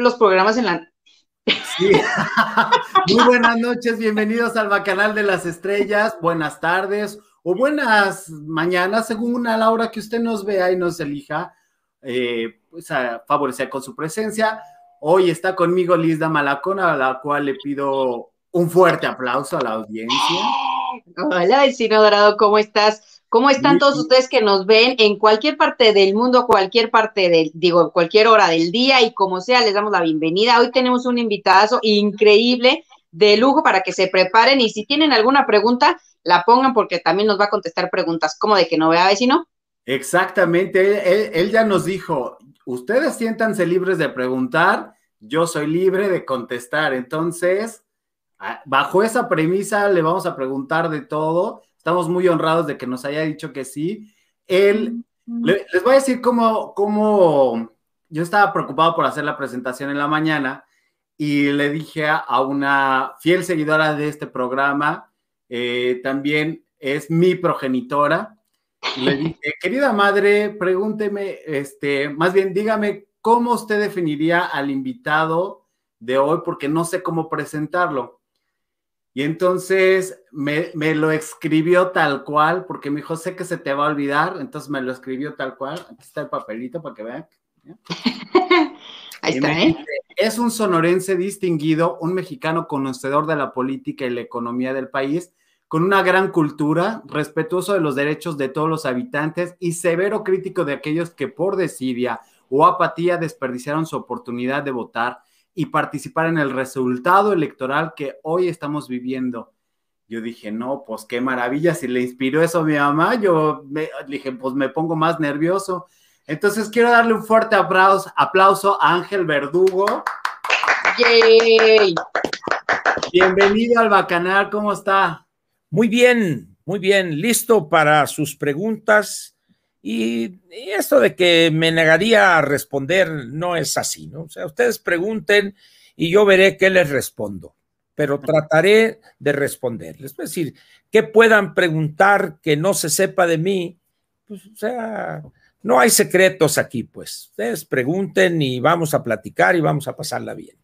los programas en la... Sí. Muy buenas noches, bienvenidos al Bacanal de las Estrellas, buenas tardes o buenas mañanas, según a la hora que usted nos vea y nos elija, eh, pues a favorecer con su presencia. Hoy está conmigo Lizda Malacona, a la cual le pido un fuerte aplauso a la audiencia. Hola, vecino dorado, ¿cómo estás? ¿Cómo están todos ustedes que nos ven en cualquier parte del mundo, cualquier parte del, digo, cualquier hora del día y como sea, les damos la bienvenida. Hoy tenemos un invitado increíble, de lujo, para que se preparen y si tienen alguna pregunta, la pongan porque también nos va a contestar preguntas. ¿Cómo de que no vea, vecino? Exactamente, él ya nos dijo, ustedes siéntanse libres de preguntar, yo soy libre de contestar. Entonces, bajo esa premisa le vamos a preguntar de todo. Estamos muy honrados de que nos haya dicho que sí. Él, les voy a decir cómo, cómo yo estaba preocupado por hacer la presentación en la mañana y le dije a, una fiel seguidora de este programa, eh, también es mi progenitora, le dije, querida madre, pregúnteme, este, más bien dígame cómo usted definiría al invitado de hoy, porque no sé cómo presentarlo. Y entonces me, lo escribió tal cual, porque me dijo, sé que se te va a olvidar, entonces me lo escribió tal cual. Aquí está el papelito para que vean. Ahí está, ¿eh? Es un sonorense distinguido, un mexicano conocedor de la política y la economía del país, con una gran cultura, respetuoso de los derechos de todos los habitantes y severo crítico de aquellos que por desidia o apatía desperdiciaron su oportunidad de votar y participar en el resultado electoral que hoy estamos viviendo. Yo dije, no, pues qué maravilla, si le inspiró eso a mi mamá, yo me, dije, pues me pongo más nervioso. Entonces quiero darle un fuerte aplauso, aplauso a Ángel Verdugo. Yay. Bienvenido al Bacanal, ¿cómo está? Muy bien, muy bien, listo para sus preguntas. Y, esto de que me negaría a responder no es así, ¿no? O sea, ustedes pregunten y yo veré qué les respondo, pero trataré de responderles. Es decir, que puedan preguntar que no se sepa de mí, pues, o sea, no hay secretos aquí, pues. Ustedes pregunten y vamos a platicar y vamos a pasarla bien.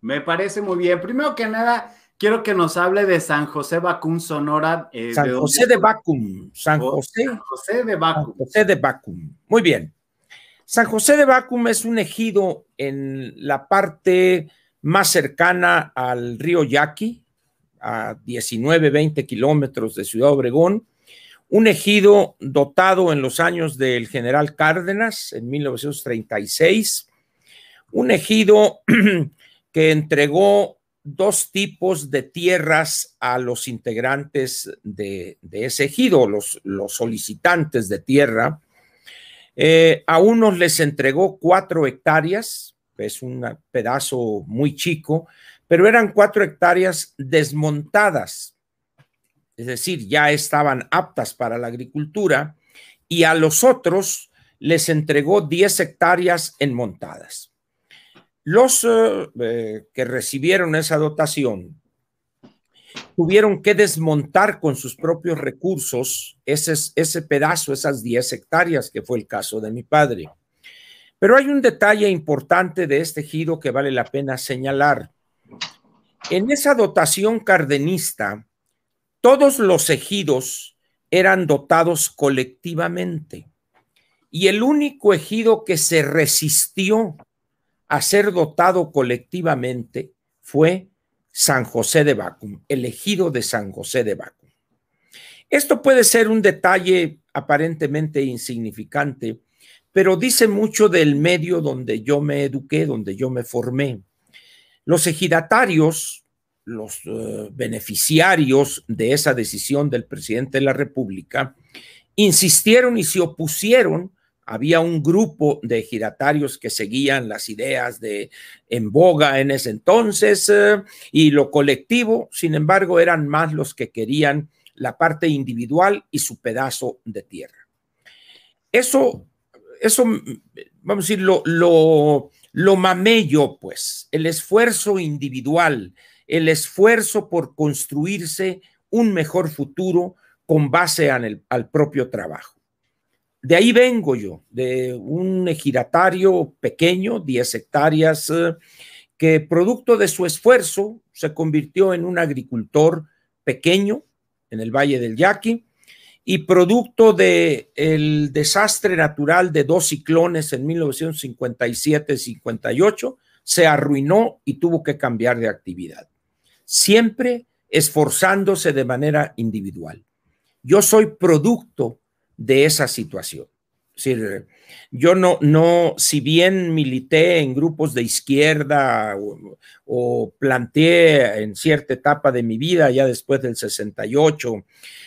Me parece muy bien. Primero que nada, quiero que nos hable de San José Bacum, Sonora. Eh, San José de Bacum. San José, San José de Bacum. San José de Bacum. Muy bien. San José de Bacum es un ejido en la parte más cercana al río Yaqui, a 19, 20 kilómetros de Ciudad Obregón. Un ejido dotado en los años del general Cárdenas, en 1936. Un ejido que entregó dos tipos de tierras a los integrantes de, ese ejido, los, solicitantes de tierra. Eh, a unos les entregó cuatro hectáreas, es un pedazo muy chico, pero eran cuatro hectáreas desmontadas, es decir, ya estaban aptas para la agricultura, y a los otros les entregó 10 hectáreas enmontadas. Los eh, eh, que recibieron esa dotación tuvieron que desmontar con sus propios recursos ese, ese pedazo, esas 10 hectáreas, que fue el caso de mi padre. Pero hay un detalle importante de este ejido que vale la pena señalar. En esa dotación cardenista, todos los ejidos eran dotados colectivamente y el único ejido que se resistió a ser dotado colectivamente fue San José de Bacum, elegido de San José de Bacum. Esto puede ser un detalle aparentemente insignificante, pero dice mucho del medio donde yo me eduqué, donde yo me formé. Los ejidatarios, los eh, beneficiarios de esa decisión del presidente de la República, insistieron y se opusieron había un grupo de giratarios que seguían las ideas de en boga en ese entonces eh, y lo colectivo, sin embargo, eran más los que querían la parte individual y su pedazo de tierra. Eso, eso, vamos a decir, lo, lo, lo mamello, pues, el esfuerzo individual, el esfuerzo por construirse un mejor futuro con base en el, al propio trabajo de ahí vengo yo, de un ejidatario pequeño, 10 hectáreas, eh, que producto de su esfuerzo se convirtió en un agricultor pequeño en el Valle del Yaqui y producto del el desastre natural de dos ciclones en 1957-58, se arruinó y tuvo que cambiar de actividad. Siempre esforzándose de manera individual. Yo soy producto de esa situación. Es yo no, no, si bien milité en grupos de izquierda o, planteé en cierta etapa de mi vida, ya después del 68,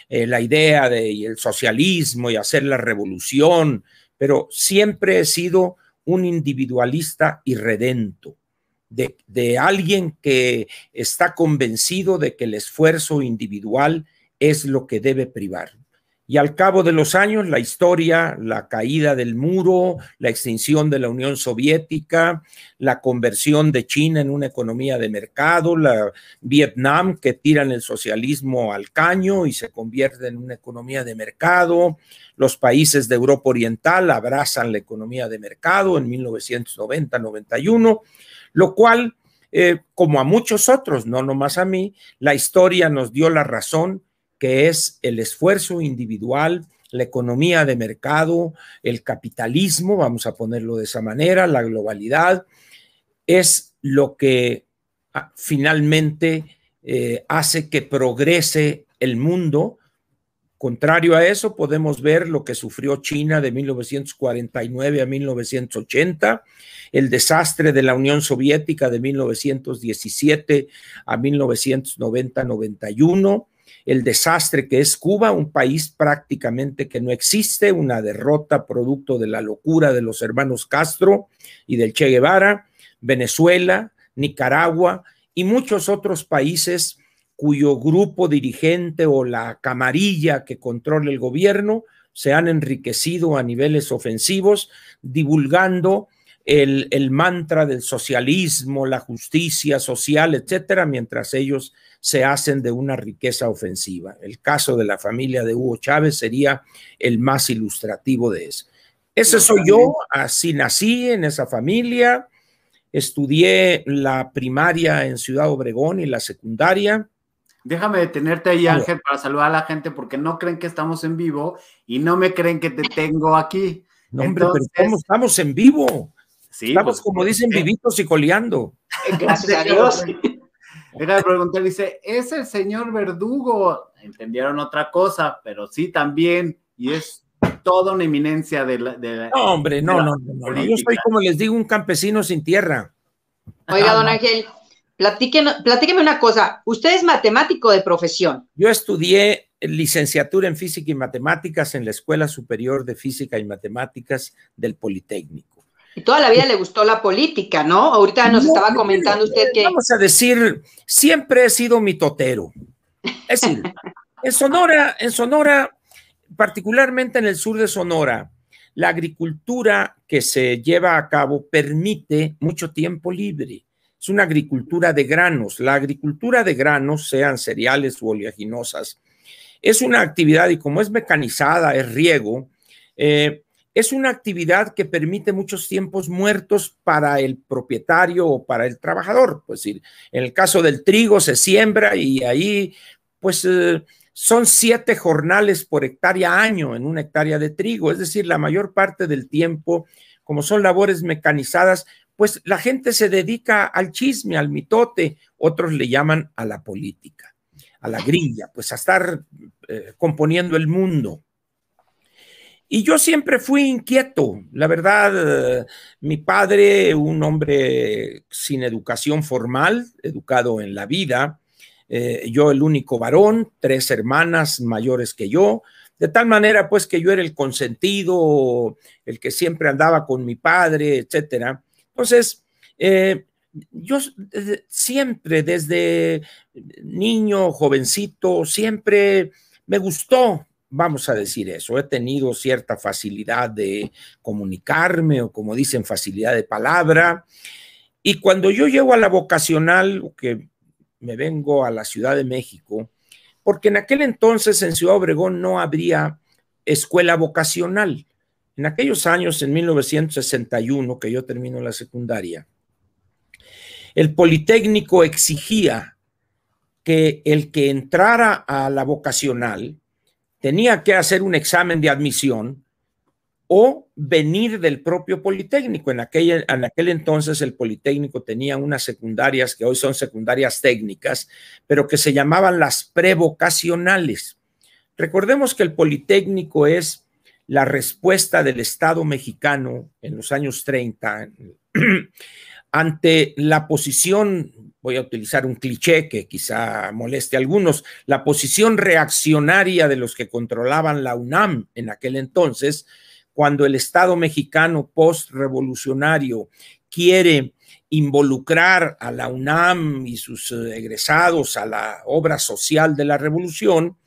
eh, la idea de el socialismo y hacer la revolución, pero siempre he sido un individualista irredento, de, de alguien que está convencido de que el esfuerzo individual es lo que debe privar. Y al cabo de los años, la historia, la caída del muro, la extinción de la Unión Soviética, la conversión de China en una economía de mercado, la Vietnam que tiran el socialismo al caño y se convierte en una economía de mercado, los países de Europa Oriental abrazan la economía de mercado en 1990-91, lo cual, eh, como a muchos otros, no nomás a mí, la historia nos dio la razón que es el esfuerzo individual, la economía de mercado, el capitalismo, vamos a ponerlo de esa manera, la globalidad, es lo que ah, finalmente eh, hace que progrese el mundo. Contrario a eso, podemos ver lo que sufrió China de 1949 a 1980, el desastre de la Unión Soviética de 1917 a 1990-91, el desastre que es Cuba, un país prácticamente que no existe, una derrota producto de la locura de los hermanos Castro y del Che Guevara, Venezuela, Nicaragua y muchos otros países cuyo grupo dirigente o la camarilla que controla el gobierno se han enriquecido a niveles ofensivos, divulgando el, el, mantra del socialismo, la justicia social, etcétera, mientras ellos se hacen de una riqueza ofensiva. El caso de la familia de Hugo Chávez sería el más ilustrativo de eso. Ese soy yo, así nací en esa familia, estudié la primaria en Ciudad Obregón y la secundaria. Déjame detenerte ahí, Ángel, para saludar a la gente, porque no creen que estamos en vivo y no me creen que te tengo aquí. No, hombre, pero ¿cómo estamos en vivo? Estamos, pues, como dicen, vivitos y coleando. Gracias a Dios. Era preguntar, dice, ¿es el señor Verdugo? Entendieron otra cosa, pero sí también, y es toda una eminencia de la... no, hombre, no, no, no, yo soy como les digo, un campesino sin tierra. Oiga, don Ángel, platíqueme una cosa, usted es matemático de profesión. Yo estudié licenciatura en física y matemáticas en la Escuela Superior de Física y Matemáticas del Politécnico. Y toda la vida le gustó la política, ¿no? Ahorita nos estaba comentando usted que... Vamos a decir, siempre he sido mitotero. Es decir, en Sonora, en Sonora, particularmente en el sur de Sonora, la agricultura que se lleva a cabo permite mucho tiempo libre. Es una agricultura de granos. La agricultura de granos, sean cereales u oleaginosas, es una actividad y como es mecanizada, es riego, eh, es una actividad que permite muchos tiempos muertos para el propietario o para el trabajador. Pues en el caso del trigo se siembra y ahí pues eh, son siete jornales por hectárea año en una hectárea de trigo. Es decir, la mayor parte del tiempo, como son labores mecanizadas, pues la gente se dedica al chisme, al mitote, otros le llaman a la política, a la grilla, pues a estar eh, componiendo el mundo. Y yo siempre fui inquieto, la verdad, mi padre, un hombre sin educación formal, educado en la vida, eh, yo el único varón, tres hermanas mayores que yo, de tal manera pues que yo era el consentido, el que siempre andaba con mi padre, etcétera. Entonces, eh, yo siempre desde niño, jovencito, siempre me gustó vamos a decir eso, he tenido cierta facilidad de comunicarme o como dicen, facilidad de palabra. Y cuando yo llego a la vocacional, que me vengo a la Ciudad de México, porque en aquel entonces en Ciudad Obregón no habría escuela vocacional. En aquellos años, en 1961, que yo termino la secundaria, el Politécnico exigía que el que entrara a la vocacional tenía que hacer un examen de admisión o venir del propio Politécnico. En aquel, en aquel entonces el Politécnico tenía unas secundarias que hoy son secundarias técnicas, pero que se llamaban las prevocacionales. Recordemos que el Politécnico es la respuesta del Estado mexicano en los años 30 ante la posición, voy a utilizar un cliché que quizá moleste a algunos, la posición reaccionaria de los que controlaban la UNAM en aquel entonces, cuando el Estado mexicano post-revolucionario quiere involucrar a la UNAM y sus eh, egresados a la obra social de la revolución,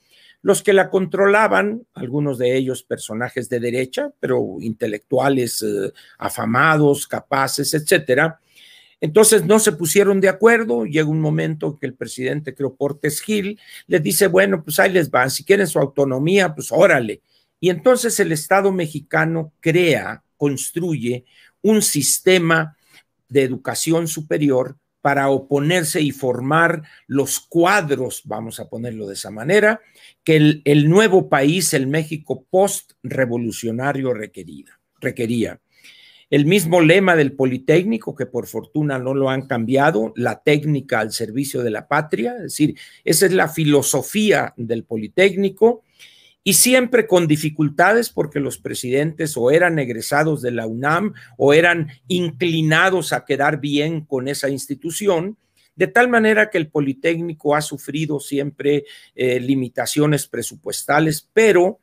los que la controlaban, algunos de ellos personajes de derecha, pero intelectuales eh, afamados, capaces, etcétera, entonces no se pusieron de acuerdo, llega un momento que el presidente, creo, Portes Gil, les dice, bueno, pues ahí les van, si quieren su autonomía, pues órale. Y entonces el Estado mexicano crea, construye un sistema de educación superior para oponerse y formar los cuadros, vamos a ponerlo de esa manera, que el, nuevo país, el México post-revolucionario requería. El mismo lema del Politécnico, que por fortuna no lo han cambiado, la técnica al servicio de la patria, es decir, esa es la filosofía del Politécnico y siempre con dificultades porque los presidentes o eran egresados de la UNAM o eran inclinados a quedar bien con esa institución, de tal manera que el Politécnico ha sufrido siempre eh, limitaciones presupuestales, pero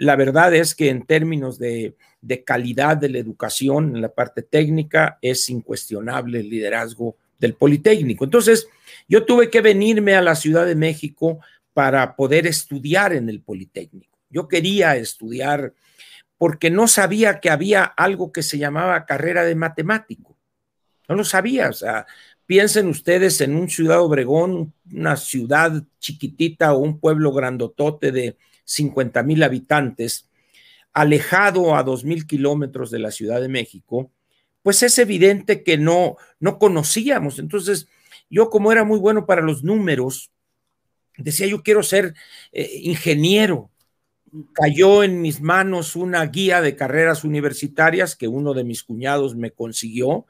la verdad es que en términos de, calidad de la educación en la parte técnica es incuestionable el liderazgo del Politécnico. Entonces, yo tuve que venirme a la Ciudad de México para poder estudiar en el Politécnico. Yo quería estudiar porque no sabía que había algo que se llamaba carrera de matemático. No lo sabía. O sea, piensen ustedes en un ciudad Obregón, una ciudad chiquitita o un pueblo grandotote de 50 mil habitantes, alejado a dos mil kilómetros de la Ciudad de México, pues es evidente que no, no conocíamos. Entonces, yo como era muy bueno para los números, decía yo quiero ser eh, ingeniero. Cayó en mis manos una guía de carreras universitarias que uno de mis cuñados me consiguió,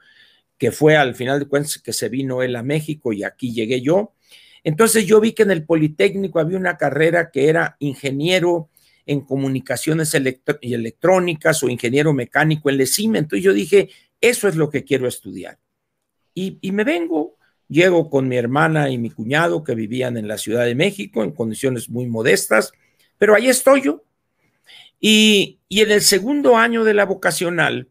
que fue al final de cuentas que se vino él a México y aquí llegué yo. Entonces yo vi que en el Politécnico había una carrera que era ingeniero en comunicaciones y electrónicas o ingeniero mecánico en LECIME. Entonces yo dije, eso es lo que quiero estudiar. Y, y me vengo Llego con mi hermana y mi cuñado que vivían en la Ciudad de México en condiciones muy modestas, pero ahí estoy yo. Y, en el segundo año de la vocacional,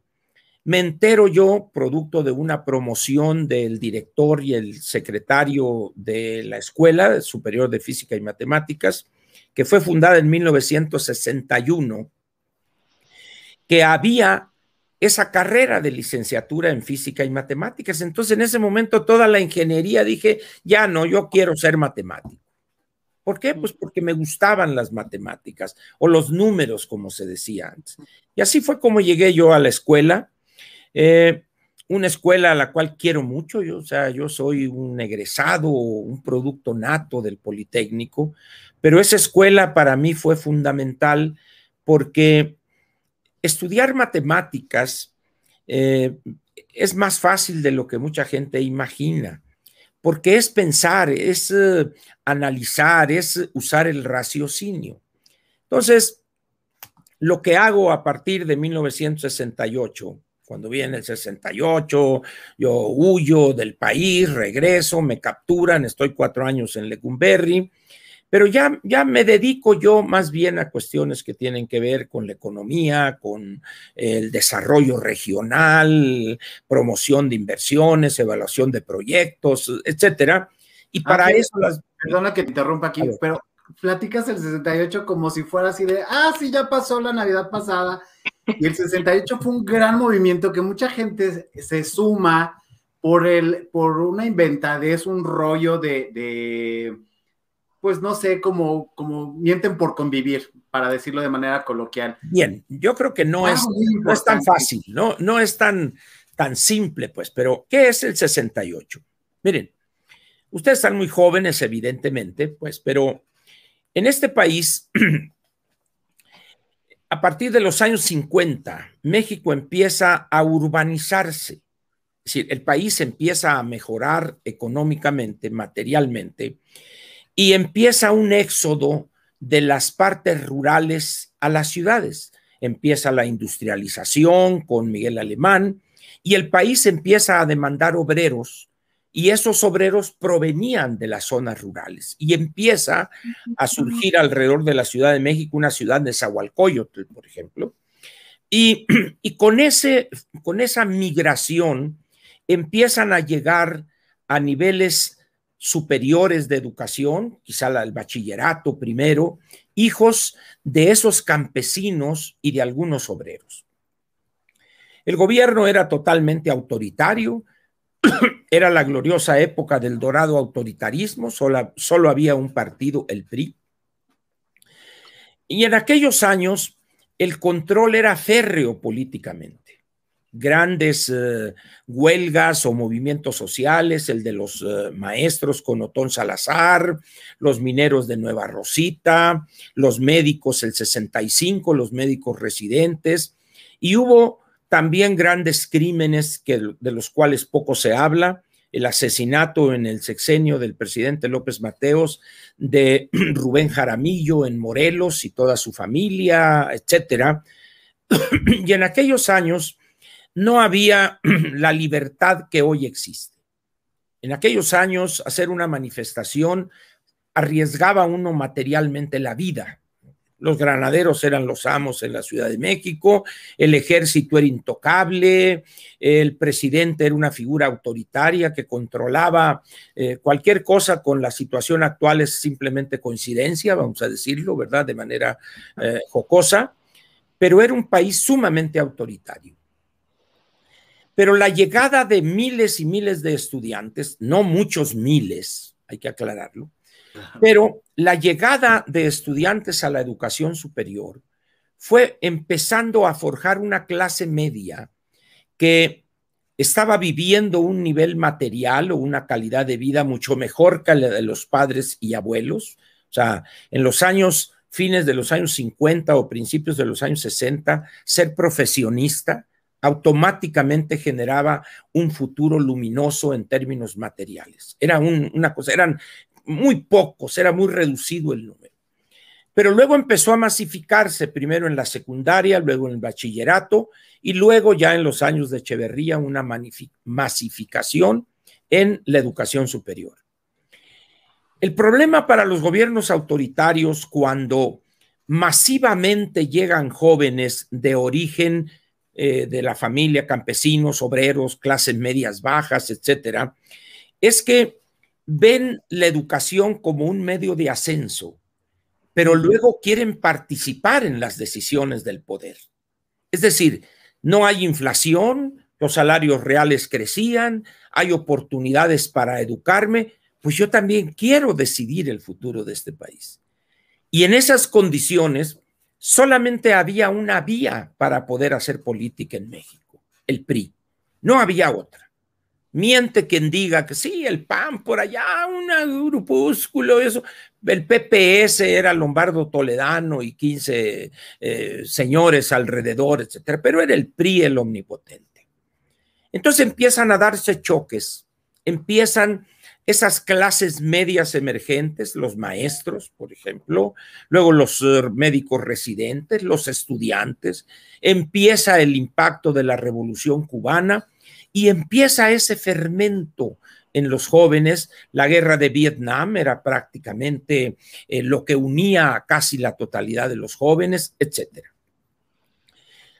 me entero yo, producto de una promoción del director y el secretario de la Escuela Superior de Física y Matemáticas, que fue fundada en 1961, que había esa carrera de licenciatura en física y matemáticas. Entonces, en ese momento, toda la ingeniería dije, ya no, yo quiero ser matemático. ¿Por qué? Pues porque me gustaban las matemáticas o los números, como se decía antes. Y así fue como llegué yo a la escuela, eh, una escuela a la cual quiero mucho. Yo, o sea, yo soy un egresado, un producto nato del Politécnico, pero esa escuela para mí fue fundamental porque estudiar matemáticas eh, es más fácil de lo que mucha gente imagina, porque es pensar, es eh, analizar, es usar el raciocinio. Entonces, lo que hago a partir de 1968, cuando viene el 68, yo huyo del país, regreso, me capturan, estoy cuatro años en Lecumberri, pero ya, ya me dedico yo más bien a cuestiones que tienen que ver con la economía, con el desarrollo regional, promoción de inversiones, evaluación de proyectos, etcétera. Y para eso las... Perdona que te interrumpa aquí, pero platicas el 68 como si fuera así de, ah, sí, ya pasó la Navidad pasada. Y el 68 fue un gran movimiento que mucha gente se suma por, el, por una inventadez, un rollo de pues no sé, como, como mienten por convivir, para decirlo de manera coloquial. Bien, yo creo que no, es, no es tan fácil, no, no es tan, tan simple, pues, pero ¿qué es el 68? Miren, ustedes están muy jóvenes, evidentemente, pues, pero en este país, a partir de los años 50, México empieza a urbanizarse. Es decir, el país empieza a mejorar económicamente, materialmente, y empieza un éxodo de las partes rurales a las ciudades. Empieza la industrialización con Miguel Alemán y el país empieza a demandar obreros y esos obreros provenían de las zonas rurales y empieza a surgir alrededor de la Ciudad de México una ciudad de Zahualcoyotl, por ejemplo. Y, y con, ese, con esa migración empiezan a llegar a niveles superiores de educación, quizá el bachillerato primero, hijos de esos campesinos y de algunos obreros. El gobierno era totalmente autoritario, era la gloriosa época del dorado autoritarismo, solo, solo había un partido, el PRI. Y en aquellos años el control era férreo políticamente grandes eh, huelgas o movimientos sociales, el de los eh, maestros con Otón Salazar, los mineros de Nueva Rosita, los médicos el 65, los médicos residentes, y hubo también grandes crímenes que, de los cuales poco se habla, el asesinato en el sexenio del presidente López Mateos de Rubén Jaramillo en Morelos y toda su familia, etcétera. y en aquellos años no había la libertad que hoy existe. En aquellos años, hacer una manifestación arriesgaba uno materialmente la vida. Los granaderos eran los amos en la Ciudad de México, el ejército era intocable, el presidente era una figura autoritaria que controlaba eh, cualquier cosa con la situación actual es simplemente coincidencia, vamos a decirlo, ¿verdad? De manera eh, jocosa, pero era un país sumamente autoritario. Pero la llegada de miles y miles de estudiantes, no muchos miles, hay que aclararlo, pero la llegada de estudiantes a la educación superior fue empezando a forjar una clase media que estaba viviendo un nivel material o una calidad de vida mucho mejor que la de los padres y abuelos. O sea, en los años fines de los años 50 o principios de los años 60, ser profesionista automáticamente generaba un futuro luminoso en términos materiales. Era una cosa, eran muy pocos, era muy reducido el número. Pero luego empezó a masificarse, primero en la secundaria, luego en el bachillerato y luego ya en los años de Echeverría una masificación en la educación superior. El problema para los gobiernos autoritarios cuando masivamente llegan jóvenes de origen eh, de la familia, campesinos, obreros, clases medias bajas, etcétera, es que ven la educación como un medio de ascenso, pero luego quieren participar en las decisiones del poder. Es decir, no hay inflación, los salarios reales crecían, hay oportunidades para educarme, pues yo también quiero decidir el futuro de este país. Y en esas condiciones, solamente había una vía para poder hacer política en México, el PRI. No había otra. Miente quien diga que sí, el PAN por allá, un grupúsculo, eso. El PPS era Lombardo Toledano y 15 eh, señores alrededor, etcétera, pero era el PRI el omnipotente. Entonces empiezan a darse choques, empiezan esas clases medias emergentes, los maestros, por ejemplo, luego los eh, médicos residentes, los estudiantes, empieza el impacto de la revolución cubana y empieza ese fermento en los jóvenes. La guerra de Vietnam era prácticamente eh, lo que unía a casi la totalidad de los jóvenes, etc.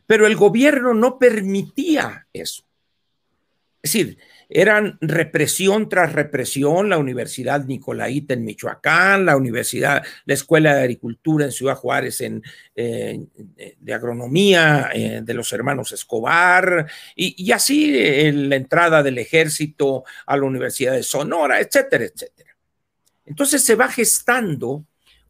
Pero el gobierno no permitía eso. Es decir, eran represión tras represión, la Universidad Nicolaita en Michoacán, la Universidad, la Escuela de Agricultura en Ciudad Juárez en, de Agronomía eh, de los hermanos Escobar, y, así eh, la entrada del ejército a la Universidad de Sonora, etcétera, etcétera. Entonces se va gestando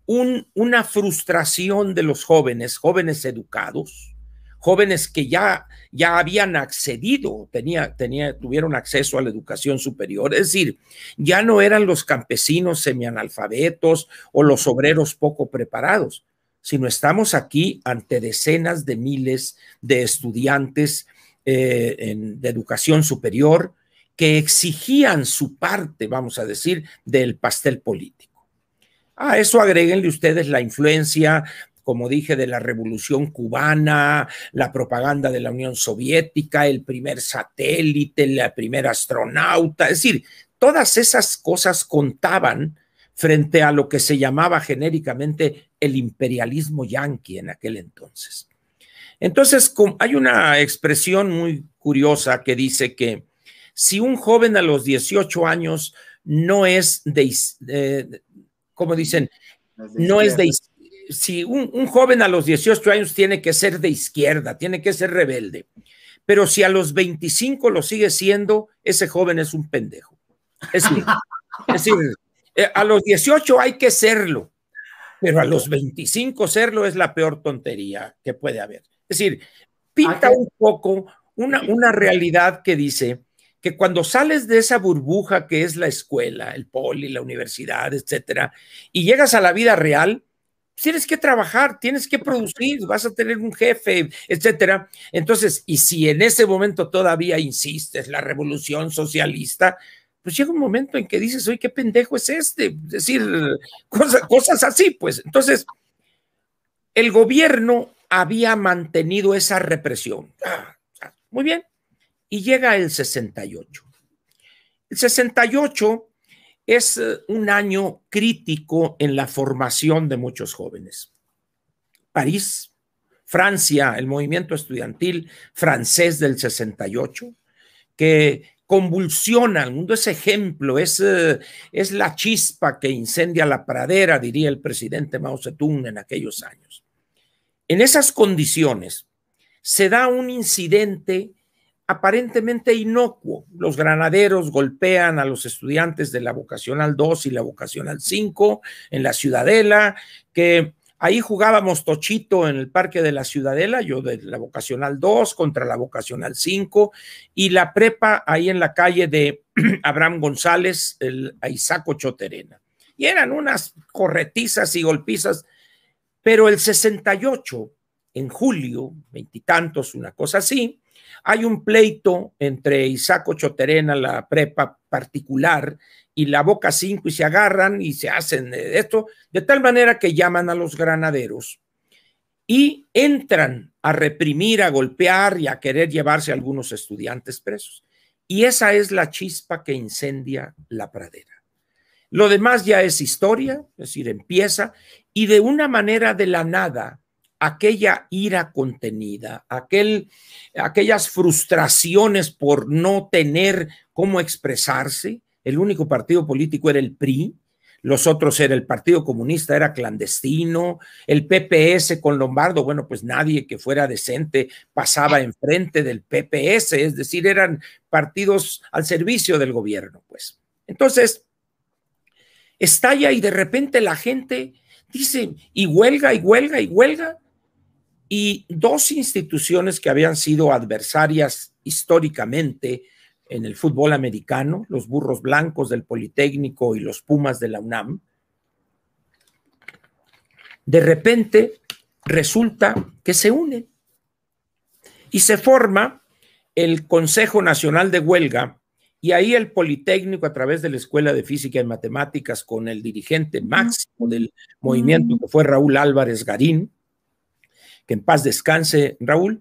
una frustración de los jóvenes, jóvenes educados, jóvenes que ya, ya habían accedido, tenía, tenía, tuvieron acceso a la educación superior, es decir, ya no eran los campesinos semianalfabetos o los obreros poco preparados, sino estamos aquí ante decenas de miles de estudiantes eh, de educación superior que exigían su parte, vamos a decir, del pastel político. A eso agréguenle ustedes la influencia como dije, de la revolución cubana, la propaganda de la Unión Soviética, el primer satélite, la primera astronauta, es decir, todas esas cosas contaban frente a lo que se llamaba genéricamente el imperialismo yanqui en aquel entonces. Entonces, hay una expresión muy curiosa que dice que si un joven a los 18 años no es de, como dicen, no es de, si un, joven a los 18 años tiene que ser de izquierda, tiene que ser rebelde, pero si a los 25 lo sigue siendo, ese joven es un pendejo. Es decir, eh, a los 18 hay que serlo, pero a los 25 serlo es la peor tontería que puede haber. Es decir, pinta un poco una, una realidad que dice que cuando sales de esa burbuja que es la escuela, el poli, la universidad, etcétera, y llegas a la vida real, tienes que trabajar, tienes que producir, vas a tener un jefe, etcétera. Entonces, y si en ese momento todavía insistes la revolución socialista, pues llega un momento en que dices, oye, qué pendejo es este, es decir, cosas, así, pues. Entonces, el gobierno había mantenido esa represión. Ah, muy bien. Y llega el 68. El 68 es eh, un año crítico en la formación de muchos jóvenes. París, Francia, el movimiento estudiantil francés del 68, que convulsiona al mundo, es ejemplo, es, eh, es la chispa que incendia la pradera, diría el presidente Mao Zedong en aquellos años. En esas condiciones se da un incidente aparentemente inocuo. Los granaderos golpean a los estudiantes de la vocacional 2 y la vocacional 5 en la Ciudadela, que ahí jugábamos tochito en el Parque de la Ciudadela, yo de la vocacional 2 contra la vocacional 5, y la prepa ahí en la calle de Abraham González, el, a Isaco Choterena. Y eran unas corretizas y golpizas, pero el 68, en julio, veintitantos, una cosa así, hay un pleito entre Isaco Choterena, la prepa particular, y la Boca 5 y se agarran y se hacen esto, de tal manera que llaman a los granaderos y entran a reprimir, a golpear y a querer llevarse algunos estudiantes presos. Y esa es la chispa que incendia la pradera. Lo demás ya es historia, es decir, empieza y de una manera de la nada aquella ira contenida, aquel, aquellas frustraciones por no tener cómo expresarse. El único partido político era el PRI, los otros era el Partido Comunista, era clandestino, el PPS con Lombardo, bueno, pues nadie que fuera decente pasaba enfrente del PPS, es decir, eran partidos al servicio del gobierno, pues. Entonces, estalla y de repente la gente dice, y huelga, y huelga, y huelga, y dos instituciones que habían sido adversarias históricamente en el fútbol americano, los burros blancos del Politécnico y los Pumas de la UNAM, de repente resulta que se unen y se forma el Consejo Nacional de Huelga y ahí el Politécnico a través de la Escuela de Física y Matemáticas con el dirigente máximo del movimiento que fue Raúl Álvarez Garín, que en paz descanse Raúl,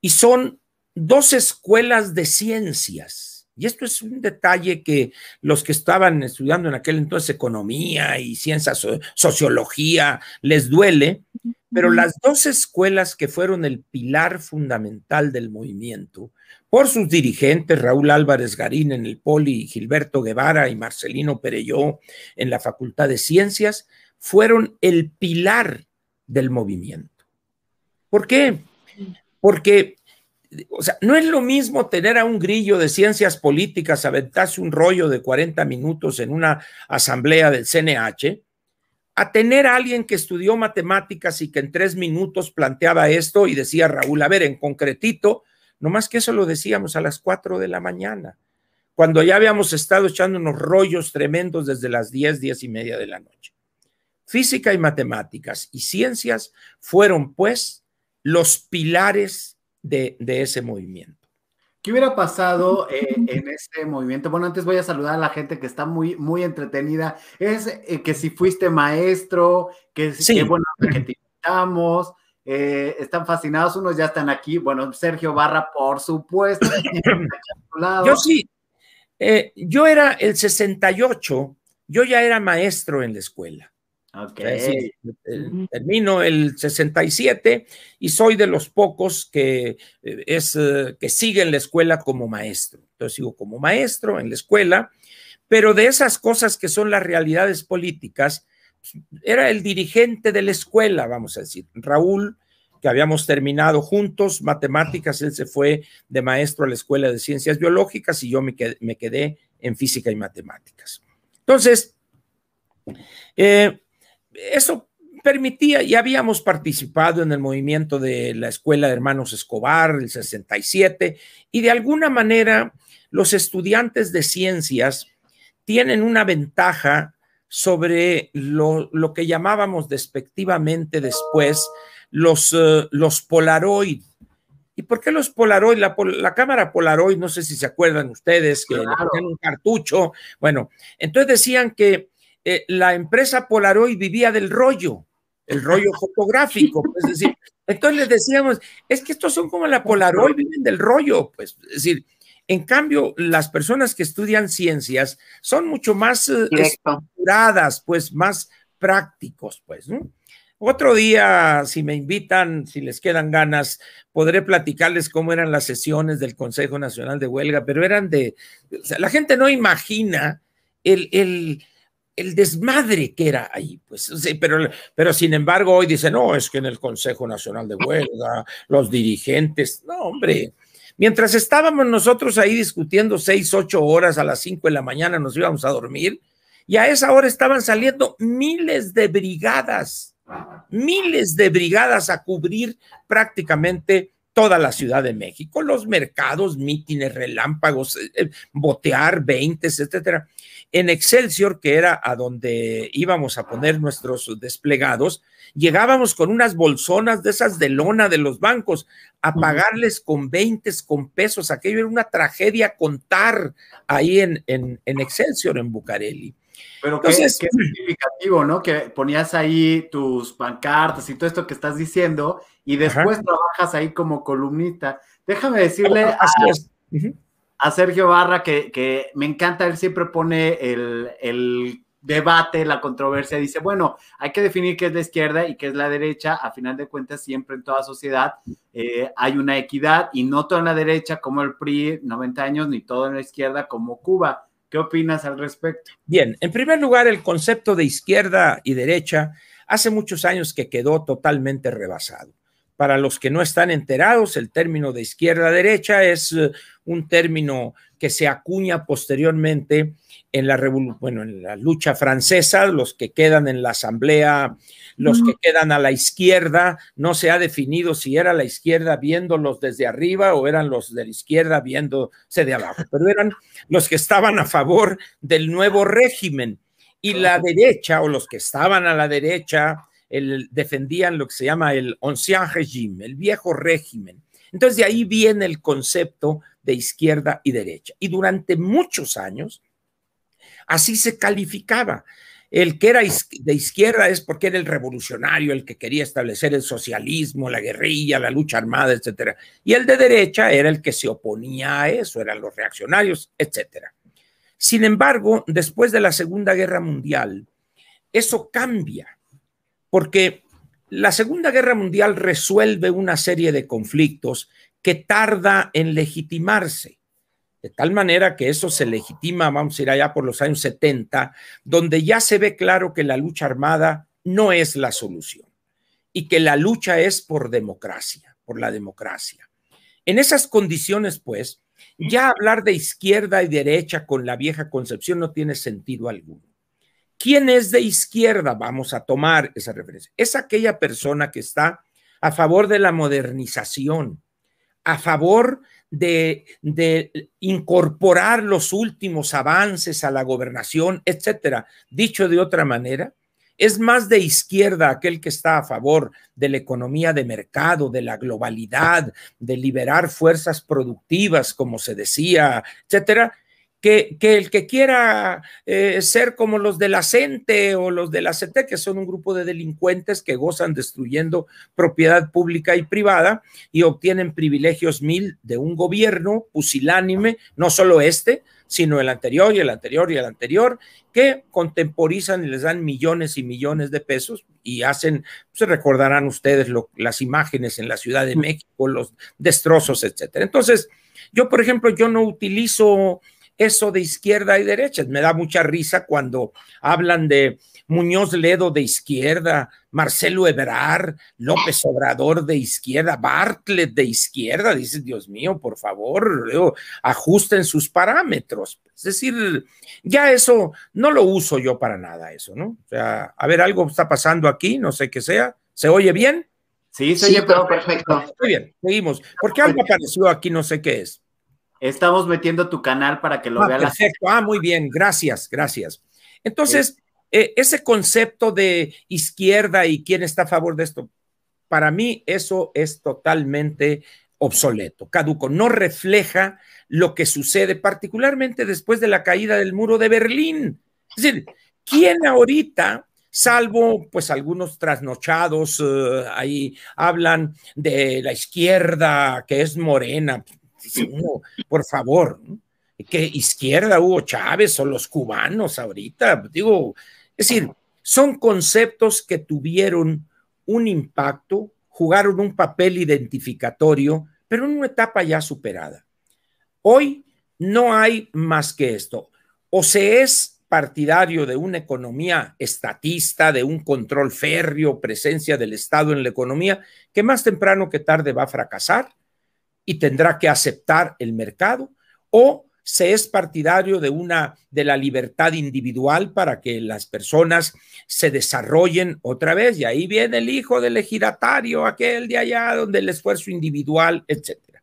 y son dos escuelas de ciencias. Y esto es un detalle que los que estaban estudiando en aquel entonces economía y ciencias, sociología, les duele, pero las dos escuelas que fueron el pilar fundamental del movimiento, por sus dirigentes, Raúl Álvarez Garín en el Poli, Gilberto Guevara y Marcelino Perelló en la Facultad de Ciencias, fueron el pilar del movimiento. ¿Por qué? Porque o sea, no es lo mismo tener a un grillo de ciencias políticas aventarse un rollo de 40 minutos en una asamblea del CNH, a tener a alguien que estudió matemáticas y que en tres minutos planteaba esto y decía Raúl, a ver, en concretito, nomás que eso lo decíamos a las cuatro de la mañana, cuando ya habíamos estado echando unos rollos tremendos desde las diez, diez y media de la noche. Física y matemáticas y ciencias fueron, pues, los pilares de, ese movimiento. ¿Qué hubiera pasado eh, en ese movimiento? Bueno, antes voy a saludar a la gente que está muy, muy entretenida. Es eh, que si fuiste maestro, que, sí. bueno que te invitamos. Eh, están fascinados, unos ya están aquí. Bueno, Sergio Barra, por supuesto. yo sí, yo era el 68, yo ya era maestro en la escuela. Okay. termino el 67 y soy de los pocos que, eh, es, eh, que siguen la escuela como maestro. Entonces sigo como maestro en la escuela, pero de esas cosas que son las realidades políticas, era el dirigente de la escuela, vamos a decir. Raúl, que habíamos terminado juntos matemáticas, él se fue de maestro a la escuela de ciencias biológicas y yo me quedé, me quedé en física y matemáticas. Entonces, eh, eso permitía, y habíamos participado en el movimiento de la Escuela de Hermanos Escobar, el 67, y de alguna manera los estudiantes de ciencias tienen una ventaja sobre lo, que llamábamos despectivamente después los, uh, los Polaroid. ¿Y por qué los Polaroid? La, cámara Polaroid, no sé si se acuerdan ustedes, que claro. un cartucho. Bueno, entonces decían que eh, la empresa Polaroid vivía del rollo, el rollo fotográfico. Pues, es decir, entonces les decíamos, es que estos son como la Polaroid, viven del rollo. Pues, es decir, en cambio, las personas que estudian ciencias son mucho más eh, estructuradas, pues más prácticos, pues, ¿no? Otro día, si me invitan, si les quedan ganas, podré platicarles cómo eran las sesiones del Consejo Nacional de Huelga, pero eran de, o sea, la gente no imagina el, el, el desmadre que era ahí, pues, pero, pero sin embargo hoy dice, no, es que en el Consejo Nacional de Huelga, los dirigentes, no, hombre, mientras estábamos nosotros ahí discutiendo seis, ocho horas a las cinco de la mañana nos íbamos a dormir y a esa hora estaban saliendo miles de brigadas, miles de brigadas a cubrir prácticamente toda la Ciudad de México, los mercados, mítines, relámpagos, eh, eh, botear, veintes, etcétera en Excelsior, que era a donde íbamos a poner nuestros desplegados, llegábamos con unas bolsonas de esas de lona de los bancos a pagarles con 20, con pesos. Aquello era una tragedia contar ahí en, en, Excelsior, en Bucareli. Pero Entonces, qué, significativo, ¿no? Que ponías ahí tus pancartas y todo esto que estás diciendo y después trabajas ahí como columnista. Déjame decirle a, a Sergio Barra, que, me encanta, él siempre pone el, debate, la controversia, dice, bueno, hay que definir qué es la izquierda y qué es la derecha, a final de cuentas siempre en toda sociedad eh, hay una equidad y no toda en la derecha como el PRI, 90 años, ni todo en la izquierda como Cuba. ¿Qué opinas al respecto? Bien, en primer lugar, el concepto de izquierda y derecha hace muchos años que quedó totalmente rebasado. Para los que no están enterados, el término de izquierda-derecha es eh, un término que se acuña posteriormente en la, bueno, en la lucha francesa, los que quedan en la asamblea, los que quedan a la izquierda, no se ha definido si era la izquierda viéndolos desde arriba o eran los de la izquierda viéndose de abajo, pero eran los que estaban a favor del nuevo régimen. Y la derecha o los que estaban a la derecha defendían lo que se llama el ancien régime, el viejo régimen. Entonces de ahí viene el concepto de izquierda y derecha. Y durante muchos años así se calificaba. El que era de izquierda es porque era el revolucionario, el que quería establecer el socialismo, la guerrilla, la lucha armada, etcétera. Y el de derecha era el que se oponía a eso, eran los reaccionarios, etcétera. Sin embargo, después de la Segunda Guerra Mundial, eso cambia porque la Segunda Guerra Mundial resuelve una serie de conflictos que tarda en legitimarse. De tal manera que eso se legitima, vamos a ir allá por los años 70, donde ya se ve claro que la lucha armada no es la solución y que la lucha es por democracia, por la democracia. En esas condiciones, pues, ya hablar de izquierda y derecha con la vieja concepción no tiene sentido alguno. ¿Quién es de izquierda? Vamos a tomar esa referencia. Es aquella persona que está a favor de la modernización, a favor de, incorporar los últimos avances a la gobernación, etcétera. Dicho de otra manera, es más de izquierda aquel que está a favor de la economía de mercado, de la globalidad, de liberar fuerzas productivas, como se decía, etcétera, que, el que quiera eh, ser como los de la CENTE o los de la CETE, que son un grupo de delincuentes que gozan destruyendo propiedad pública y privada y obtienen privilegios mil de un gobierno pusilánime, no solo este, sino el anterior y el anterior y el anterior, que contemporizan y les dan millones y millones de pesos y hacen, se recordarán ustedes las imágenes en la Ciudad de México, los destrozos, etcétera. Entonces, yo, por ejemplo, yo no utilizo eso de izquierda y derecha. Me da mucha risa cuando hablan de Muñoz Ledo de izquierda, Marcelo Ebrard, López Obrador de izquierda, Bartlett de izquierda. Dices, Dios mío, por favor, ajusten sus parámetros. Es decir, ya eso no lo uso yo para nada, eso, ¿no? O sea, a ver, algo está pasando aquí, no sé qué sea. ¿Se oye bien? Sí, se oye perfecto. Muy bien, seguimos. Porque algo apareció aquí, no sé qué es. Estamos metiendo tu canal para que lo ah, vean. Perfecto. Ah, muy bien. Gracias, gracias. Entonces, eh, ese concepto de izquierda y quién está a favor de esto, para mí eso es totalmente obsoleto, caduco. No refleja lo que sucede, particularmente después de la caída del muro de Berlín. Es decir, ¿quién ahorita salvo pues algunos trasnochados eh, ahí hablan de la izquierda que es morena por favor, que izquierda Hugo Chávez o los cubanos ahorita, digo, es decir, son conceptos que tuvieron un impacto, jugaron un papel identificatorio, pero en una etapa ya superada. Hoy no hay más que esto. O se es partidario de una economía estatista, de un control férreo, presencia del Estado en la economía, que más temprano que tarde va a fracasar, y tendrá que aceptar el mercado o se es partidario de una de la libertad individual para que las personas se desarrollen otra vez y ahí viene el hijo del ejidatario aquel de allá donde el esfuerzo individual, etcétera.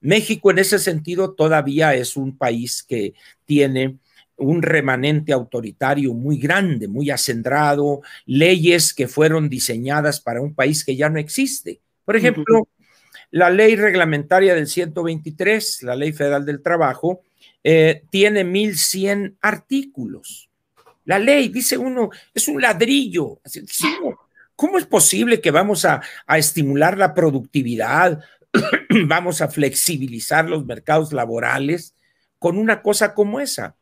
México en ese sentido todavía es un país que tiene un remanente autoritario muy grande, muy acendrado, leyes que fueron diseñadas para un país que ya no existe. Por ejemplo, la ley reglamentaria del 123, la ley federal del trabajo, eh, tiene 1100 artículos. La ley, dice uno, es un ladrillo. ¿Cómo es posible que vamos a, a estimular la productividad, vamos a flexibilizar los mercados laborales con una cosa como esa?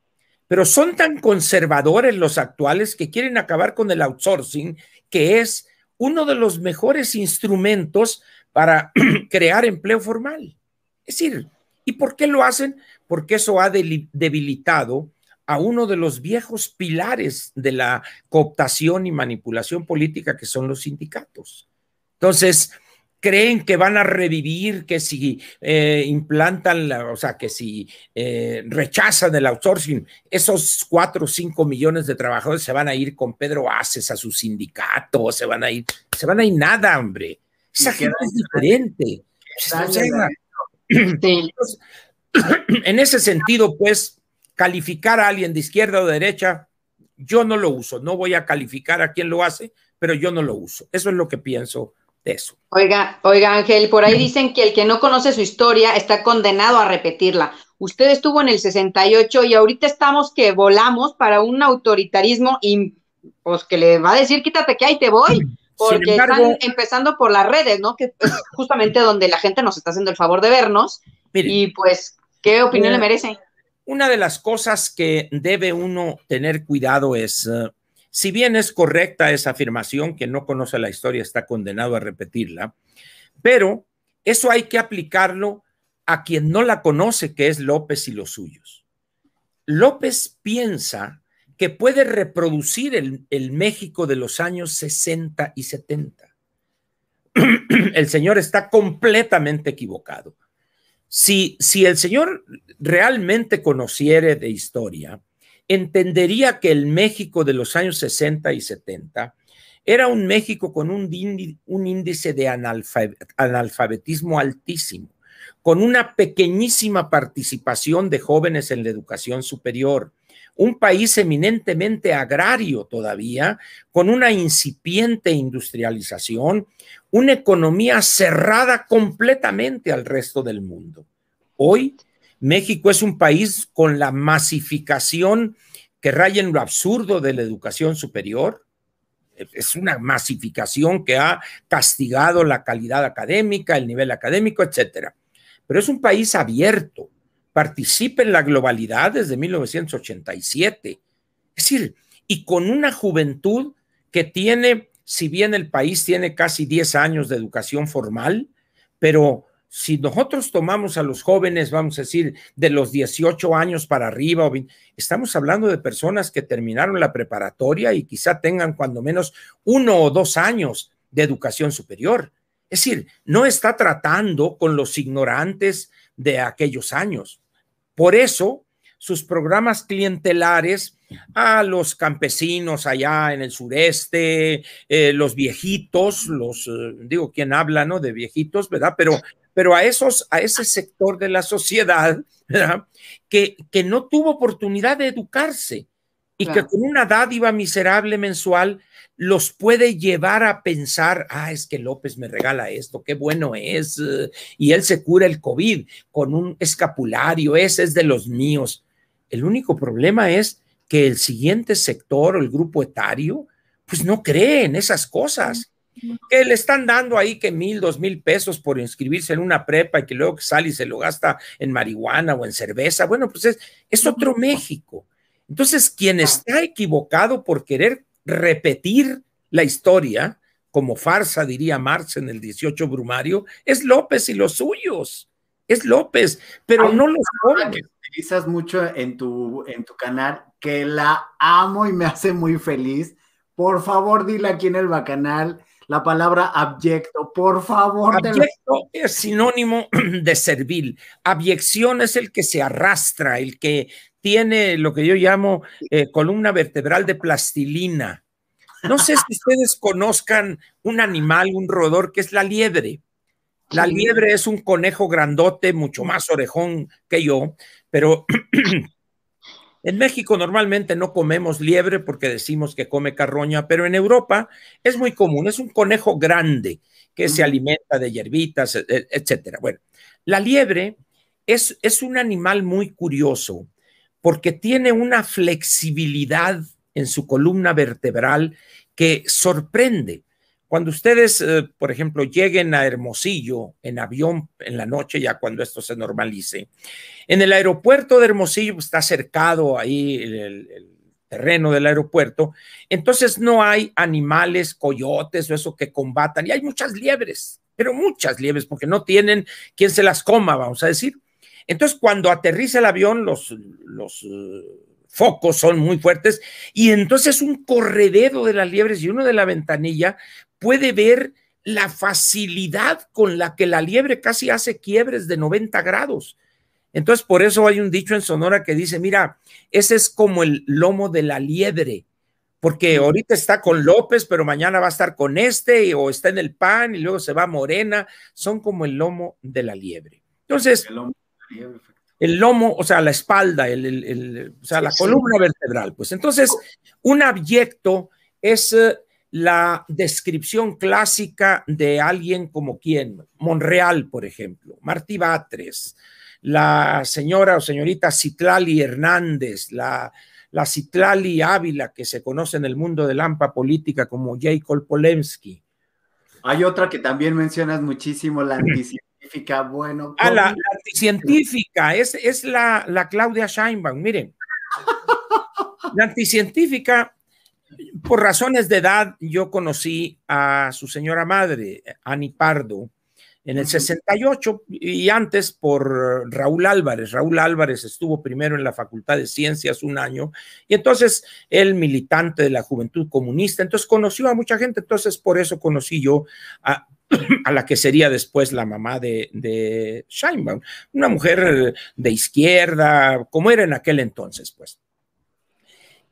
Pero son tan conservadores los actuales que quieren acabar con el outsourcing, que es uno de los mejores instrumentos para crear empleo formal. Es decir, ¿y por qué lo hacen? Porque eso ha debilitado a uno de los viejos pilares de la cooptación y manipulación política que son los sindicatos. Entonces, creen que van a revivir, que si eh, implantan, la, o sea, que si eh, rechazan el outsourcing, esos cuatro o cinco millones de trabajadores se van a ir con Pedro Aces a su sindicato, se van a ir, se van a ir nada, hombre. Esa gente es diferente. En ese sentido, pues, calificar a alguien de izquierda o de derecha, yo no lo uso. No voy a calificar a quien lo hace, pero yo no lo uso. Eso es lo que pienso de eso. Oiga, oiga, Ángel, por ahí dicen que el que no conoce su historia está condenado a repetirla. Usted estuvo en el 68 y ahorita estamos que volamos para un autoritarismo y pues que le va a decir quítate que ahí te voy. Porque están empezando por las redes, ¿no? Que es justamente donde la gente nos está haciendo el favor de vernos. y pues, ¿qué opinión le merece? Una de las cosas que debe uno tener cuidado es, eh, si bien es correcta esa afirmación, que no conoce la historia está condenado a repetirla, pero eso hay que aplicarlo a quien no la conoce, que es López y los suyos. López piensa que puede reproducir el, México de los años 60 y 70. El señor está completamente equivocado. Si, si el señor realmente conociere de historia, entendería que el México de los años 60 y 70 era un México con un, índice de analfabetismo altísimo, con una pequeñísima participación de jóvenes en la educación superior, un país eminentemente agrario todavía, con una incipiente industrialización, una economía cerrada completamente al resto del mundo. Hoy, México es un país con la masificación que raya en lo absurdo de la educación superior, es una masificación que ha castigado la calidad académica, el nivel académico, etcétera. Pero es un país abierto, participa en la globalidad desde 1987. Es decir, y con una juventud que tiene, si bien el país tiene casi 10 años de educación formal, pero si nosotros tomamos a los jóvenes, vamos a decir, de los 18 años para arriba, estamos hablando de personas que terminaron la preparatoria y quizá tengan cuando menos uno o dos años de educación superior. Es decir, no está tratando con los ignorantes de aquellos años. Por eso, sus programas clientelares a los campesinos allá en el sureste, eh, los viejitos, los, eh, digo, ¿quién habla, no? De viejitos, ¿verdad? Pero pero a, esos, a ese sector de la sociedad que, que no tuvo oportunidad de educarse y que con una dádiva miserable mensual los puede llevar a pensar, ah, es que López me regala esto, qué bueno es, y él se cura el COVID con un escapulario, ese es de los míos. El único problema es que el siguiente sector o el grupo etario, pues no cree en esas cosas que le están dando ahí que mil, dos mil pesos por inscribirse en una prepa y que luego sale y se lo gasta en marihuana o en cerveza. Bueno, pues es, es otro México. Entonces, quien está equivocado por querer repetir la historia, como farsa diría Marx en el 18 Brumario, es López y los suyos. Es López, pero no los jóvenes. Utilizas mucho en tu, en tu canal, que la amo y me hace muy feliz. Por favor, dile aquí en el bacanal la palabra abyecto, por favor. Abyecto es sinónimo de servil. Abyección es el que se arrastra, el que tiene lo que yo llamo eh, columna vertebral de plastilina. No sé si ustedes conozcan un animal, un roedor, que es la liebre. La liebre es un conejo grandote, mucho más orejón que yo, pero En México normalmente no comemos liebre porque decimos que come carroña, pero en Europa es muy común, es un conejo grande que se alimenta de hierbitas, e, e, etcétera. Bueno, la liebre es, es un animal muy curioso porque tiene una flexibilidad en su columna vertebral que sorprende. Cuando ustedes, eh, por ejemplo, lleguen a Hermosillo en avión en la noche, ya cuando esto se normalice, en el aeropuerto de Hermosillo pues, está cercado ahí el, terreno del aeropuerto, entonces no hay animales, coyotes o eso que combatan, y hay muchas liebres, pero muchas liebres, porque no tienen quien se las coma, vamos a decir. Entonces, cuando aterriza el avión, los, los eh, focos son muy fuertes, y entonces un corredero de las liebres y uno de la ventanilla puede ver la facilidad con la que la liebre casi hace quiebres de 90 grados. Entonces, por eso hay un dicho en Sonora que dice, mira, ese es como el lomo de la liebre, porque ahorita está con López, pero mañana va a estar con este, o está en el pan y luego se va a Morena, son como el lomo de la liebre. Entonces, el lomo, o sea, la espalda, el, o sea, la columna vertebral, pues entonces, un abyecto es eh, la descripción clásica de alguien como quien, Monreal, por ejemplo, Martí Batres, la señora o señorita Citlali Hernández, la, la Citlali Ávila, que se conoce en el mundo de la AMPA política como J. Polemski. Hay otra que también mencionas muchísimo, la bueno. Ah, la, anticientífica, es, es la, la Claudia Scheinbaum, miren. La anticientífica por razones de edad, yo conocí a su señora madre, Ani Pardo, en el 68 y antes por Raúl Álvarez. Raúl Álvarez estuvo primero en la Facultad de Ciencias un año y entonces él militante de la Juventud Comunista, entonces conoció a mucha gente, entonces por eso conocí yo a, a la que sería después la mamá de, de Scheinbaum, una mujer de izquierda, como era en aquel entonces, pues.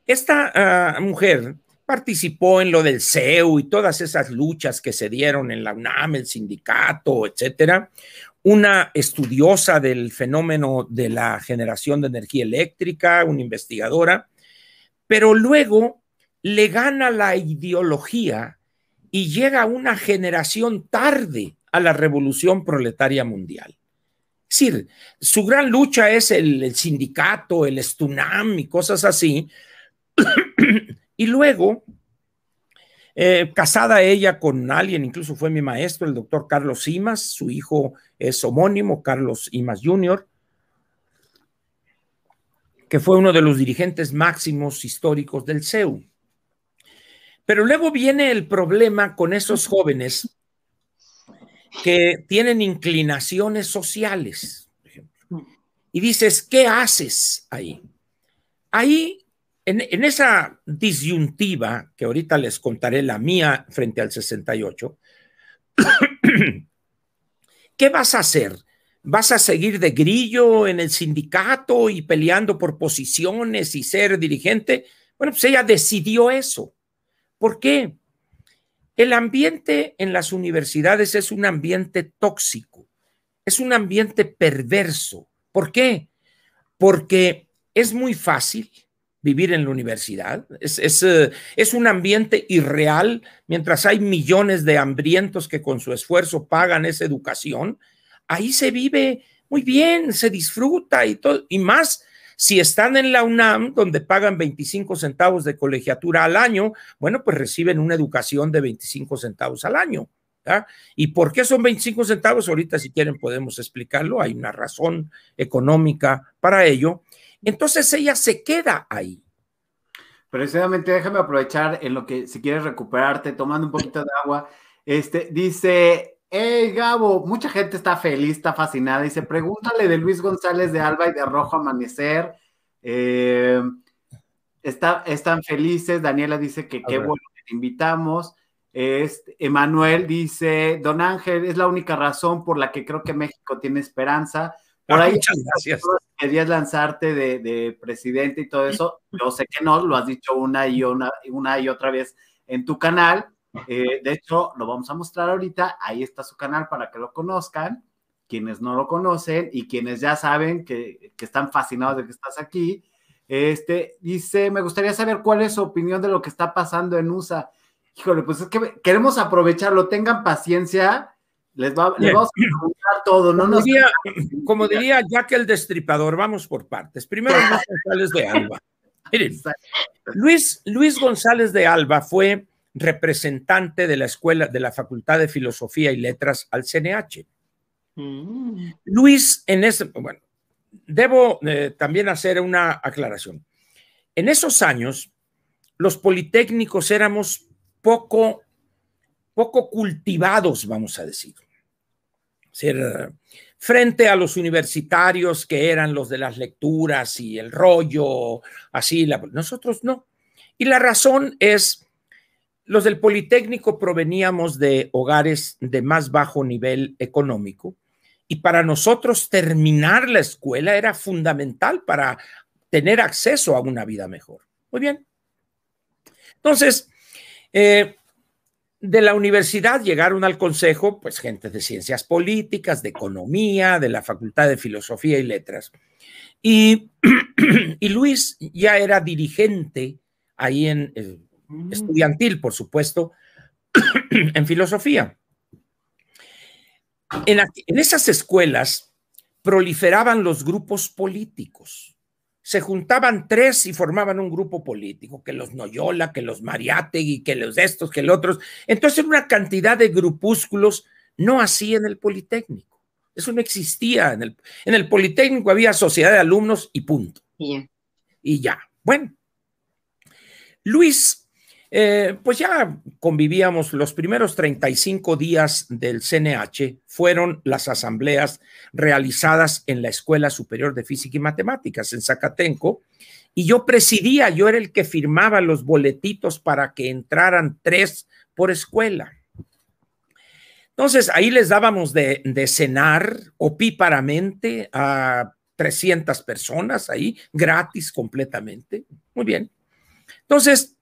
Esta ah, mujer participó en lo del CEU y todas esas luchas que se dieron en la UNAM, el sindicato, etcétera. Una estudiosa del fenómeno de la generación de energía eléctrica, una investigadora, pero luego le gana la ideología y llega una generación tarde a la revolución proletaria mundial. Es decir, su gran lucha es el, sindicato, el Stunam y cosas así. y luego, eh, casada ella con alguien, incluso fue mi maestro, el doctor Carlos Imas, su hijo es homónimo, Carlos Imas Jr., que fue uno de los dirigentes máximos históricos del CEU. Pero luego viene el problema con esos jóvenes que tienen inclinaciones sociales, por ejemplo. Y dices, ¿qué haces ahí? Ahí, en, en, esa disyuntiva, que ahorita les contaré la mía frente al 68, ¿qué vas a hacer? ¿Vas a seguir de grillo en el sindicato y peleando por posiciones y ser dirigente? Bueno, pues ella decidió eso. ¿Por qué? El ambiente en las universidades es un ambiente tóxico, es un ambiente perverso. ¿Por qué? Porque es muy fácil vivir en la universidad, es, es, eh, es, un ambiente irreal, mientras hay millones de hambrientos que con su esfuerzo pagan esa educación, ahí se vive muy bien, se disfruta y todo, y más si están en la UNAM, donde pagan 25 centavos de colegiatura al año, bueno, pues reciben una educación de 25 centavos al año. ¿Y por qué son 25 centavos? Ahorita si quieren podemos explicarlo, hay una razón económica para ello. Entonces ella se queda ahí. Precisamente déjame aprovechar en lo que si quieres recuperarte, tomando un poquito de agua. Este dice, hey Gabo, mucha gente está feliz, está fascinada. Dice, pregúntale de Luis González de Alba y de Rojo Amanecer. Eh, está, están felices. Daniela dice que qué bueno que te invitamos. Este, Emanuel dice, Don Ángel, es la única razón por la que creo que México tiene esperanza. Por ah, ahí muchas gracias. querías lanzarte de, presidente y todo eso. Yo sé que no, lo has dicho una y una, una y otra vez en tu canal. Eh, de hecho, lo vamos a mostrar ahorita. Ahí está su canal para que lo conozcan. Quienes no lo conocen y quienes ya saben que, que están fascinados de que estás aquí. Este dice: Me gustaría saber cuál es su opinión de lo que está pasando en USA híjole, pues es que queremos aprovecharlo, tengan paciencia, les, va, les vamos a preguntar todo, ¿no? Como, diría, como diría Jack el Destripador, vamos por partes. Primero Luis González de Alba. Miren, Luis, Luis González de Alba fue representante de la escuela, de la Facultad de Filosofía y Letras al CNH. Mm. Luis, en ese, bueno, debo eh, también hacer una aclaración. En esos años, los politécnicos éramos poco, poco cultivados, vamos a decir. frente a los universitarios que eran los de las lecturas y el rollo, así, nosotros no. Y la razón es, los del Politécnico proveníamos de hogares de más bajo nivel económico y para nosotros terminar la escuela era fundamental para tener acceso a una vida mejor. Muy bien. Entonces, eh, de la universidad llegaron al consejo, pues, gente de ciencias políticas, de economía, de la Facultad de Filosofía y Letras. Y, y Luis ya era dirigente ahí en mm. estudiantil, por supuesto, en filosofía. en esas escuelas proliferaban los grupos políticos se juntaban tres y formaban un grupo político, que los Noyola, que los Mariátegui, que los estos, que los otros. Entonces, una cantidad de grupúsculos, no así en el Politécnico. Eso no existía. En el, en el Politécnico había sociedad de alumnos y punto. Y ya. Bueno, Luis eh, pues ya convivíamos los primeros 35 días del CNH, fueron las asambleas realizadas en la Escuela Superior de Física y Matemáticas en Zacatenco, y yo presidía, yo era el que firmaba los boletitos para que entraran tres por escuela. Entonces, ahí les dábamos de, de cenar opíparamente a 300 personas ahí, gratis completamente. Muy bien. Entonces,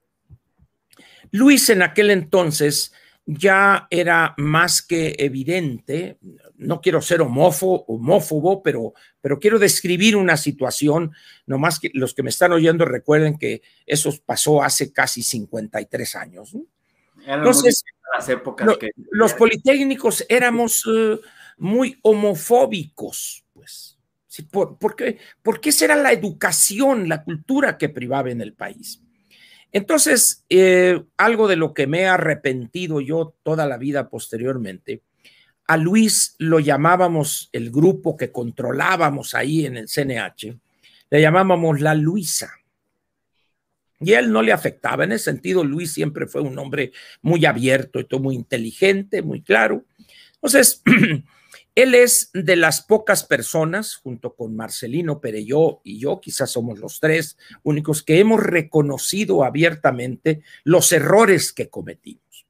Luis en aquel entonces ya era más que evidente, no quiero ser homófobo, homófobo pero, pero quiero describir una situación, nomás que los que me están oyendo recuerden que eso pasó hace casi 53 años. Entonces, las épocas que... los politécnicos éramos eh, muy homofóbicos, pues. ¿Por, por, qué, ¿Por qué será la educación, la cultura que privaba en el país? Entonces, eh, algo de lo que me he arrepentido yo toda la vida posteriormente, a Luis lo llamábamos el grupo que controlábamos ahí en el CNH, le llamábamos la Luisa. Y él no le afectaba. En ese sentido, Luis siempre fue un hombre muy abierto y todo muy inteligente, muy claro. Entonces, Él es de las pocas personas, junto con Marcelino Pereyó y yo, quizás somos los tres únicos, que hemos reconocido abiertamente los errores que cometimos.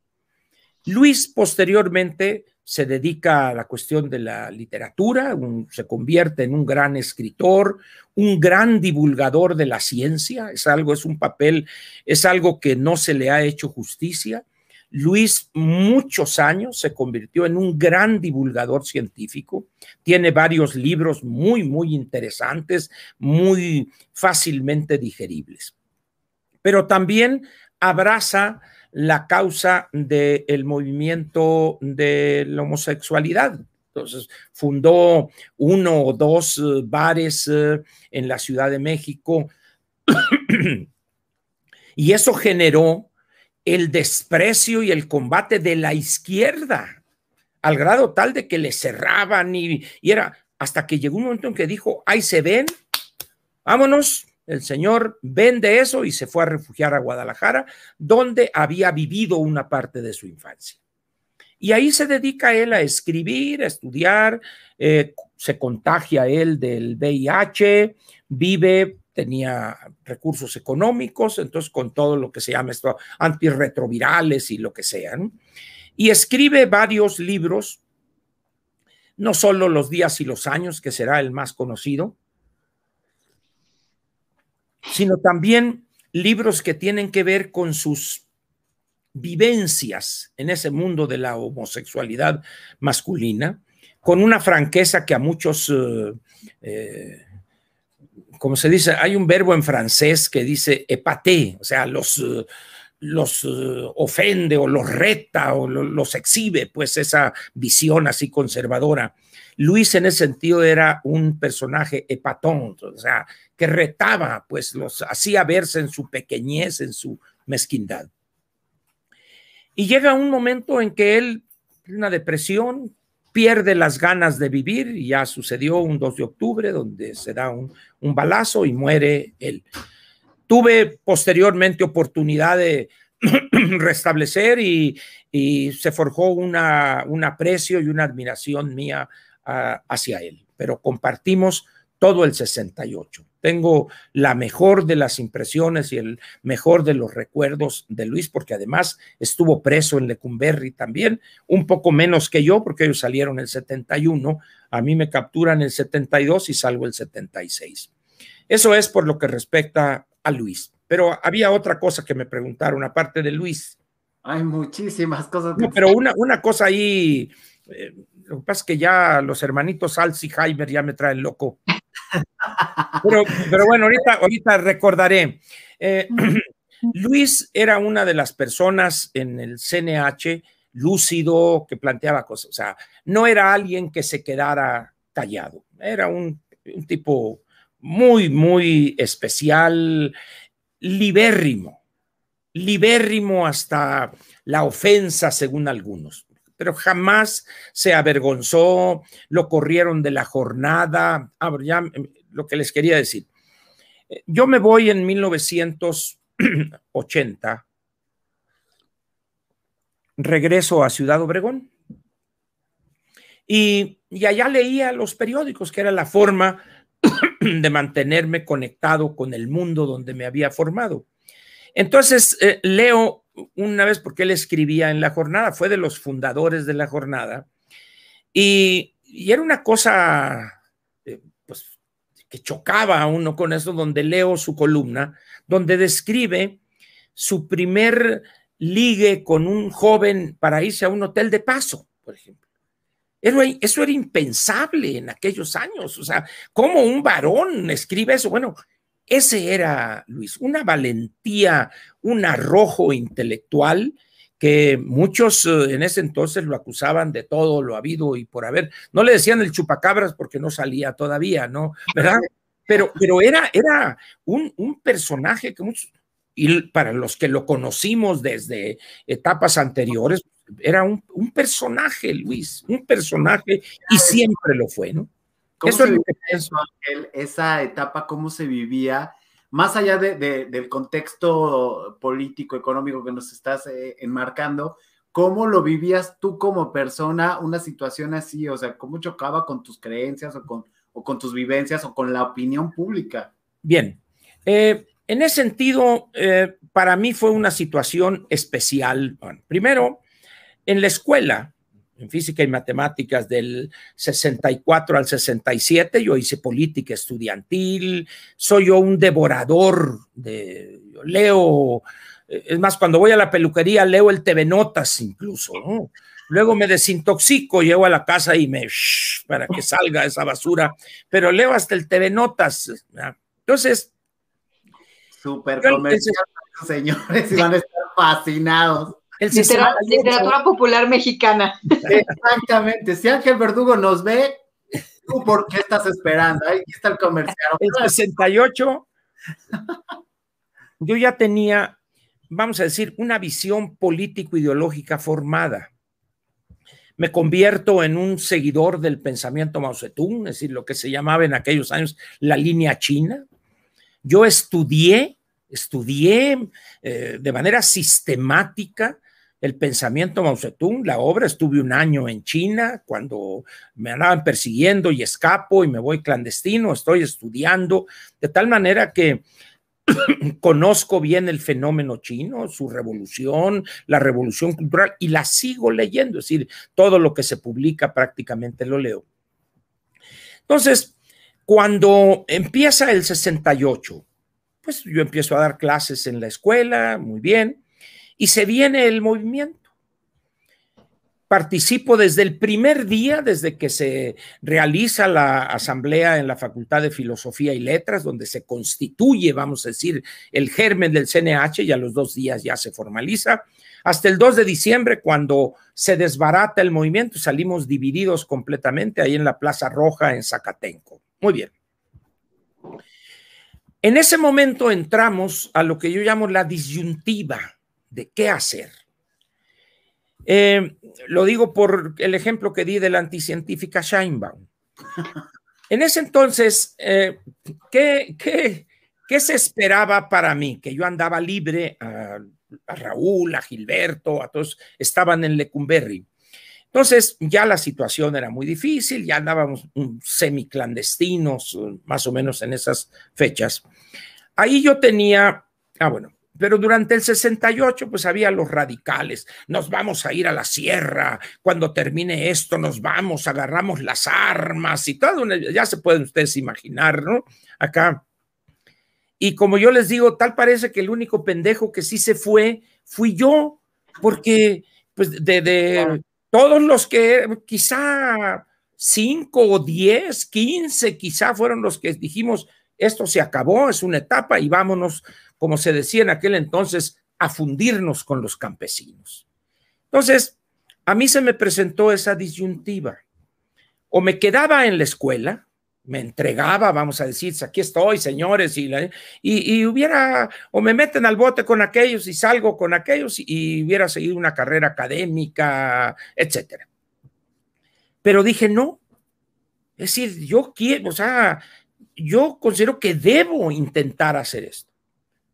Luis posteriormente se dedica a la cuestión de la literatura, se convierte en un gran escritor, un gran divulgador de la ciencia, es algo, es un papel, es algo que no se le ha hecho justicia Luis muchos años se convirtió en un gran divulgador científico, tiene varios libros muy, muy interesantes, muy fácilmente digeribles, pero también abraza la causa del movimiento de la homosexualidad. Entonces, fundó uno o dos eh, bares eh, en la Ciudad de México. Y eso generó el desprecio y el combate de la izquierda, al grado tal de que le cerraban y, era hasta que llegó un momento en que dijo, ahí se ven, vámonos, el señor vende eso y se fue a refugiar a Guadalajara, donde había vivido una parte de su infancia. Y ahí se dedica él a escribir, a estudiar, eh, se contagia él del VIH, vive tenía recursos económicos, entonces con todo lo que se llama esto, antirretrovirales y lo que sea. Y escribe varios libros, no solo Los días y los años, que será el más conocido, sino también libros que tienen que ver con sus vivencias en ese mundo de la homosexualidad masculina, con una franqueza que a muchos eh, eh, como se dice, hay un verbo en francés que dice epaté, o sea, los, eh, los eh, ofende o los reta o los exhibe, pues esa visión así conservadora. Luis en ese sentido era un personaje epatón, o sea, que retaba, pues los hacía verse en su pequeñez, en su mezquindad. Y llega un momento en que él, una depresión, pierde las ganas de vivir y ya sucedió un 2 de octubre donde se da un, balazo y muere él. Tuve posteriormente oportunidad de restablecer y, se forjó una, un aprecio y una admiración mía ah, hacia él, pero compartimos todo el 68. Tengo la mejor de las impresiones y el mejor de los recuerdos de Luis, porque además estuvo preso en Lecumberri también, un poco menos que yo, porque ellos salieron el 71, a mí me capturan el 72 y salgo el 76. Eso es por lo que respecta a Luis. Pero había otra cosa que me preguntaron, aparte de Luis. Hay muchísimas cosas. pero una, una cosa ahí, eh, lo que pasa es que ya los hermanitos Alzheimer ya me traen loco. Pero, pero bueno, ahorita, ahorita recordaré. Eh, Luis era una de las personas en el CNH lúcido que planteaba cosas. O sea, no era alguien que se quedara callado. Era un, un tipo muy, muy especial, libérrimo, libérrimo hasta la ofensa, según algunos pero jamás se avergonzó, lo corrieron de la jornada. Ah, ya lo que les quería decir. Yo me voy en 1980, regreso a Ciudad Obregón y, allá leía los periódicos, que era la forma de mantenerme conectado con el mundo donde me había formado. Entonces eh, leo una vez porque él escribía en la jornada, fue de los fundadores de la jornada, y, era una cosa eh, pues, que chocaba a uno con eso, donde leo su columna, donde describe su primer ligue con un joven para irse a un hotel de paso, por ejemplo. Eso era impensable en aquellos años. O sea, ¿cómo un varón escribe eso? Bueno, ese era Luis, una valentía, un arrojo intelectual que muchos eh, en ese entonces lo acusaban de todo lo habido y por haber. No le decían el chupacabras porque no salía todavía, ¿no? ¿Verdad? Pero, pero era, era un, un personaje que muchos, y para los que lo conocimos desde etapas anteriores, era un, un personaje, Luis, un personaje, y siempre lo fue, ¿no? Eso lo que pienso. Esa etapa, cómo se vivía, más allá de, del contexto político, económico que nos estás eh, enmarcando, ¿cómo lo vivías tú como persona una situación así? O sea, ¿cómo chocaba con tus creencias o con, o con tus vivencias o con la opinión pública? Bien. Eh, en ese sentido, eh, para mí fue una situación especial. primero, en la escuela, en física y matemáticas del 64 al 67, yo hice política estudiantil, soy yo un devorador de, leo, eh, es más, cuando voy a la peluquería leo el TV Notas incluso, Luego me desintoxico, llego a la casa y me, para que salga esa basura, pero leo hasta el TV Notas. Entonces... Súper comercial, señores, y van a estar fascinados literatura popular mexicana. Exactamente. Si Ángel Verdugo nos ve, ¿tú por qué estás esperando? Ahí está el comercial. El 68, yo ya tenía, vamos a decir, una visión político-ideológica formada. Me convierto en un seguidor del pensamiento Mao Zedong, es decir, lo que se llamaba en aquellos años la línea china. Yo estudié, estudié eh, de manera sistemática el pensamiento Mao Zedong, la obra, estuve un año en China cuando me andaban persiguiendo y escapo y me voy clandestino, estoy estudiando, de tal manera que conozco bien el fenómeno chino, su revolución, la revolución cultural y la sigo leyendo, es decir, todo lo que se publica prácticamente lo leo. Entonces, cuando empieza el 68, pues yo empiezo a dar clases en la escuela, muy bien, y se viene el movimiento. Participo desde el primer día, desde que se realiza la asamblea en la Facultad de Filosofía y Letras, donde se constituye, vamos a decir, el germen del CNH y a los dos días ya se formaliza, hasta el 2 de diciembre, cuando se desbarata el movimiento, salimos divididos completamente ahí en la Plaza Roja en Zacatenco. Muy bien. En ese momento entramos a lo que yo llamo la disyuntiva de qué hacer. Eh, lo digo por el ejemplo que di de la anticientífica Scheinbaum. En ese entonces, eh, ¿qué, qué, se esperaba para mí? Que yo andaba libre, a, Raúl, a Gilberto, a todos, estaban en Lecumberri. Entonces, ya la situación era muy difícil, ya andábamos semiclandestinos, más o menos en esas fechas. Ahí yo tenía, ah, bueno, pero durante el 68, pues había los radicales. Nos vamos a ir a la sierra. Cuando termine esto, nos vamos, agarramos las armas y todo. Ya se pueden ustedes imaginar, ¿no? Acá. Y como yo les digo, tal parece que el único pendejo que sí se fue fui yo, porque pues de, de todos los que quizá cinco o diez, quince, quizá fueron los que dijimos, esto se acabó, es una etapa y vámonos como se decía en aquel entonces, a fundirnos con los campesinos. Entonces, a mí se me presentó esa disyuntiva. O me quedaba en la escuela, me entregaba, vamos a decir, aquí estoy, señores, y, y, hubiera, o me meten al bote con aquellos y salgo con aquellos y, hubiera seguido una carrera académica, etcétera. Pero dije, no, es decir, yo quiero, o sea, yo considero que debo intentar hacer esto.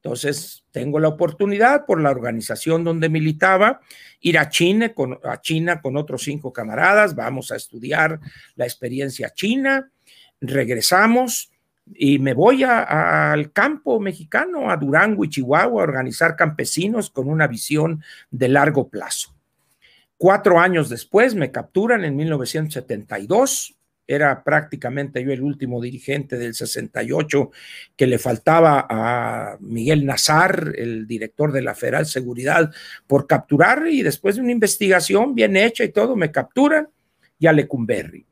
Entonces, tengo la oportunidad por la organización donde militaba, ir a China con, otros cinco camaradas, vamos a estudiar la experiencia china, regresamos, y me voy al campo mexicano, a Durango y Chihuahua, a organizar campesinos con una visión de largo plazo. Cuatro años después me capturan en 1972. Era prácticamente yo el último dirigente del 68 que le faltaba a Miguel Nazar, el director de la Federal Seguridad, por capturar y después de una investigación bien hecha y todo, me capturan y a Lecumberri.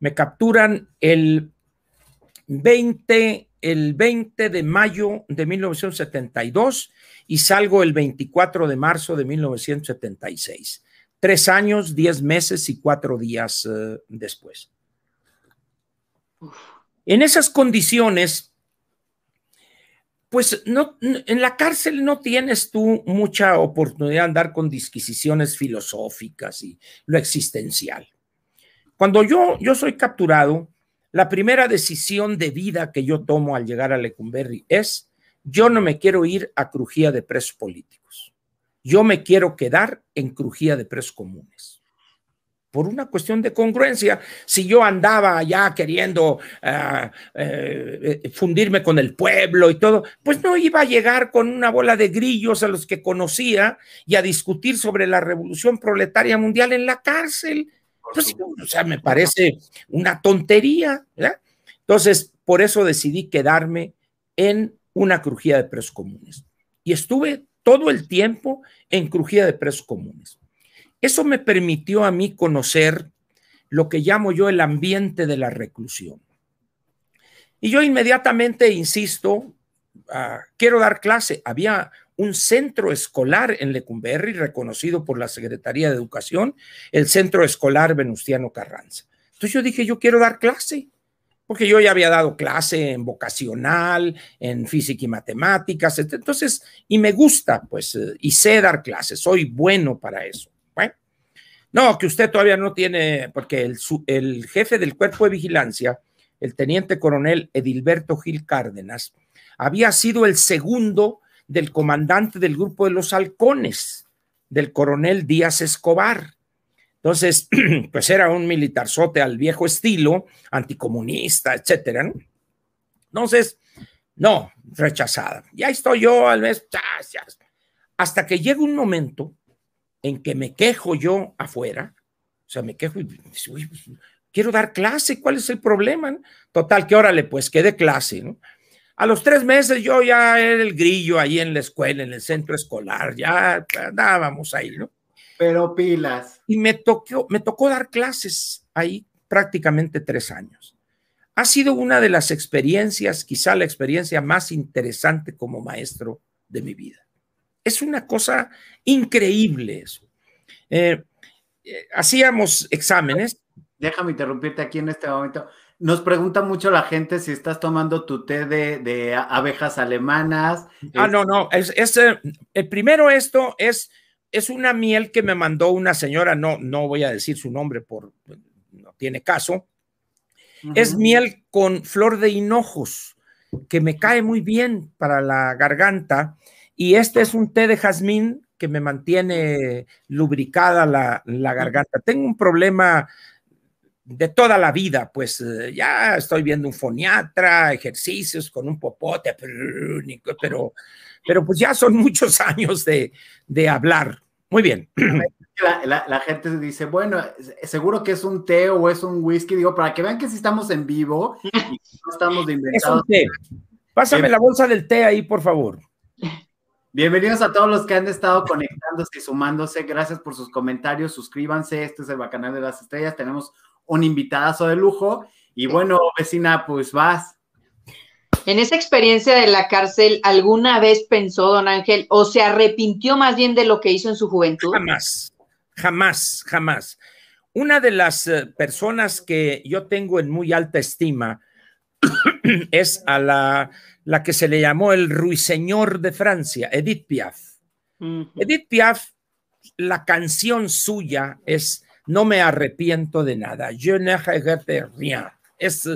Me capturan el 20, el 20 de mayo de 1972 y salgo el 24 de marzo de 1976 tres años, diez meses y cuatro días eh, después. En esas condiciones, pues no, en la cárcel no tienes tú mucha oportunidad de andar con disquisiciones filosóficas y lo existencial. Cuando yo, yo soy capturado, la primera decisión de vida que yo tomo al llegar a Lecumberri es, yo no me quiero ir a crujía de presos políticos. Yo me quiero quedar en crujía de presos comunes. Por una cuestión de congruencia, si yo andaba allá queriendo ah, eh, fundirme con el pueblo y todo, pues no iba a llegar con una bola de grillos a los que conocía y a discutir sobre la revolución proletaria mundial en la cárcel. O sea, me parece una tontería. Entonces, por eso decidí quedarme en una crujía de presos comunes. Y estuve todo el tiempo en crujía de presos comunes. Eso me permitió a mí conocer lo que llamo yo el ambiente de la reclusión. Y yo inmediatamente insisto, ah, quiero dar clase. Había un centro escolar en Lecumberri reconocido por la Secretaría de Educación, el Centro Escolar Venustiano Carranza. Entonces yo dije, yo quiero dar clase porque yo ya había dado clase en vocacional, en física y matemáticas, entonces, y me gusta, pues, eh, y sé dar clases, soy bueno para eso. No, que usted todavía no tiene, porque el, jefe del cuerpo de vigilancia, el teniente coronel Edilberto Gil Cárdenas, había sido el segundo del comandante del grupo de los halcones, del coronel Díaz Escobar. Entonces, pues era un militarzote al viejo estilo, anticomunista, etcétera. Entonces, no, rechazada. Ya estoy yo al mes, hasta que llega un momento en que me quejo yo afuera, o sea, me quejo y pues, quiero dar clase, ¿cuál es el problema? Total, que órale, pues quede clase, ¿no? A los tres meses yo ya era el grillo ahí en la escuela, en el centro escolar, ya andábamos ahí, ¿no? Pero pilas. Y me tocó, me tocó dar clases ahí prácticamente tres años. Ha sido una de las experiencias, quizá la experiencia más interesante como maestro de mi vida. Es una cosa increíble eso. Eh, eh, hacíamos exámenes. Déjame interrumpirte aquí en este momento. Nos pregunta mucho la gente si estás tomando tu té de, abejas alemanas. Ah, no, no. Es, es, eh, el primero esto es es una miel que me mandó una señora, no, no voy a decir su nombre por, no tiene caso. Es miel con flor de hinojos, que me cae muy bien para la garganta. Y este es un té de jazmín que me mantiene lubricada la, garganta. Tengo un problema de toda la vida, pues eh, ya estoy viendo un foniatra, ejercicios con un popote, pero pero pues ya son muchos años de, hablar. Muy bien. La, gente dice, bueno, seguro que es un té o es un whisky, digo, para que vean que si estamos en vivo y no estamos de inventados. Es un té. Pásame la bolsa del té ahí, por favor. Bienvenidos a todos los que han estado conectándose y sumándose. Gracias por sus comentarios. Suscríbanse. Este es el Bacanal de las Estrellas. Tenemos un invitadazo de lujo. Y bueno, vecina, pues vas. En esa experiencia de la cárcel, ¿alguna vez pensó don Ángel o se arrepintió más bien de lo que hizo en su juventud? Jamás, jamás, jamás. Una de las eh, personas que yo tengo en muy alta estima es a la, la que se le llamó el ruiseñor de Francia, Edith Piaf. Edith Piaf, la canción suya es No me arrepiento de nada. Je ne regrette rien. Es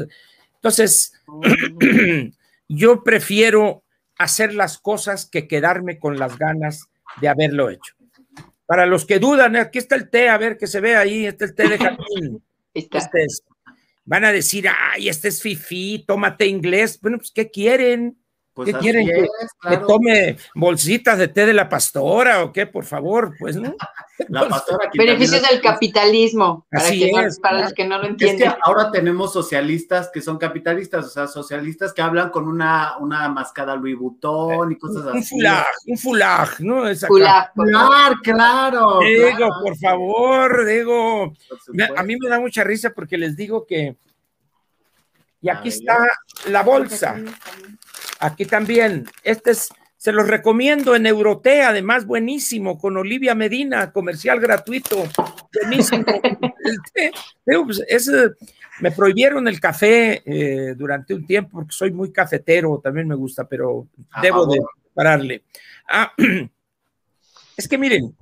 entonces, yo prefiero hacer las cosas que quedarme con las ganas de haberlo hecho. Para los que dudan, aquí está el té, a ver que se ve ahí, este el té de jardín. Este es. Van a decir, ay, este es fifi, tómate inglés. Bueno, pues, ¿qué quieren? Pues ¿Qué así quieren? es, que claro. tome bolsitas de té de la pastora o qué, por favor, pues, ¿no? La pastora aquí Beneficios del capitalismo, para, Así que no- es, para claro. los que no lo Es que entienden. ahora tenemos socialistas que son capitalistas, o sea, socialistas que hablan con una, una mascada Louis Vuitton y cosas así. Un fulag, un fulag, ¿no? Es acá. Favor. Claro, claro. Digo, claro, por favor, digo. por Me- supuesto. a mí me da mucha risa porque les digo que. Y aquí está la bolsa. Aquí también. Este es, se los recomiendo en Euroté, además buenísimo, con Olivia Medina, comercial gratuito. Buenísimo. Pues, es, eh, me prohibieron el café eh, durante un tiempo porque soy muy cafetero, también me gusta, pero A debo de pararle. Ah, es que miren,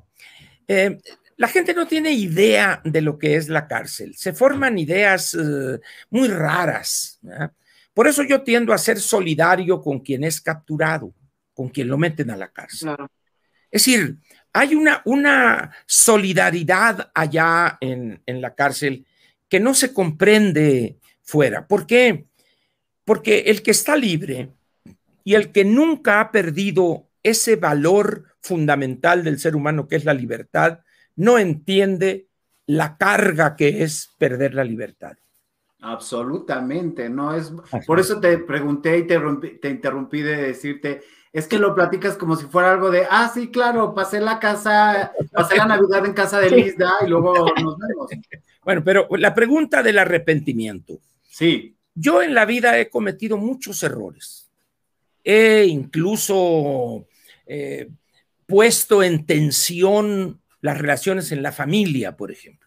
eh, la gente no tiene idea de lo que es la cárcel. Se forman ideas eh, muy raras. ¿verdad? Por eso yo tiendo a ser solidario con quien es capturado, con quien lo meten a la cárcel. Claro. Es decir, hay una, una solidaridad allá en, en la cárcel que no se comprende fuera. ¿Por qué? Porque el que está libre y el que nunca ha perdido ese valor fundamental del ser humano que es la libertad, no entiende la carga que es perder la libertad. Absolutamente, no es. Por eso te pregunté y te, rompí- te interrumpí de decirte, es que lo platicas como si fuera algo de, ah, sí, claro, pasé la casa, pasé la Navidad en casa de Lizda y luego nos vemos. Bueno, pero la pregunta del arrepentimiento. Sí, Yo en la vida he cometido muchos errores. He incluso eh, puesto en tensión las relaciones en la familia, por ejemplo,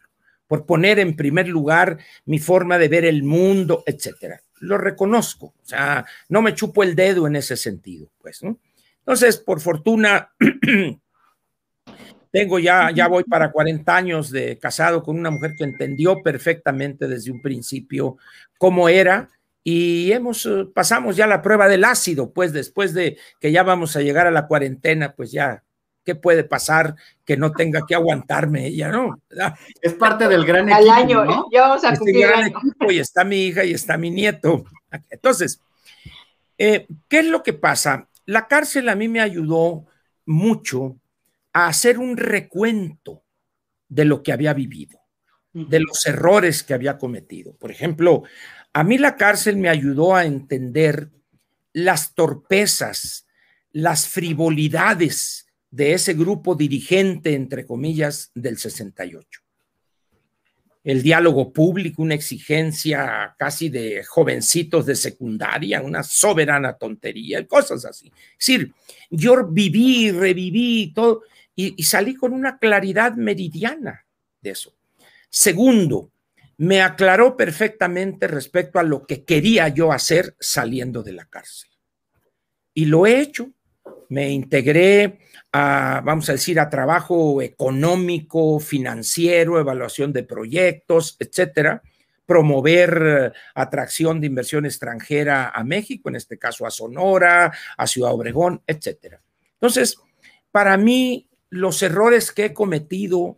por poner en primer lugar mi forma de ver el mundo, etcétera. Lo reconozco, o sea, no me chupo el dedo en ese sentido, pues, ¿no? Entonces, por fortuna, tengo ya, ya voy para 40 años de casado con una mujer que entendió perfectamente desde un principio cómo era y hemos eh, pasamos ya la prueba del ácido, pues después de que ya vamos a llegar a la cuarentena, pues ya qué puede pasar que no tenga que aguantarme ella, ¿no? ¿Verdad? es parte del gran Al equipo, año, ¿no? ya vamos a Este cumplir el gran año. equipo y está mi hija y está mi nieto. Entonces, eh, ¿qué es lo que pasa? La cárcel a mí me ayudó mucho a hacer un recuento de lo que había vivido de los errores que había cometido. Por ejemplo, a mí la cárcel me ayudó a entender las torpezas, las frivolidades de ese grupo dirigente, entre comillas, del 68. El diálogo público, una exigencia casi de jovencitos de secundaria, una soberana tontería, cosas así. Es decir, yo viví, reviví todo y, y salí con una claridad meridiana de eso. Segundo, me aclaró perfectamente respecto a lo que quería yo hacer saliendo de la cárcel. Y lo he hecho. Me integré a, vamos a decir, a trabajo económico, financiero, evaluación de proyectos, etcétera, promover eh, atracción de inversión extranjera a México, en este caso a Sonora, a Ciudad Obregón, etcétera. Entonces, para mí, los errores que he cometido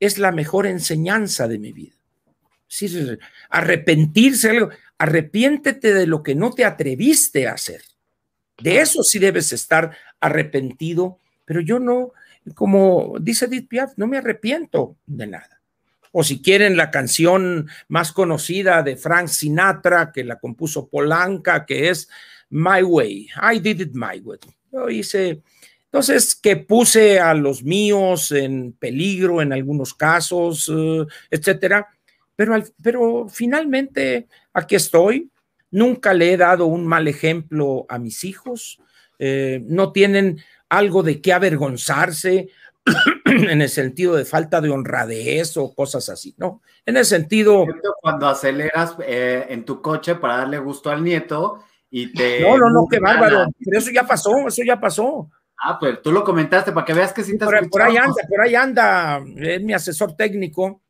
es la mejor enseñanza de mi vida. Decir, arrepentirse, arrepiéntete de lo que no te atreviste a hacer. De eso sí debes estar arrepentido, pero yo no, como dice Edith Piaf, no me arrepiento de nada. O si quieren la canción más conocida de Frank Sinatra, que la compuso Polanca, que es My Way, I Did It My Way. Yo hice, entonces, que puse a los míos en peligro en algunos casos, uh, etcétera. Pero, pero finalmente aquí estoy. Nunca le he dado un mal ejemplo a mis hijos. Eh, no tienen algo de qué avergonzarse en el sentido de falta de honradez o cosas así, ¿no? En el sentido... Cuando aceleras eh, en tu coche para darle gusto al nieto y te... No, no, no, qué bárbaro. Pero eso ya pasó, eso ya pasó. Ah, pues tú lo comentaste para que veas que sí te por, por ahí anda, por ahí anda, es mi asesor técnico.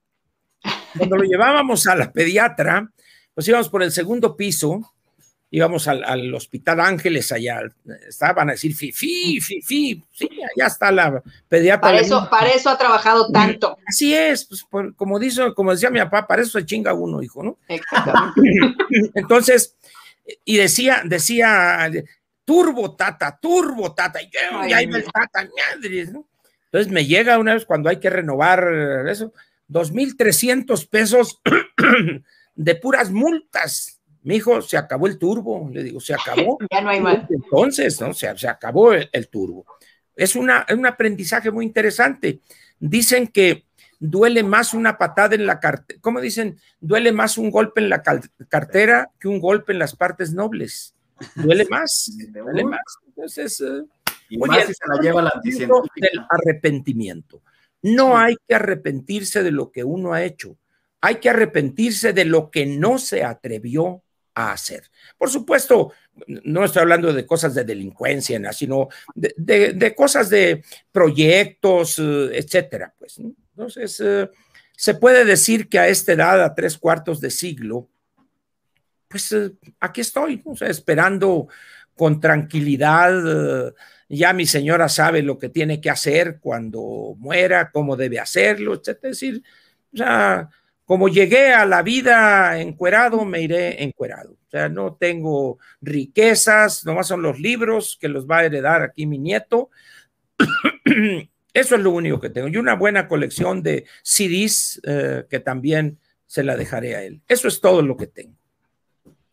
Cuando lo llevábamos a la pediatra, pues íbamos por el segundo piso íbamos al, Hospital Ángeles allá, estaban a decir fifi, fifi, sí, ya está la pediatra. Para eso, para eso ha trabajado tanto. Así es, pues, como, dice, como decía mi papá, para eso se chinga uno, hijo, ¿no? Entonces, y decía, decía, turbo tata, turbo tata, y, ahí me tata, ¿no? Entonces me llega una vez cuando hay que renovar eso, 2.300 pesos de puras multas mi hijo, se acabó el turbo. Le digo, se acabó. ya no hay más. Entonces, ¿no? Se, se acabó el, turbo. Es, una, un aprendizaje muy interesante. Dicen que duele más una patada en la cartera. ¿Cómo dicen? Duele más un golpe en la cartera que un golpe en las partes nobles. Duele más. duele más. Entonces, uh, y más se la lleva la del arrepentimiento. No hay que arrepentirse de lo que uno ha hecho. Hay que arrepentirse de lo que no se atrevió a hacer. Por supuesto, no estoy hablando de cosas de delincuencia, sino de, cosas de proyectos, eh, etcétera. Pues, Entonces, eh, se puede decir que a esta edad, a tres cuartos de siglo, pues eh, aquí estoy, esperando con tranquilidad. ya mi señora sabe lo que tiene que hacer cuando muera, cómo debe hacerlo, etcétera. Es decir, ya como llegué a la vida encuerado, me iré encuerado. O sea, no tengo riquezas, nomás son los libros que los va a heredar aquí mi nieto. Eso es lo único que tengo. Y una buena colección de CDs eh, que también se la dejaré a él. Eso es todo lo que tengo.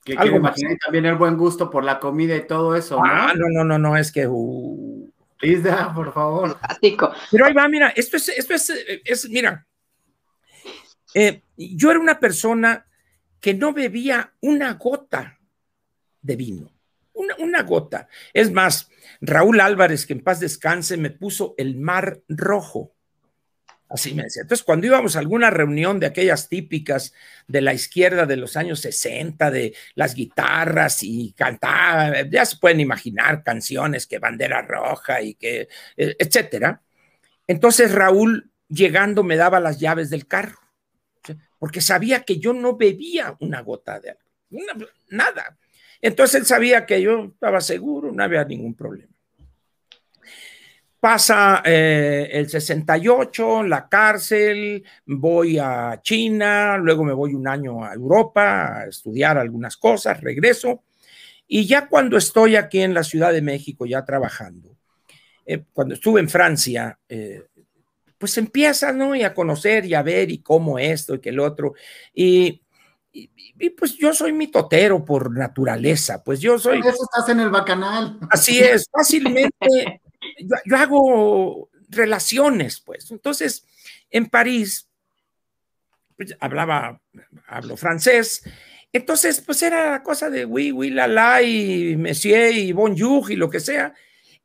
Que Algo también el buen gusto por la comida y todo eso. ¿no? Ah, no, no, no, no, es que. Uh... Lisa, por favor. Pero ahí va, mira, esto es, esto es, es mira, eh, yo era una persona que no bebía una gota de vino, una, gota. Es más, Raúl Álvarez, que en paz descanse, me puso el mar rojo. Así me decía. Entonces, cuando íbamos a alguna reunión de aquellas típicas de la izquierda de los años 60, de las guitarras y cantaba, ya se pueden imaginar canciones que bandera roja y que, eh, etcétera. Entonces, Raúl llegando me daba las llaves del carro porque sabía que yo no bebía una gota de nada. Entonces él sabía que yo estaba seguro, no había ningún problema. Pasa eh, el 68, la cárcel, voy a China, luego me voy un año a Europa a estudiar algunas cosas, regreso. Y ya cuando estoy aquí en la Ciudad de México, ya trabajando, eh, cuando estuve en Francia, eh, pues empiezas, ¿no? Y a conocer y a ver y cómo esto y que el otro. Y, y, pues yo soy mitotero por naturaleza, pues yo soy... Por eso estás en el bacanal. Así es, fácilmente yo, hago relaciones, pues. Entonces, en París, pues, hablaba, hablo francés, entonces, pues era cosa de oui, oui, la, la, y monsieur, y bonjour, y lo que sea.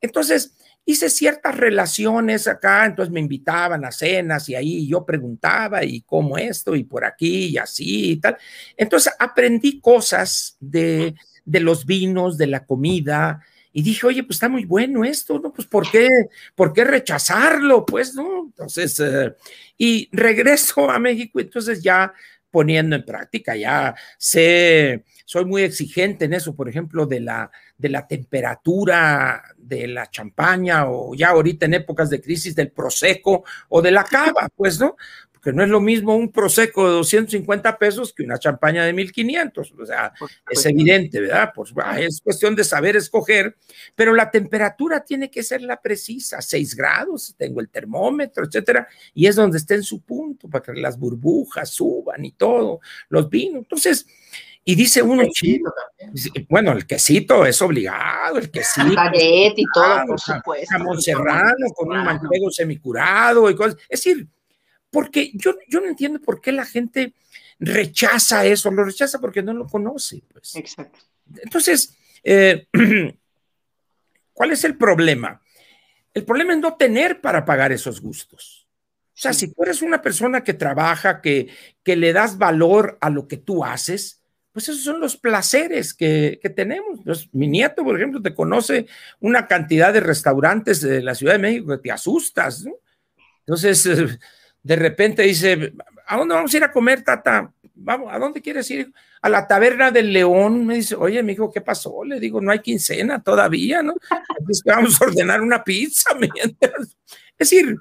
Entonces, hice ciertas relaciones acá, entonces me invitaban a cenas y ahí yo preguntaba y cómo esto y por aquí y así y tal. Entonces aprendí cosas de, de los vinos, de la comida y dije, oye, pues está muy bueno esto, ¿no? Pues ¿por qué, por qué rechazarlo? Pues, ¿no? Entonces, eh, y regreso a México, entonces ya poniendo en práctica, ya sé, soy muy exigente en eso, por ejemplo, de la, de la temperatura de la champaña o ya ahorita en épocas de crisis del prosecco o de la cava, pues, ¿no? Porque no es lo mismo un prosecco de 250 pesos que una champaña de 1500, o sea, es evidente, ¿verdad? Pues es cuestión de saber escoger, pero la temperatura tiene que ser la precisa, 6 grados, tengo el termómetro, etcétera, y es donde esté en su punto para que las burbujas suban y todo, los vinos. Entonces, y dice uno, bueno, el quesito es obligado, el quesito. y todo, por supuesto. Jamón serrano con un manchego semicurado y cosas. Es decir, porque yo, yo no entiendo por qué la gente rechaza eso, lo rechaza porque no lo conoce. Pues. Exacto. Entonces, eh, ¿cuál es el problema? El problema es no tener para pagar esos gustos. O sea, si tú eres una persona que trabaja, que, que le das valor a lo que tú haces, pues esos son los placeres que, tenemos. Pues, mi nieto, por ejemplo, te conoce una cantidad de restaurantes de la Ciudad de México que te asustas, ¿no? Entonces, de repente dice, ¿a dónde vamos a ir a comer, tata? vamos, ¿a dónde quieres ir? A la taberna del león. Me dice, oye, amigo, ¿qué pasó? Le digo, no hay quincena todavía, ¿no? vamos a ordenar una pizza mientras. Es decir,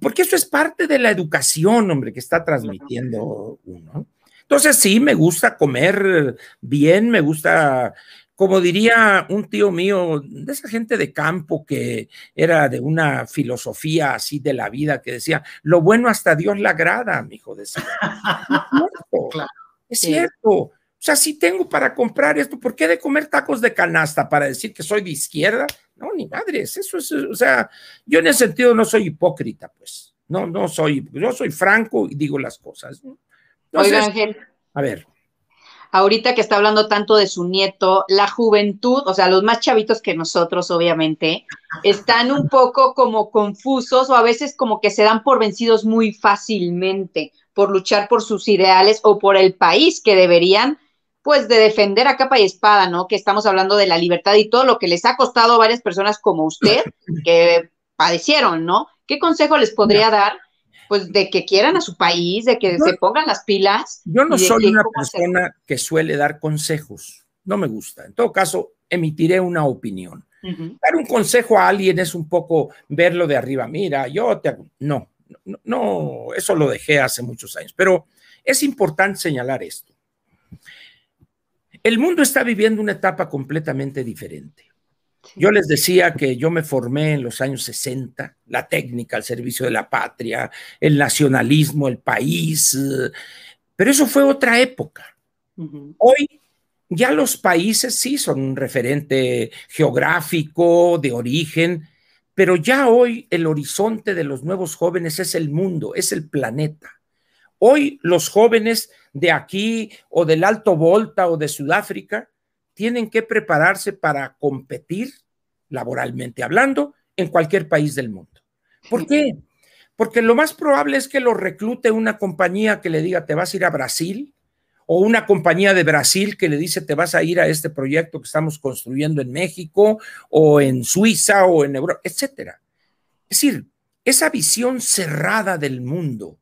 porque eso es parte de la educación, hombre, que está transmitiendo uno. Entonces, sí, me gusta comer bien, me gusta como diría un tío mío, de esa gente de campo que era de una filosofía así de la vida, que decía, lo bueno hasta Dios le agrada, mi hijo decía. Es cierto. O sea, si tengo para comprar esto, ¿por qué de comer tacos de canasta para decir que soy de izquierda? No, ni madres, eso es, o sea, yo en ese sentido no soy hipócrita, pues. No, no soy, yo soy franco y digo las cosas. Oiga, Ángel. A ver ahorita que está hablando tanto de su nieto, la juventud, o sea, los más chavitos que nosotros, obviamente, están un poco como confusos o a veces como que se dan por vencidos muy fácilmente por luchar por sus ideales o por el país que deberían, pues, de defender a capa y espada, ¿no? Que estamos hablando de la libertad y todo lo que les ha costado a varias personas como usted, que padecieron, ¿no? ¿Qué consejo les podría dar pues de que quieran a su país, de que se pongan las pilas. Yo no soy una persona que suele dar consejos, no me gusta. En todo caso, emitiré una opinión. Dar un consejo a alguien es un poco verlo de arriba, mira, yo te... No, no, no, eso lo dejé hace muchos años, pero es importante señalar esto. El mundo está viviendo una etapa completamente diferente. Yo les decía que yo me formé en los años 60, la técnica al servicio de la patria, el nacionalismo, el país, eh, pero eso fue otra época. Hoy ya los países sí son un referente geográfico, de origen, pero ya hoy el horizonte de los nuevos jóvenes es el mundo, es el planeta. Hoy los jóvenes de aquí o del Alto Volta o de Sudáfrica tienen que prepararse para competir laboralmente hablando en cualquier país del mundo. ¿Por qué? Porque lo más probable es que lo reclute una compañía que le diga te vas a ir a Brasil o una compañía de Brasil que le dice te vas a ir a este proyecto que estamos construyendo en México o en Suiza o en Europa, etcétera. Es decir, esa visión cerrada del mundo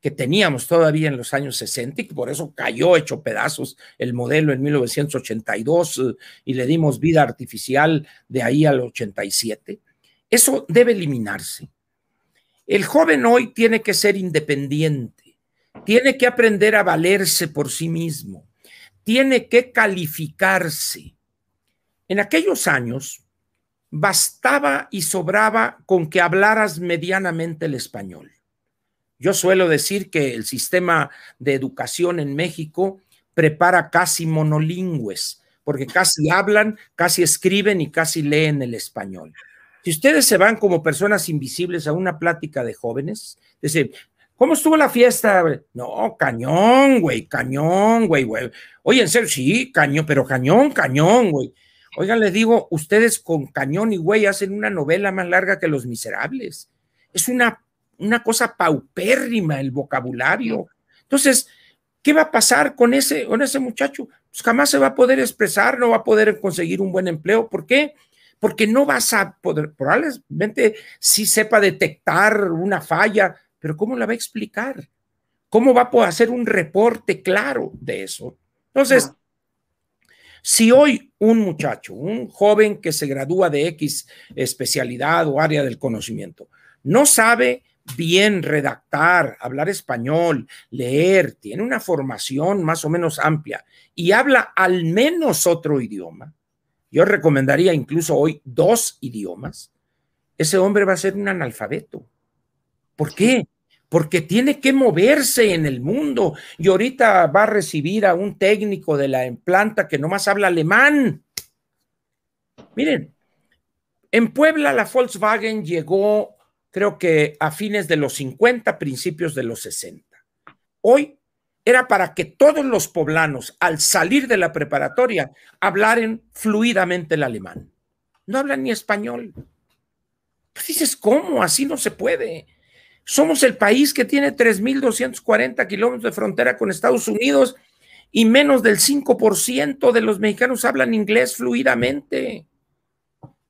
que teníamos todavía en los años 60 y que por eso cayó hecho pedazos el modelo en 1982 eh, y le dimos vida artificial de ahí al 87. Eso debe eliminarse. El joven hoy tiene que ser independiente, tiene que aprender a valerse por sí mismo, tiene que calificarse. En aquellos años bastaba y sobraba con que hablaras medianamente el español yo suelo decir que el sistema de educación en México prepara casi monolingües, porque casi hablan, casi escriben y casi leen el español. Si ustedes se van como personas invisibles a una plática de jóvenes, dicen, ¿cómo estuvo la fiesta? No, cañón, güey, cañón, güey, güey. Oye, en serio, sí, cañón, pero cañón, cañón, güey. Oigan, les digo, ustedes con cañón y güey hacen una novela más larga que Los Miserables. Es una una cosa paupérrima el vocabulario. Entonces, ¿qué va a pasar con ese, con ese muchacho? Pues jamás se va a poder expresar, no va a poder conseguir un buen empleo. ¿Por qué? Porque no vas a poder, probablemente sí sepa detectar una falla, pero ¿cómo la va a explicar? ¿Cómo va a poder hacer un reporte claro de eso? Entonces, si hoy un muchacho, un joven que se gradúa de X especialidad o área del conocimiento, no sabe bien redactar, hablar español, leer, tiene una formación más o menos amplia y habla al menos otro idioma, yo recomendaría incluso hoy dos idiomas, ese hombre va a ser un analfabeto. ¿Por qué? Porque tiene que moverse en el mundo y ahorita va a recibir a un técnico de la planta que nomás habla alemán. Miren, en Puebla la Volkswagen llegó creo que a fines de los 50, principios de los 60. Hoy era para que todos los poblanos, al salir de la preparatoria, hablaran fluidamente el alemán. No hablan ni español. Pues dices, ¿cómo? Así no se puede. Somos el país que tiene 3.240 kilómetros de frontera con Estados Unidos y menos del 5% de los mexicanos hablan inglés fluidamente.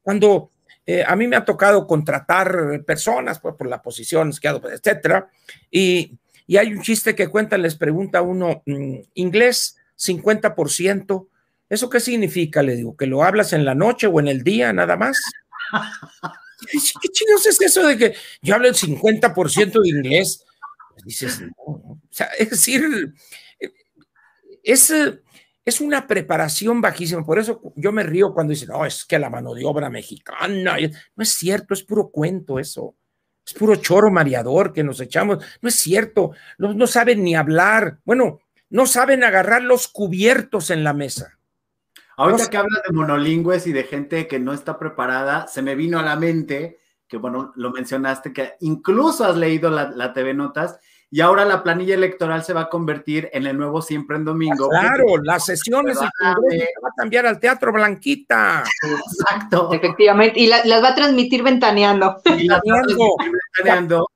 Cuando eh, a mí me ha tocado contratar personas pues, por la posición que etcétera, y, y hay un chiste que cuenta, les pregunta uno, mm, inglés 50%, ¿eso qué significa? Le digo, que lo hablas en la noche o en el día nada más. ¿Qué chingos es eso de que yo hablo el 50% de inglés? Pues dices, no, O sea, es decir, es, es una preparación bajísima. Por eso yo me río cuando dicen, no, es que la mano de obra mexicana. No es cierto, es puro cuento eso. Es puro choro mareador que nos echamos. No es cierto, no, no saben ni hablar. Bueno, no saben agarrar los cubiertos en la mesa. Ahorita que hablas de monolingües y de gente que no está preparada, se me vino a la mente que, bueno, lo mencionaste, que incluso has leído la, la TV Notas y ahora la planilla electoral se va a convertir en el nuevo Siempre en Domingo. Claro, las sesiones va a cambiar al Teatro Blanquita. Exacto. Efectivamente, y las va a transmitir ventaneando. Y las va a transmitir ventaneando.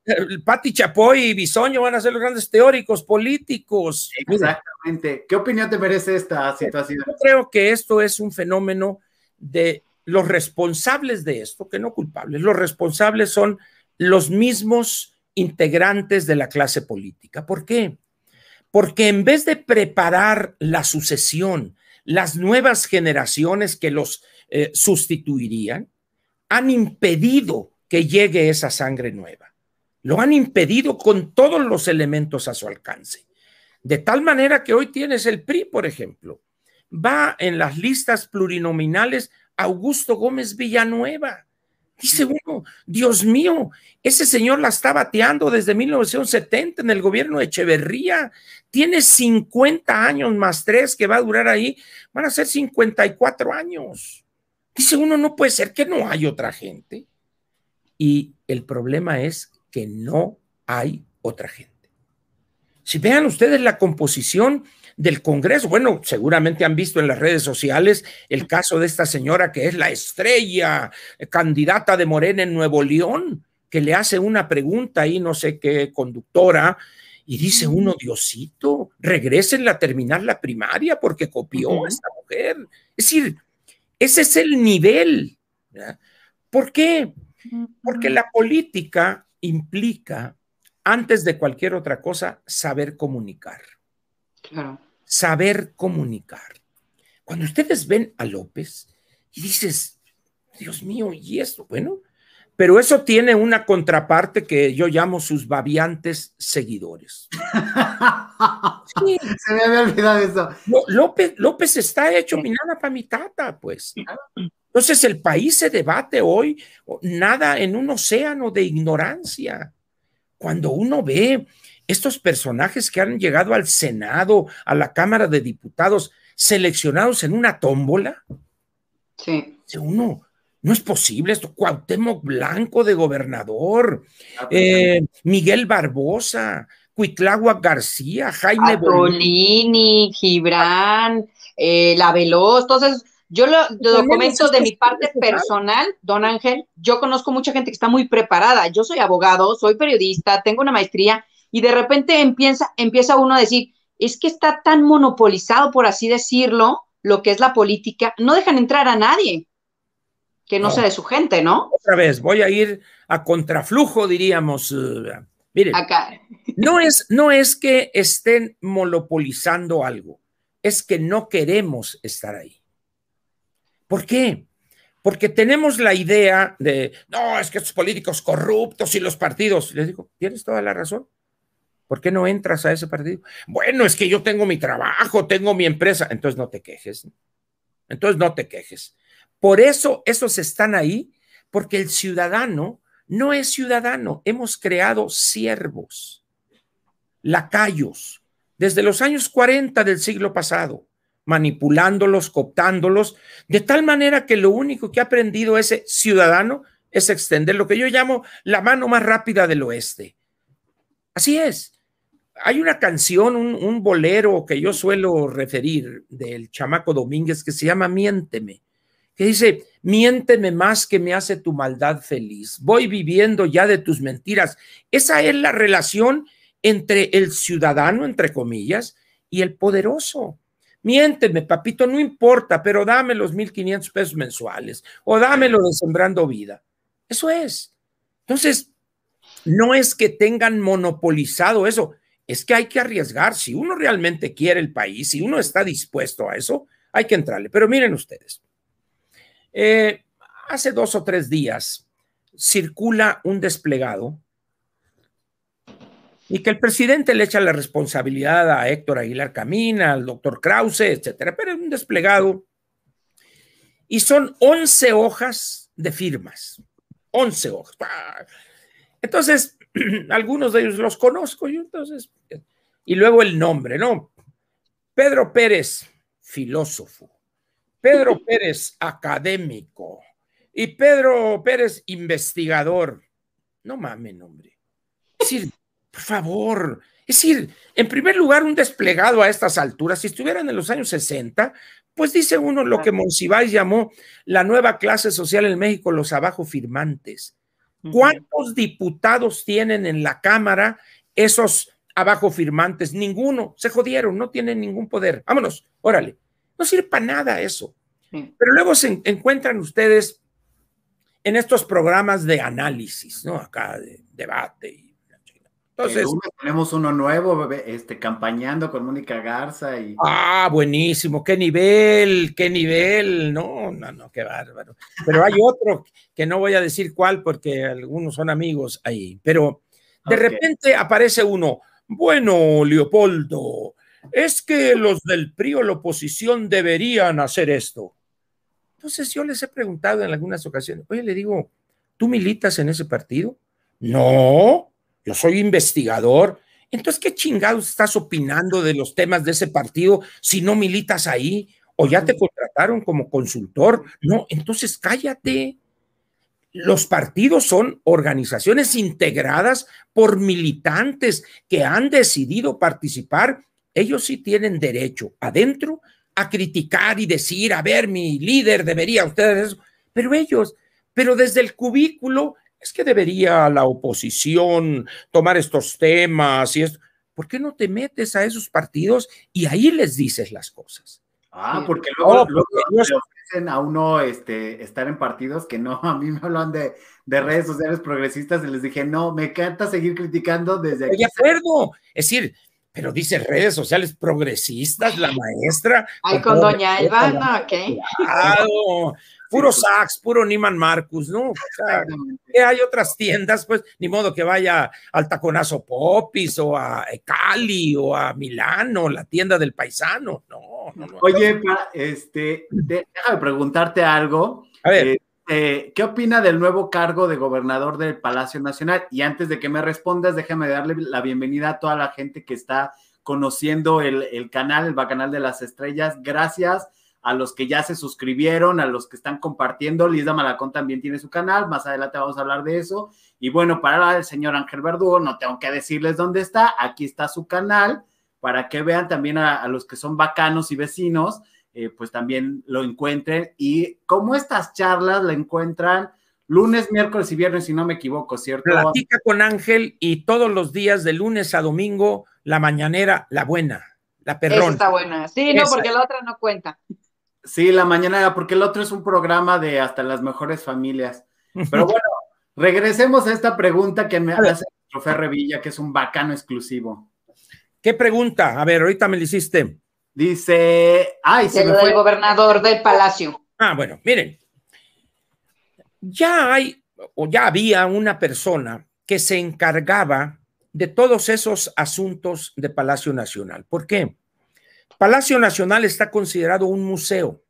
Pati Chapoy y Bisoño van a ser los grandes teóricos políticos. Exactamente. ¿Qué opinión te merece esta situación? Yo creo que esto es un fenómeno de los responsables de esto, que no culpables, los responsables son los mismos integrantes de la clase política. ¿Por qué? Porque en vez de preparar la sucesión, las nuevas generaciones que los eh, sustituirían, han impedido que llegue esa sangre nueva. Lo han impedido con todos los elementos a su alcance. De tal manera que hoy tienes el PRI, por ejemplo. Va en las listas plurinominales Augusto Gómez Villanueva Dice uno, Dios mío, ese señor la está bateando desde 1970 en el gobierno de Echeverría. Tiene 50 años más tres que va a durar ahí. Van a ser 54 años. Dice uno, no puede ser que no hay otra gente. Y el problema es que no hay otra gente. Si vean ustedes la composición del Congreso. Bueno, seguramente han visto en las redes sociales el caso de esta señora que es la estrella eh, candidata de Morena en Nuevo León, que le hace una pregunta ahí, no sé qué conductora, y dice uno, Diosito, regresen a terminar la primaria porque copió a esta mujer. Es decir, ese es el nivel. ¿Por qué? Porque la política implica, antes de cualquier otra cosa, saber comunicar. Saber comunicar. Cuando ustedes ven a López y dices, Dios mío, ¿y esto? Bueno, pero eso tiene una contraparte que yo llamo sus babiantes seguidores. Se me había olvidado eso. López, López está hecho mi nana para mi tata, pues. Entonces el país se debate hoy, nada en un océano de ignorancia. Cuando uno ve estos personajes que han llegado al Senado, a la Cámara de Diputados, seleccionados en una tómbola. Sí. Uno, no es posible esto. Cuauhtémoc Blanco de gobernador, eh, Miguel Barbosa, Cuitláhuac García, Jaime Bolini, Gibran, eh, La Veloz. Entonces, yo lo, lo comento de mi parte personal, don Ángel. Yo conozco mucha gente que está muy preparada. Yo soy abogado, soy periodista, tengo una maestría y de repente empieza, empieza uno a decir, es que está tan monopolizado, por así decirlo, lo que es la política, no dejan entrar a nadie que no, sea de su gente, ¿no? Otra vez, voy a ir a contraflujo, diríamos. Uh, miren, Acá. no, es, no es que estén monopolizando algo, es que no queremos estar ahí. ¿Por qué? Porque tenemos la idea de, no, es que estos políticos corruptos y los partidos. Les digo, tienes toda la razón. ¿Por qué no entras a ese partido? Bueno, es que yo tengo mi trabajo, tengo mi empresa. Entonces no te quejes. Entonces no te quejes. Por eso esos están ahí, porque el ciudadano no es ciudadano. Hemos creado siervos, lacayos, desde los años 40 del siglo pasado, manipulándolos, cooptándolos, de tal manera que lo único que ha aprendido ese ciudadano es extender lo que yo llamo la mano más rápida del oeste. Así es hay una canción, un, bolero que yo suelo referir del chamaco Domínguez que se llama Miénteme, que dice, miénteme más que me hace tu maldad feliz, voy viviendo ya de tus mentiras. Esa es la relación entre el ciudadano, entre comillas, y el poderoso. Miénteme, papito, no importa, pero dame los 1.500 pesos mensuales o dámelo de Sembrando Vida. Eso es. Entonces, no es que tengan monopolizado eso, es que hay que arriesgar. Si uno realmente quiere el país, si uno está dispuesto a eso, hay que entrarle. Pero miren ustedes, eh, hace dos o tres días circula un desplegado y que el presidente le echa la responsabilidad a Héctor Aguilar Camina, al doctor Krause, etcétera, pero es un desplegado y son 11 hojas de firmas, 11 hojas. Entonces, algunos de ellos los conozco yo, entonces, y luego el nombre, ¿no? Pedro Pérez, filósofo. Pedro Pérez, académico. Y Pedro Pérez, investigador. No mames, hombre. Es decir, por favor, es decir, en primer lugar, un desplegado a estas alturas, si estuvieran en los años 60, pues dice uno lo que Monsiváis llamó la nueva clase social en México, los abajo firmantes. ¿Cuántos diputados tienen en la Cámara esos abajo firmantes? Ninguno. Se jodieron, no tienen ningún poder. Vámonos, órale. No sirve para nada eso. Pero luego se encuentran ustedes en estos programas de análisis, ¿no? Acá de debate entonces, tenemos uno nuevo, este, campañando con Mónica Garza y. Ah, buenísimo, qué nivel, qué nivel. No, no, no, qué bárbaro. Pero hay otro que no voy a decir cuál porque algunos son amigos ahí. Pero de repente aparece uno. Bueno, Leopoldo, es que los del PRI o la oposición deberían hacer esto. Entonces yo les he preguntado en algunas ocasiones, oye, le digo, ¿tú militas en ese partido? No, yo soy investigador. Entonces, ¿qué chingados estás opinando de los temas de ese partido si no militas ahí? ¿O ya te contrataron como consultor? No, entonces cállate. Los partidos son organizaciones integradas por militantes que han decidido participar. Ellos sí tienen derecho adentro a criticar y decir, a ver, mi líder debería ustedes pero ellos, pero desde el cubículo es que debería la oposición tomar estos temas y esto. ¿Por qué no te metes a esos partidos y ahí les dices las cosas? Ah, porque luego, luego le ofrecen a uno este, estar en partidos que no, a mí me hablan de, de redes sociales progresistas y les dije, no, me encanta seguir criticando desde aquí. De acuerdo, es decir, pero dice redes sociales progresistas, la maestra. Ay, con, doña Elba, ok. Claro, puro Saks, puro Niman Marcus, ¿no? O sea, hay otras tiendas, pues, ni modo que vaya al Taconazo Popis o a Cali o a Milano, la tienda del paisano, no, no, no. Oye, este, déjame preguntarte algo. A ver. Eh, ¿Qué opina del nuevo cargo de gobernador del Palacio Nacional? Y antes de que me respondas, déjame darle la bienvenida a toda la gente que está conociendo el, el canal, el Bacanal de las Estrellas. Gracias a los que ya se suscribieron, a los que están compartiendo. Lisa Malacón también tiene su canal, más adelante vamos a hablar de eso. Y bueno, para el señor Ángel Verdugo, no tengo que decirles dónde está, aquí está su canal, para que vean también a, los que son bacanos y vecinos, eh, pues también lo encuentren. Y como estas charlas la encuentran lunes, miércoles y viernes, si no me equivoco, ¿cierto? Platica con Ángel y todos los días de lunes a domingo, la mañanera, la buena, la perrón. está buena. Sí, no, porque la otra no cuenta. Sí, la mañana, porque el otro es un programa de hasta las mejores familias. Pero bueno, regresemos a esta pregunta que me hace el Trofeo Revilla, que es un bacano exclusivo. ¿Qué pregunta? A ver, ahorita me lo hiciste. Dice, ay, se me fue. el gobernador del palacio. Ah, bueno, miren. Ya hay, o ya había una persona que se encargaba de todos esos asuntos de Palacio Nacional. ¿Por qué? Palacio Nacional está considerado un museo.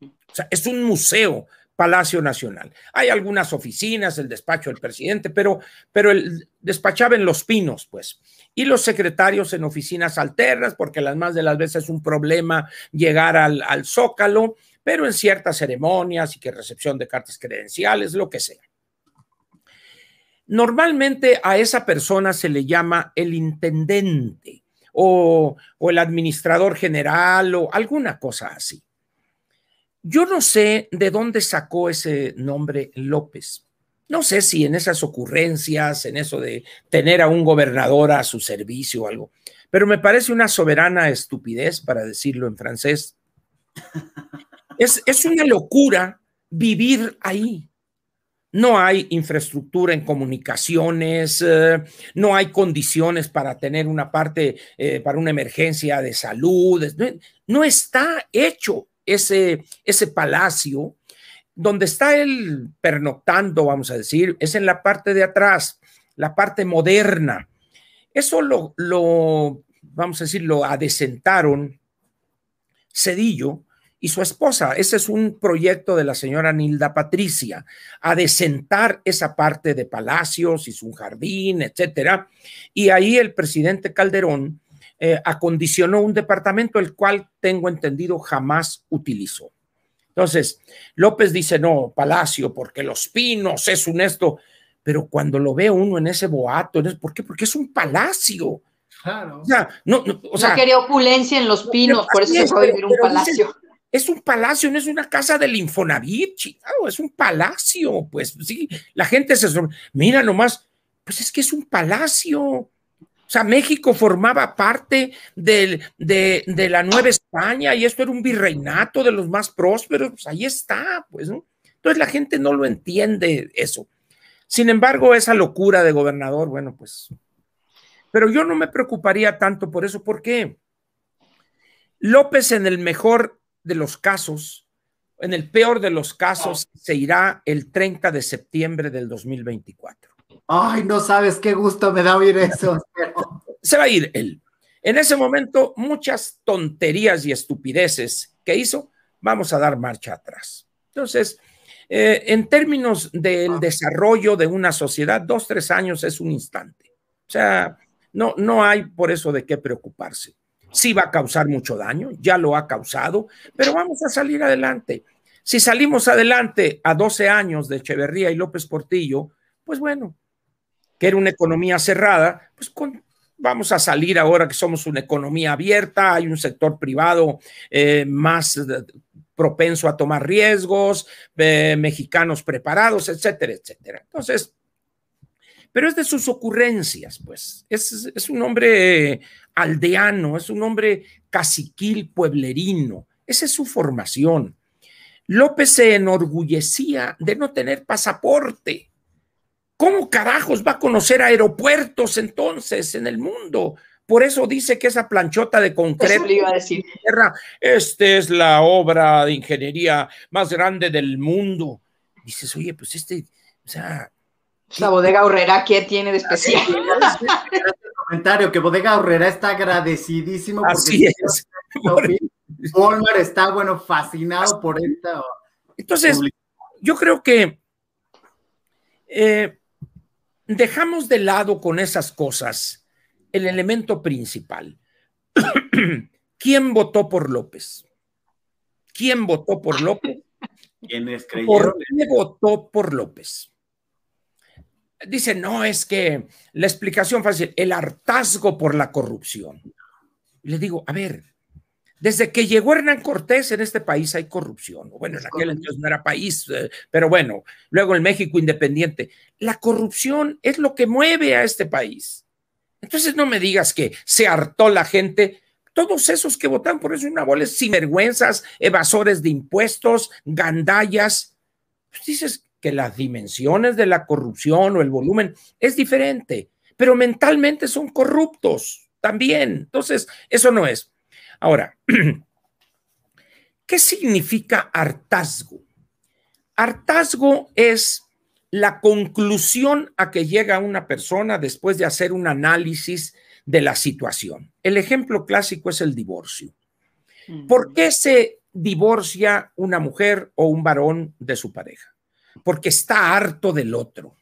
O sea, es un museo Palacio Nacional. Hay algunas oficinas, el despacho del presidente, pero, pero el despachaba en Los Pinos, pues. Y los secretarios en oficinas alternas, porque las más de las veces es un problema llegar al, al zócalo, pero en ciertas ceremonias y que recepción de cartas credenciales, lo que sea. Normalmente a esa persona se le llama el intendente o, el administrador general o alguna cosa así. Yo no sé de dónde sacó ese nombre López. No sé si en esas ocurrencias, en eso de tener a un gobernador a su servicio o algo, pero me parece una soberana estupidez, para decirlo en francés. Es, es una locura vivir ahí. No hay infraestructura en comunicaciones, eh, no hay condiciones para tener una parte, eh, para una emergencia de salud, no, está hecho ese, ese palacio. Donde está él pernoctando, vamos a decir, es en la parte de atrás, la parte moderna. Eso lo, lo vamos a decir, lo adecentaron Cedillo y su esposa. Ese es un proyecto de la señora Nilda Patricia, a desentar esa parte de palacios y su jardín, etcétera. Y ahí el presidente Calderón eh, acondicionó un departamento, el cual tengo entendido jamás utilizó. Entonces, López dice, no, palacio, porque los pinos es un esto, pero cuando lo ve uno en ese boato, ¿por qué? Porque es un palacio. Claro. O sea, no, o sea, quería opulencia en los pinos, por eso se fue a vivir un palacio es un palacio, no es una casa del Infonavit, es un palacio, pues sí, la gente se mira nomás, pues es que es un palacio. O sea, México formaba parte de, de, la Nueva España y esto era un virreinato de los más prósperos, pues ahí está, pues, ¿no? Entonces la gente no lo entiende eso. Sin embargo, esa locura de gobernador, bueno, pues, pero yo no me preocuparía tanto por eso, ¿por qué? López en el mejor de los casos, en el peor de los casos, se irá el 30 de septiembre del 2024. Ay, no sabes qué gusto me da oír eso. Se va a ir él. En ese momento, muchas tonterías y estupideces que hizo, vamos a dar marcha atrás. Entonces, eh, en términos del desarrollo de una sociedad, dos, tres años es un instante. O sea, no, no hay por eso de qué preocuparse sí va a causar mucho daño, ya lo ha causado, pero vamos a salir adelante. Si salimos adelante a 12 años de Echeverría y López Portillo, pues bueno, que era una economía cerrada, pues vamos a salir ahora que somos una economía abierta, hay un sector privado eh, más propenso a tomar riesgos, eh, mexicanos preparados, etcétera, etcétera. Entonces, pero es de sus ocurrencias, pues. Es, es un hombre aldeano, es un hombre caciquil pueblerino. Esa es su formación. López se enorgullecía de no tener pasaporte. ¿Cómo carajos va a conocer aeropuertos entonces en el mundo? Por eso dice que esa planchota de concreto. Iba a decir. Esta es la obra de ingeniería más grande del mundo. Dices, oye, pues este, o sea, la bodega horrera, ¿qué tiene de especial? comentario que Bodega Horrera está agradecidísimo porque Así es. Walmart está, bueno, fascinado por esta. Entonces, yo creo que eh, dejamos de lado con esas cosas el elemento principal. ¿Quién votó por López? ¿Quién votó por López? ¿Quiénes creyeron? ¿Por qué votó por López? Dice, no, es que la explicación fácil, el hartazgo por la corrupción. Le digo, a ver, desde que llegó Hernán Cortés en este país hay corrupción. Bueno, en aquel entonces no era país, eh, pero bueno, luego el México independiente. La corrupción es lo que mueve a este país. Entonces no me digas que se hartó la gente. Todos esos que votan por eso una bola sinvergüenzas, evasores de impuestos, gandallas. Pues dices, que las dimensiones de la corrupción o el volumen es diferente, pero mentalmente son corruptos también. Entonces, eso no es. Ahora, ¿qué significa hartazgo? Hartazgo es la conclusión a que llega una persona después de hacer un análisis de la situación. El ejemplo clásico es el divorcio. ¿Por qué se divorcia una mujer o un varón de su pareja? Porque está harto del otro.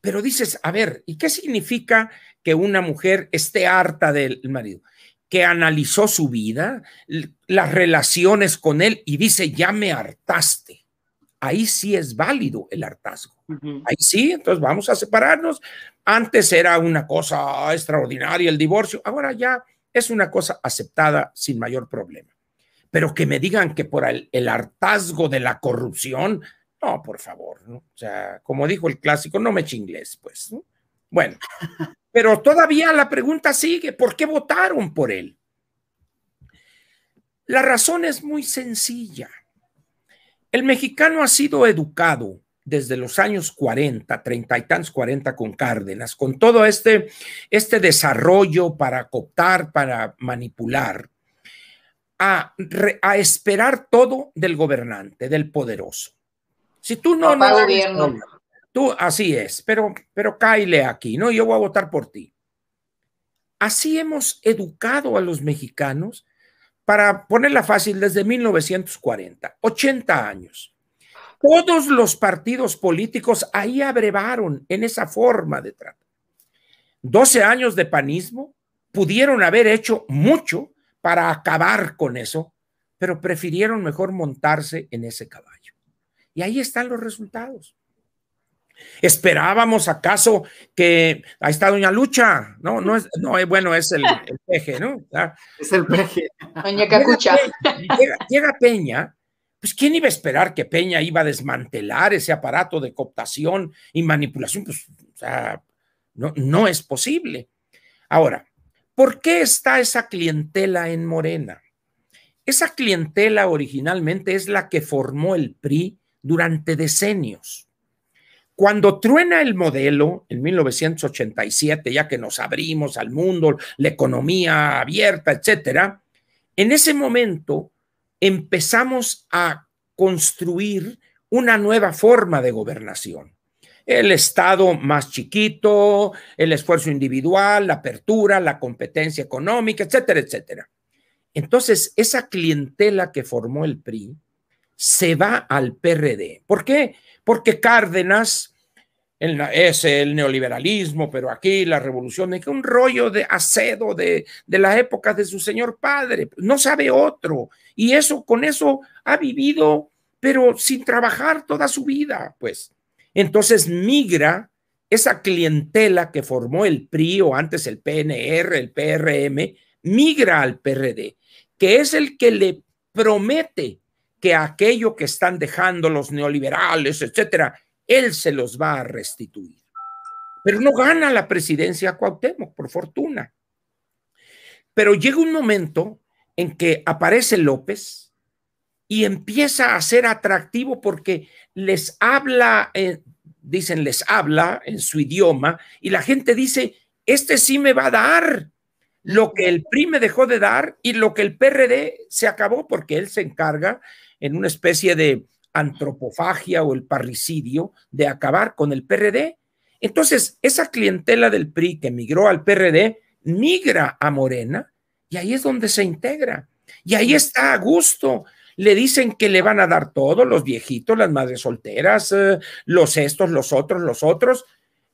Pero dices, a ver, ¿y qué significa que una mujer esté harta del marido? Que analizó su vida, las relaciones con él y dice, ya me hartaste. Ahí sí es válido el hartazgo. Ahí sí, entonces vamos a separarnos. Antes era una cosa extraordinaria el divorcio, ahora ya es una cosa aceptada sin mayor problema. Pero que me digan que por el, el hartazgo de la corrupción, no, por favor, ¿no? O sea, como dijo el clásico, no me chingles, pues. Bueno, pero todavía la pregunta sigue, ¿por qué votaron por él? La razón es muy sencilla. El mexicano ha sido educado desde los años 40, 30 y tantos, 40 con Cárdenas, con todo este, este desarrollo para cooptar, para manipular, a, a, esperar todo del gobernante, del poderoso. Si tú no, no, gobierno. tú así es, pero, pero cáile aquí, ¿no? Yo voy a votar por ti. Así hemos educado a los mexicanos para ponerla fácil desde 1940, 80 años. Todos los partidos políticos ahí abrevaron en esa forma de trato. 12 años de panismo pudieron haber hecho mucho para acabar con eso, pero prefirieron mejor montarse en ese caballo. Y ahí están los resultados. Esperábamos acaso que ahí está Doña Lucha, no, no es, no, eh, bueno, es el, peje, ¿no? Es el peje. Doña Cacucha. Llega, Peña, pues ¿quién iba a esperar que Peña iba a desmantelar ese aparato de cooptación y manipulación? Pues, o sea, no, no es posible. Ahora, ¿por qué está esa clientela en Morena? Esa clientela originalmente es la que formó el PRI durante decenios. Cuando truena el modelo en 1987, ya que nos abrimos al mundo, la economía abierta, etcétera, en ese momento empezamos a construir una nueva forma de gobernación. El Estado más chiquito, el esfuerzo individual, la apertura, la competencia económica, etcétera, etcétera. Entonces, esa clientela que formó el PRI se va al PRD. ¿Por qué? Porque Cárdenas es el neoliberalismo, pero aquí la revolución es un rollo de acedo de, de la época de su señor padre, no sabe otro. Y eso, con eso ha vivido, pero sin trabajar toda su vida, pues. Entonces migra esa clientela que formó el PRI o antes el PNR, el PRM, migra al PRD, que es el que le promete que aquello que están dejando los neoliberales, etcétera, él se los va a restituir. Pero no gana la presidencia Cuauhtémoc, por fortuna. Pero llega un momento en que aparece López y empieza a ser atractivo porque les habla, eh, dicen, les habla en su idioma y la gente dice, este sí me va a dar lo que el PRI me dejó de dar y lo que el PRD se acabó porque él se encarga en una especie de antropofagia o el parricidio de acabar con el PRD. Entonces, esa clientela del PRI que migró al PRD migra a Morena y ahí es donde se integra. Y ahí está a gusto. Le dicen que le van a dar todo, los viejitos, las madres solteras, eh, los estos, los otros, los otros.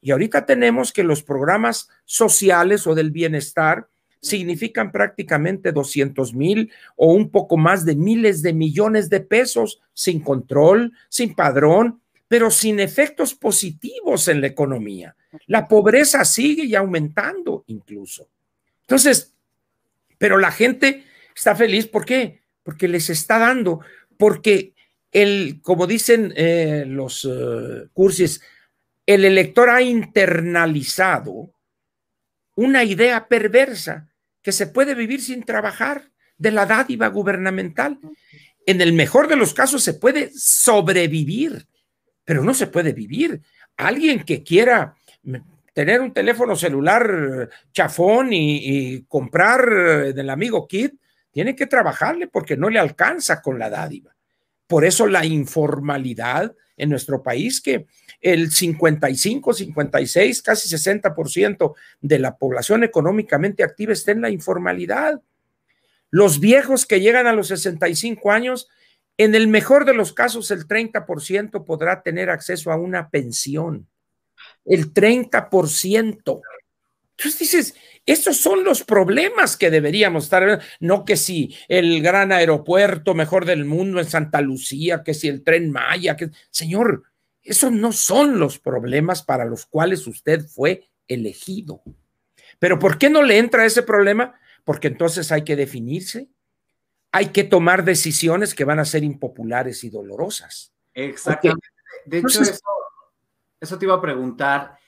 Y ahorita tenemos que los programas sociales o del bienestar significan prácticamente 200 mil o un poco más de miles de millones de pesos sin control, sin padrón, pero sin efectos positivos en la economía. La pobreza sigue y aumentando incluso. Entonces, pero la gente está feliz, ¿por qué? Porque les está dando, porque el, como dicen eh, los uh, cursis, el elector ha internalizado una idea perversa que se puede vivir sin trabajar de la dádiva gubernamental. En el mejor de los casos se puede sobrevivir, pero no se puede vivir. Alguien que quiera tener un teléfono celular chafón y, comprar del amigo Kit, tiene que trabajarle porque no le alcanza con la dádiva. Por eso la informalidad en nuestro país, que el 55, 56, casi 60% de la población económicamente activa está en la informalidad. Los viejos que llegan a los 65 años, en el mejor de los casos, el 30% podrá tener acceso a una pensión. El 30%. Entonces dices, estos son los problemas que deberíamos estar, no que si el gran aeropuerto mejor del mundo en Santa Lucía, que si el tren Maya, que señor, esos no son los problemas para los cuales usted fue elegido. Pero ¿por qué no le entra ese problema? Porque entonces hay que definirse, hay que tomar decisiones que van a ser impopulares y dolorosas. Exactamente. de hecho, eso, eso te iba a preguntar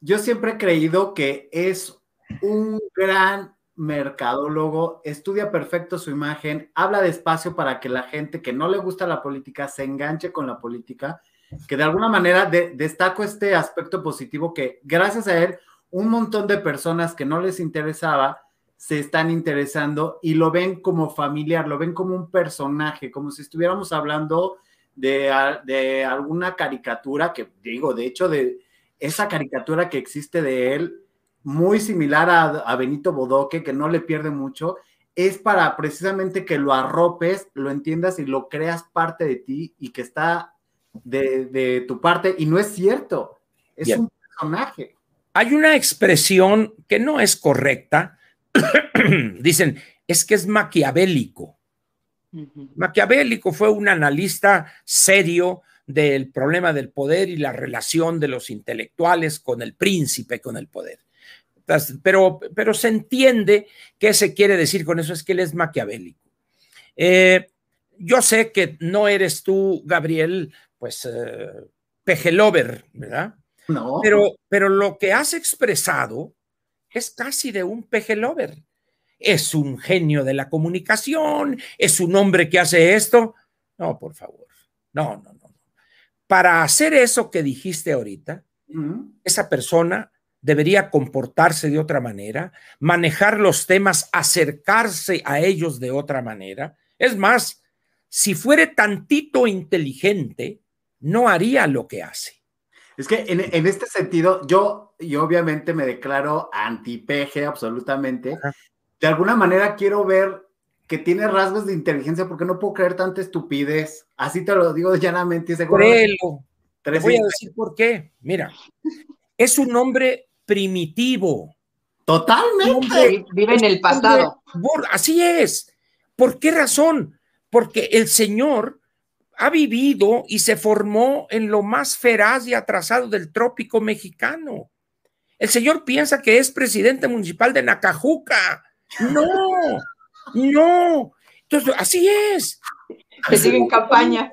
yo siempre he creído que es un gran mercadólogo, estudia perfecto su imagen, habla despacio para que la gente que no le gusta la política se enganche con la política, que de alguna manera destaco este aspecto positivo que gracias a él un montón de personas que no les interesaba se están interesando y lo ven como familiar, lo ven como un personaje, como si estuviéramos hablando de, de alguna caricatura que digo, de hecho, de esa caricatura que existe de él, muy similar a, a Benito Bodoque, que no le pierde mucho, es para precisamente que lo arropes, lo entiendas y lo creas parte de ti y que está de, tu parte. Y no es cierto, es un personaje. Hay una expresión que no es correcta. Dicen, es que es maquiavélico. Maquiavélico fue un analista serio del problema del poder y la relación de los intelectuales con el príncipe, con el poder. Pero, pero se entiende qué se quiere decir con eso, es que él es maquiavélico. Eh, yo sé que no eres tú, Gabriel, pues, eh, pejelover, ¿verdad? No. Pero, pero lo que has expresado es casi de un pejelover. Es un genio de la comunicación, es un hombre que hace esto. No, por favor. No, no, no. Para hacer eso que dijiste ahorita, esa persona debería comportarse de otra manera, manejar los temas, acercarse a ellos de otra manera. Es más, si fuere tantito inteligente, no haría lo que hace. Es que en, este sentido, yo, y obviamente me declaro anti-PG absolutamente. De alguna manera quiero ver que tiene rasgos de inteligencia porque no puedo creer tanta estupidez. Así te lo digo llanamente. Créelo. Te voy a decir por qué. Mira, es un hombre primitivo. Totalmente. Vive en el pasado. Así es. ¿Por qué razón? Porque el Señor ha vivido y se formó en lo más feraz y atrasado del trópico mexicano. El señor piensa que es presidente municipal de Nacajuca. No, no. Entonces, así es. Que sigue en campaña.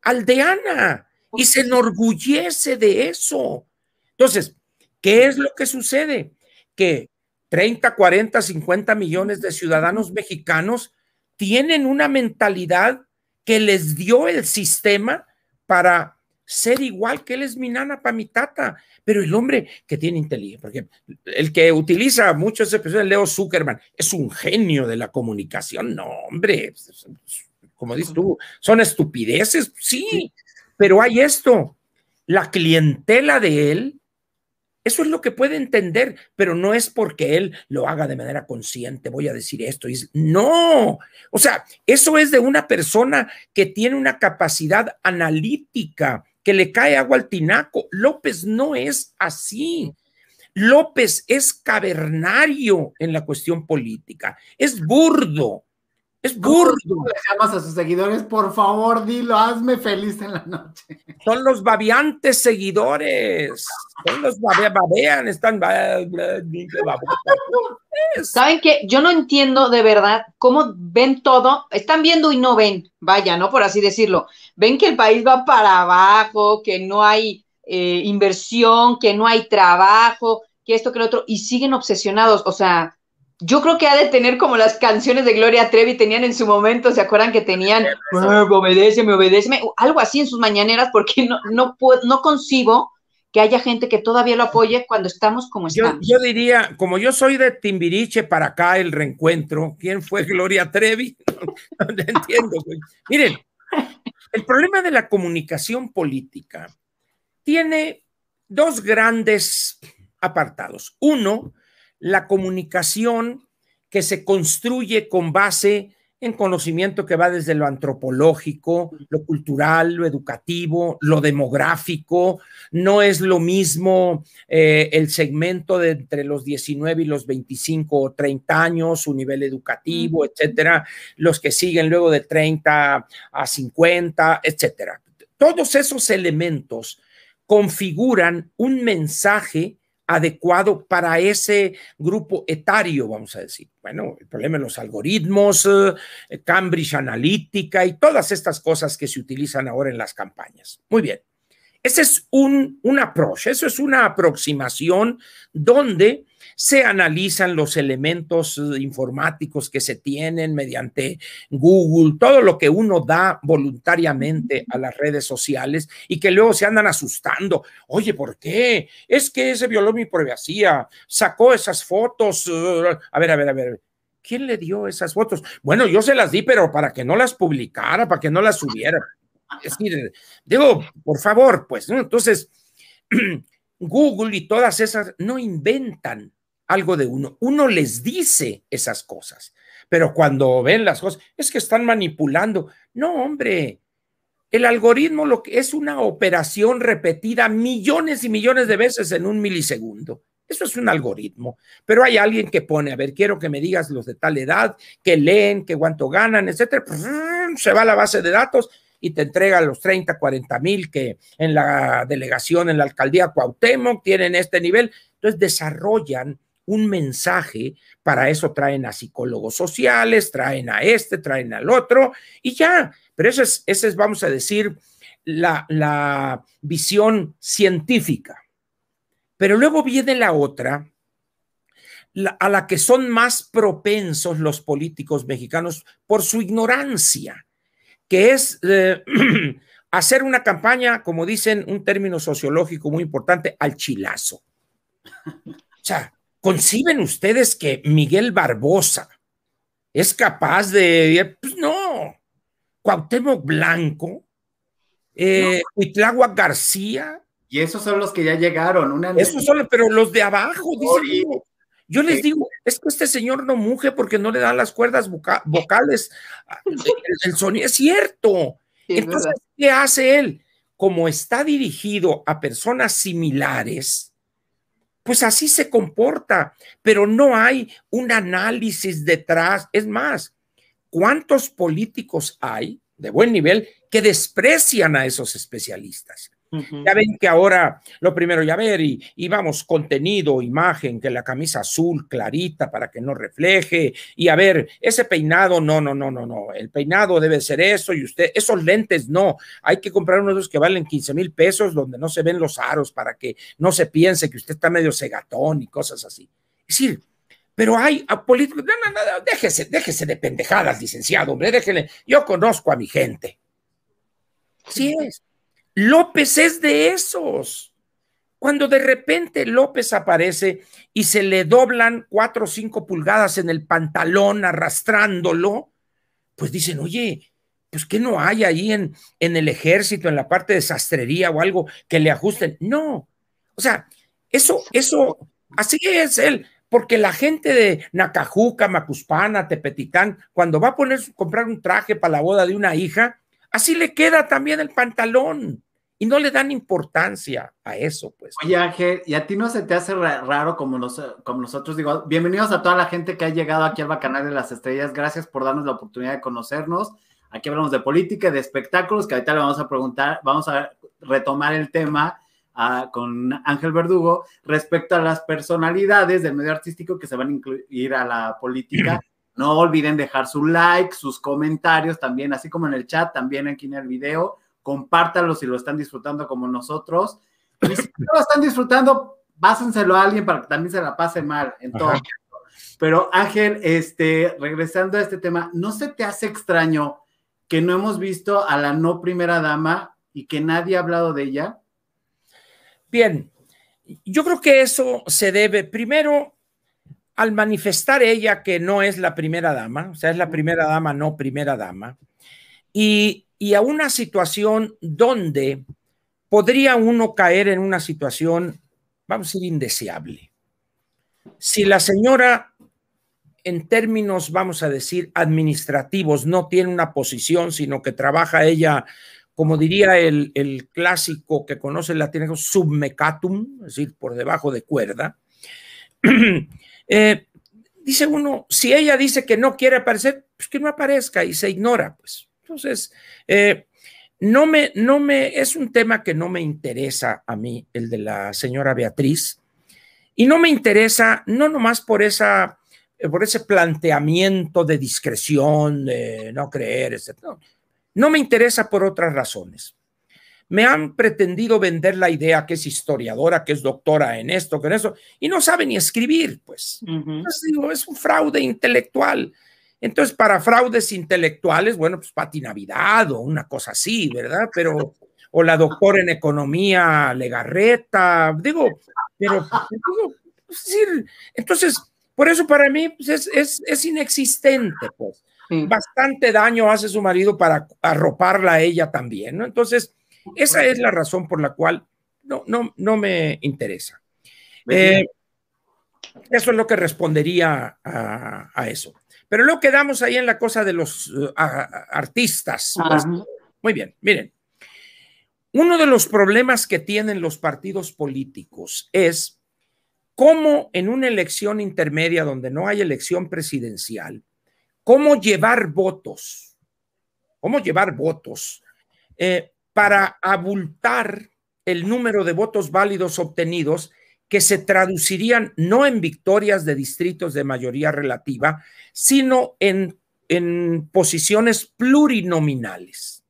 Aldeana y se enorgullece de eso. Entonces, ¿qué es lo que sucede? Que 30, 40, 50 millones de ciudadanos mexicanos tienen una mentalidad que les dio el sistema para ser igual que él es mi nana para mi tata. Pero el hombre que tiene inteligencia, porque el que utiliza mucho ese de Leo Zuckerman, es un genio de la comunicación. No, hombre, como dices tú, son estupideces, sí, pero hay esto. La clientela de él eso es lo que puede entender, pero no es porque él lo haga de manera consciente, voy a decir esto. No, o sea, eso es de una persona que tiene una capacidad analítica, que le cae agua al tinaco. López no es así. López es cavernario en la cuestión política, es burdo, es burdo. le llamas a sus seguidores? Por favor, dilo, hazme feliz en la noche. Son los babeantes seguidores. Son los babean, están. ¿Saben qué? Yo no entiendo de verdad cómo ven todo. Están viendo y no ven, vaya, ¿no? Por así decirlo. Ven que el país va para abajo, que no hay eh, inversión, que no hay trabajo, que esto, que lo otro, y siguen obsesionados. O sea, yo creo que ha de tener como las canciones de Gloria Trevi tenían en su momento, ¿se acuerdan que tenían obedéceme, obedéceme, algo así en sus mañaneras, porque no, no, no concibo que haya gente que todavía lo apoye cuando estamos como estamos. Yo, diría, como yo soy de Timbiriche para acá, el reencuentro, ¿quién fue Gloria Trevi? no, entiendo. Miren, el problema de la comunicación política tiene dos grandes apartados. Uno, la comunicación que se construye con base en conocimiento que va desde lo antropológico, lo cultural, lo educativo, lo demográfico. No es lo mismo eh, el segmento de entre los 19 y los 25 o 30 años, su nivel educativo, etcétera, los que siguen luego de 30 a 50, etcétera. Todos esos elementos configuran un mensaje adecuado para ese grupo etario, vamos a decir. Bueno, el problema de los algoritmos, eh, Cambridge Analytica y todas estas cosas que se utilizan ahora en las campañas. Muy bien. Ese es un, un approach, eso es una aproximación donde se analizan los elementos eh, informáticos que se tienen mediante Google, todo lo que uno da voluntariamente a las redes sociales y que luego se andan asustando. Oye, ¿por qué? Es que se violó mi privacidad, sacó esas fotos. Eh, a ver, a ver, a ver. ¿Quién le dio esas fotos? Bueno, yo se las di, pero para que no las publicara, para que no las subiera. Es decir, digo, por favor, pues, ¿no? Entonces, Google y todas esas no inventan algo de uno. Uno les dice esas cosas, pero cuando ven las cosas, es que están manipulando. No, hombre, el algoritmo lo que es una operación repetida millones y millones de veces en un milisegundo. Eso es un algoritmo, pero hay alguien que pone, a ver, quiero que me digas los de tal edad, que leen, que cuánto ganan, etcétera. Se va a la base de datos y te entrega los 30, 40 mil que en la delegación, en la alcaldía Cuauhtémoc tienen este nivel. Entonces desarrollan un mensaje, para eso traen a psicólogos sociales, traen a este, traen al otro y ya. Pero eso es, esa es, vamos a decir, la, la visión científica. Pero luego viene la otra, a la que son más propensos los políticos mexicanos por su ignorancia que es eh, hacer una campaña, como dicen, un término sociológico muy importante, al chilazo. O sea, ¿conciben ustedes que Miguel Barbosa es capaz de, pues no, Cuauhtémoc Blanco, eh, García. Y esos son los que ya llegaron. Una esos son, pero los de abajo, dicen, yo les digo, es que este señor no muge porque no le dan las cuerdas vocales. El, sonido es cierto. Entonces, ¿qué hace él? Como está dirigido a personas similares, pues así se comporta, pero no hay un análisis detrás. Es más, ¿cuántos políticos hay de buen nivel que desprecian a esos especialistas? Ya ven que ahora lo primero, ya ver, y, vamos, contenido, imagen, que la camisa azul clarita para que no refleje, y a ver, ese peinado, no, no, no, no, no, el peinado debe ser eso, y usted, esos lentes no, hay que comprar unos que valen 15 mil pesos donde no se ven los aros para que no se piense que usted está medio cegatón y cosas así. Es decir, pero hay a políticos, no, no, no, déjese, déjese de pendejadas, licenciado, hombre, déjele, yo conozco a mi gente. Sí es. López es de esos. Cuando de repente López aparece y se le doblan cuatro o cinco pulgadas en el pantalón arrastrándolo, pues dicen, oye, pues que no hay ahí en, en el ejército, en la parte de sastrería o algo que le ajusten. No. O sea, eso, eso, así es él, porque la gente de Nacajuca, Macuspana, Tepetitán, cuando va a poner, comprar un traje para la boda de una hija, así le queda también el pantalón y no le dan importancia a eso, pues. Oye, Ángel, ¿y a ti no se te hace raro como, como nosotros? Digo, bienvenidos a toda la gente que ha llegado aquí al Bacanal de las Estrellas. Gracias por darnos la oportunidad de conocernos. Aquí hablamos de política, de espectáculos, que ahorita le vamos a preguntar, vamos a retomar el tema ah, con Ángel Verdugo respecto a las personalidades del medio artístico que se van a incluir a la política. No olviden dejar su like, sus comentarios también, así como en el chat, también aquí en el video compártanlo si lo están disfrutando como nosotros. Y si no lo están disfrutando, pásenselo a alguien para que también se la pase mal en todo. Pero Ángel, este, regresando a este tema, ¿no se te hace extraño que no hemos visto a la no primera dama y que nadie ha hablado de ella? Bien, yo creo que eso se debe primero al manifestar ella que no es la primera dama, o sea, es la primera dama, no primera dama, y y a una situación donde podría uno caer en una situación, vamos a decir, indeseable. Si la señora, en términos, vamos a decir, administrativos, no tiene una posición, sino que trabaja ella, como diría el, clásico que conoce el latino, submecatum, es decir, por debajo de cuerda, eh, dice uno, si ella dice que no quiere aparecer, pues que no aparezca y se ignora, pues. Entonces, eh, no me, no me, es un tema que no me interesa a mí, el de la señora Beatriz, y no me interesa, no nomás por esa, por ese planteamiento de discreción, de no creer, etc. No, no me interesa por otras razones. me han pretendido vender la idea que es historiadora, que es doctora en esto, que en eso, y no sabe ni escribir, pues. Entonces digo, es un fraude intelectual. Entonces, para fraudes intelectuales, bueno, pues Pati Navidad o una cosa así, ¿verdad? Pero, o la doctora en economía Legarreta, digo, pero, digo, entonces, por eso para mí pues, es, es, inexistente, pues. Bastante daño hace su marido para arroparla a ella también, ¿no? Entonces, esa es la razón por la cual no, no, no me interesa. Eh, eso es lo que respondería a, eso. Pero luego quedamos ahí en la cosa de los uh, artistas. Pues. muy bien, miren. Uno de los problemas que tienen los partidos políticos es cómo en una elección intermedia donde no hay elección presidencial, cómo llevar votos, cómo llevar votos eh, para abultar el número de votos válidos obtenidos que se traducirían no en victorias de distritos de mayoría relativa, sino en, en posiciones plurinominales.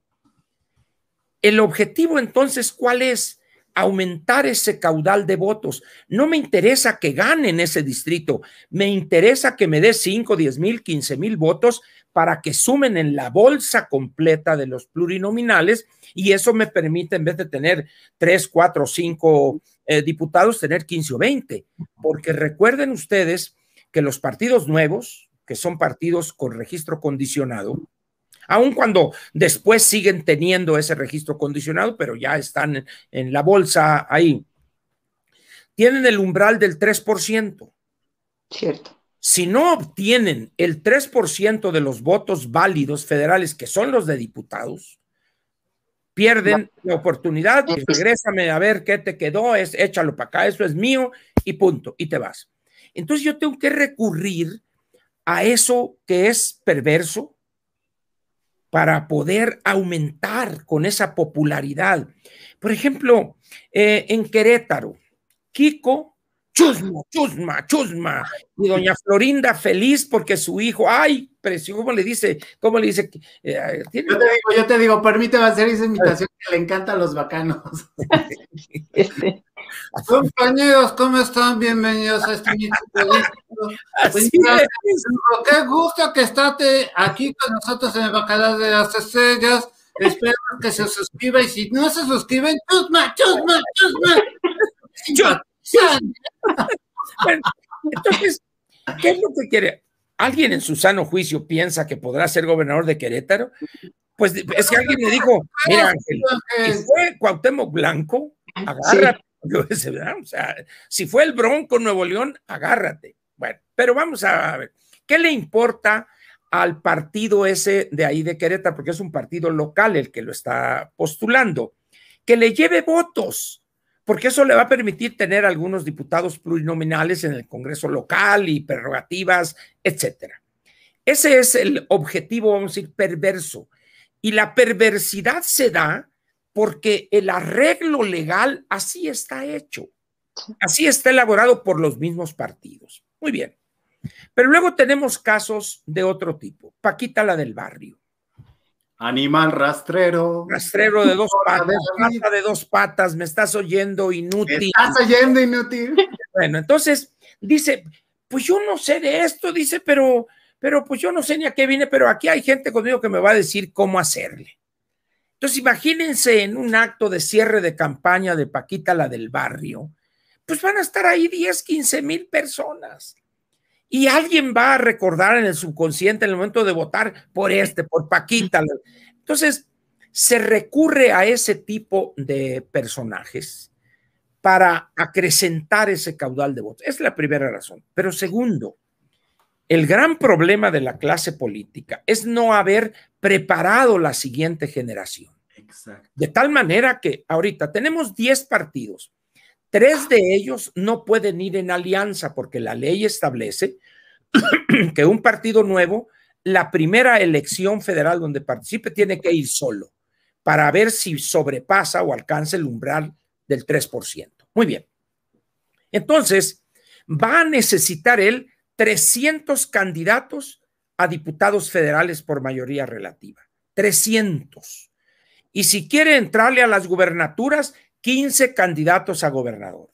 El objetivo entonces, ¿cuál es? aumentar ese caudal de votos. No me interesa que ganen ese distrito, me interesa que me dé 5, 10 mil, 15 mil votos para que sumen en la bolsa completa de los plurinominales y eso me permite, en vez de tener 3, 4, 5 diputados, tener 15 o 20. Porque recuerden ustedes que los partidos nuevos, que son partidos con registro condicionado, aun cuando después siguen teniendo ese registro condicionado, pero ya están en la bolsa ahí. Tienen el umbral del 3%. Cierto. Si no obtienen el 3% de los votos válidos federales, que son los de diputados, pierden la oportunidad y regrésame a ver qué te quedó, es échalo para acá, eso es mío y punto, y te vas. Entonces yo tengo que recurrir a eso que es perverso, para poder aumentar con esa popularidad. Por ejemplo, eh, en Querétaro, Kiko, chusma, chusma, chusma, y doña Florinda feliz porque su hijo, ay, precio, ¿cómo le dice? ¿Cómo le dice? Eh, yo te digo, yo te digo, permíteme hacer esa invitación que le encantan los bacanos. Compañeros, ¿cómo están? Bienvenidos a este Qué gusto que estate aquí con nosotros en el Bacalar de las Estrellas. Espero que se suscriba y si no se suscriben, chusma, chusma, chusma. Entonces, ¿qué es lo que quiere? ¿Alguien en su sano juicio piensa que podrá ser gobernador de Querétaro? Pues es que alguien me dijo, mira Ángel, si fue Cuauhtémoc Blanco, agárrate O sea, si fue el Bronco Nuevo León, agárrate. Bueno, pero vamos a ver, ¿qué le importa al partido ese de ahí de Querétaro? Porque es un partido local el que lo está postulando. Que le lleve votos, porque eso le va a permitir tener algunos diputados plurinominales en el Congreso local y prerrogativas, etcétera. Ese es el objetivo, vamos a decir, perverso. Y la perversidad se da porque el arreglo legal así está hecho, así está elaborado por los mismos partidos. Muy bien. Pero luego tenemos casos de otro tipo. Paquita la del barrio. Animal rastrero. Rastrero de dos patas, pata de dos patas, me estás oyendo inútil. Me estás oyendo inútil. Bueno, entonces dice, pues yo no sé de esto, dice, pero, pero pues yo no sé ni a qué viene, pero aquí hay gente conmigo que me va a decir cómo hacerle. Entonces, imagínense en un acto de cierre de campaña de Paquita, la del barrio, pues van a estar ahí 10, 15 mil personas. Y alguien va a recordar en el subconsciente en el momento de votar por este, por Paquita. Entonces, se recurre a ese tipo de personajes para acrecentar ese caudal de votos. Es la primera razón. Pero segundo, el gran problema de la clase política es no haber preparado la siguiente generación. De tal manera que ahorita tenemos 10 partidos. Tres de ellos no pueden ir en alianza porque la ley establece que un partido nuevo, la primera elección federal donde participe, tiene que ir solo para ver si sobrepasa o alcanza el umbral del 3%. Muy bien. Entonces, va a necesitar él 300 candidatos a diputados federales por mayoría relativa. 300. Y si quiere entrarle a las gubernaturas, 15 candidatos a gobernador.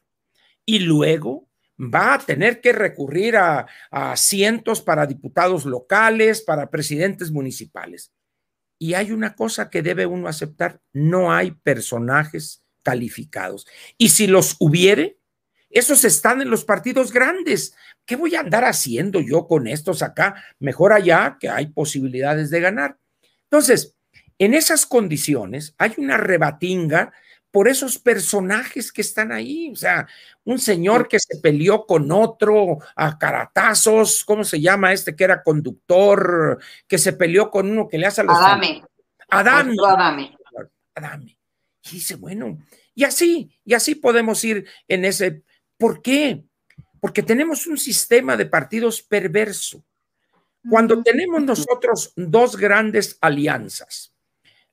Y luego va a tener que recurrir a, a asientos para diputados locales, para presidentes municipales. Y hay una cosa que debe uno aceptar, no hay personajes calificados. Y si los hubiere, esos están en los partidos grandes. ¿Qué voy a andar haciendo yo con estos acá? Mejor allá que hay posibilidades de ganar. Entonces, en esas condiciones hay una rebatinga por esos personajes que están ahí. O sea, un señor que se peleó con otro a caratazos, ¿cómo se llama este que era conductor? Que se peleó con uno que le hace a los. Adame. Adame. Adame. Adame. Y dice, bueno, y así, y así podemos ir en ese. ¿Por qué? Porque tenemos un sistema de partidos perverso. Cuando tenemos nosotros dos grandes alianzas,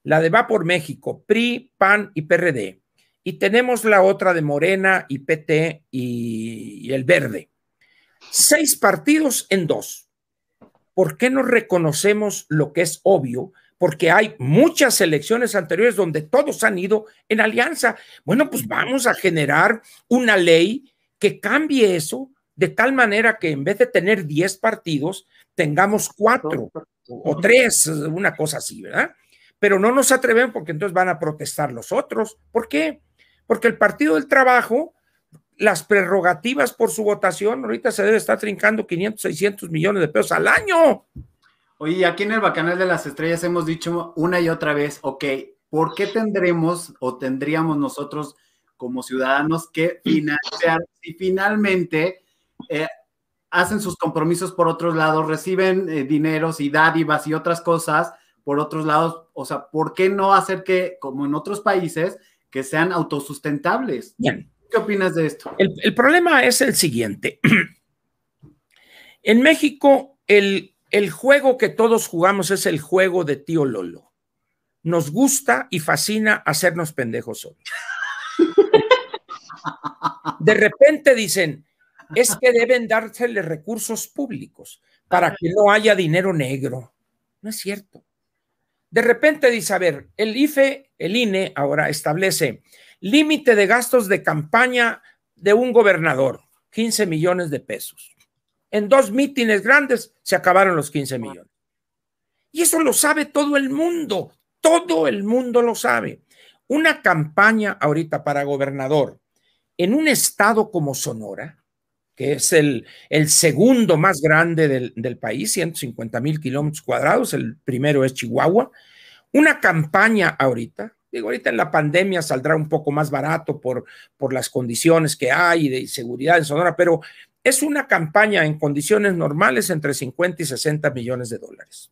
la de Va por México, PRI, PAN y PRD. Y tenemos la otra de Morena y PT y, el Verde. Seis partidos en dos. ¿Por qué no reconocemos lo que es obvio? Porque hay muchas elecciones anteriores donde todos han ido en alianza. Bueno, pues vamos a generar una ley que cambie eso de tal manera que en vez de tener diez partidos, tengamos cuatro o tres, una cosa así, ¿verdad? Pero no nos atreven porque entonces van a protestar los otros. ¿Por qué? Porque el Partido del Trabajo, las prerrogativas por su votación, ahorita se debe estar trincando 500, 600 millones de pesos al año. Oye, aquí en el Bacanal de las Estrellas hemos dicho una y otra vez, ok, ¿por qué tendremos o tendríamos nosotros como ciudadanos que financiar si finalmente eh, hacen sus compromisos por otros lados, reciben eh, dineros y dádivas y otras cosas? Por otros lados, o sea, ¿por qué no hacer que, como en otros países, que sean autosustentables? Bien. ¿Qué opinas de esto? El, problema es el siguiente. en México, el, el juego que todos jugamos es el juego de tío Lolo. Nos gusta y fascina hacernos pendejos hoy. De repente dicen, es que deben dársele recursos públicos para que no haya dinero negro. No es cierto. De repente dice, a ver, el IFE, el INE ahora establece límite de gastos de campaña de un gobernador, 15 millones de pesos. En dos mítines grandes se acabaron los 15 millones. Y eso lo sabe todo el mundo, todo el mundo lo sabe. Una campaña ahorita para gobernador en un estado como Sonora, que es el, segundo más grande del, del país, 150 mil kilómetros cuadrados, el primero es Chihuahua. Una campaña ahorita, digo, ahorita en la pandemia saldrá un poco más barato por, por las condiciones que hay de seguridad en Sonora, pero es una campaña en condiciones normales entre 50 y 60 millones de dólares.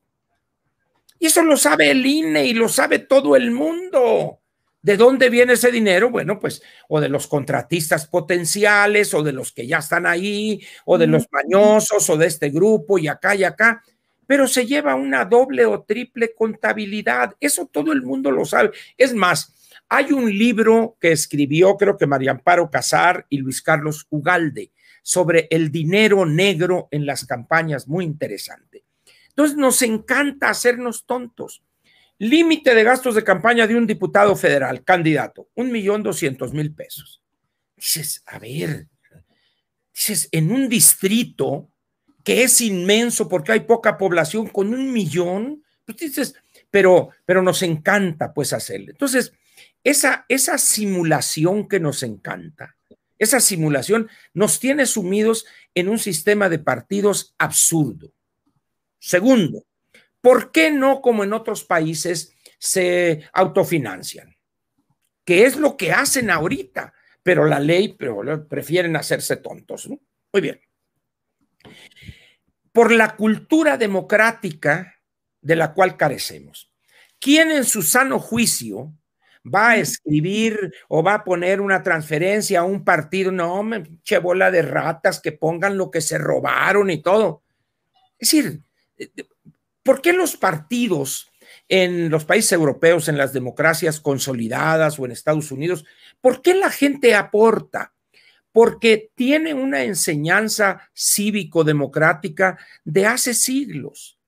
Y eso lo sabe el INE y lo sabe todo el mundo. ¿De dónde viene ese dinero? Bueno, pues o de los contratistas potenciales o de los que ya están ahí o de los mañosos o de este grupo y acá y acá, pero se lleva una doble o triple contabilidad. Eso todo el mundo lo sabe. Es más, hay un libro que escribió, creo que María Amparo Casar y Luis Carlos Ugalde sobre el dinero negro en las campañas, muy interesante. Entonces nos encanta hacernos tontos. Límite de gastos de campaña de un diputado federal, candidato, un millón doscientos mil pesos. Dices, a ver, dices, en un distrito que es inmenso porque hay poca población con un millón, pues dices, pero, pero nos encanta pues hacerle. Entonces, esa, esa simulación que nos encanta, esa simulación nos tiene sumidos en un sistema de partidos absurdo. Segundo, ¿Por qué no, como en otros países, se autofinancian? Que es lo que hacen ahorita, pero la ley pero prefieren hacerse tontos. Muy bien. Por la cultura democrática de la cual carecemos. ¿Quién en su sano juicio va a escribir o va a poner una transferencia a un partido? No, me che bola de ratas que pongan lo que se robaron y todo. Es decir, ¿Por qué los partidos en los países europeos, en las democracias consolidadas o en Estados Unidos, por qué la gente aporta? Porque tiene una enseñanza cívico-democrática de hace siglos.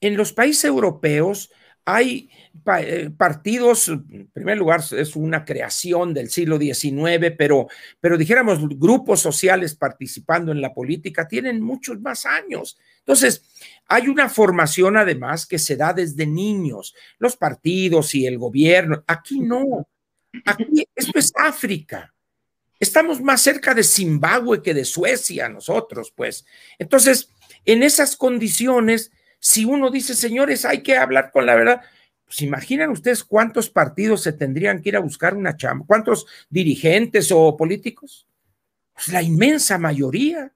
En los países europeos hay eh, partidos, en primer lugar, es una creación del siglo XIX, pero, pero dijéramos, grupos sociales participando en la política tienen muchos más años. Entonces, hay una formación además que se da desde niños, los partidos y el gobierno. Aquí no. Aquí, esto es África. Estamos más cerca de Zimbabue que de Suecia nosotros, pues. Entonces, en esas condiciones, si uno dice, señores, hay que hablar con la verdad, pues imaginan ustedes cuántos partidos se tendrían que ir a buscar una chamba, cuántos dirigentes o políticos. Pues la inmensa mayoría.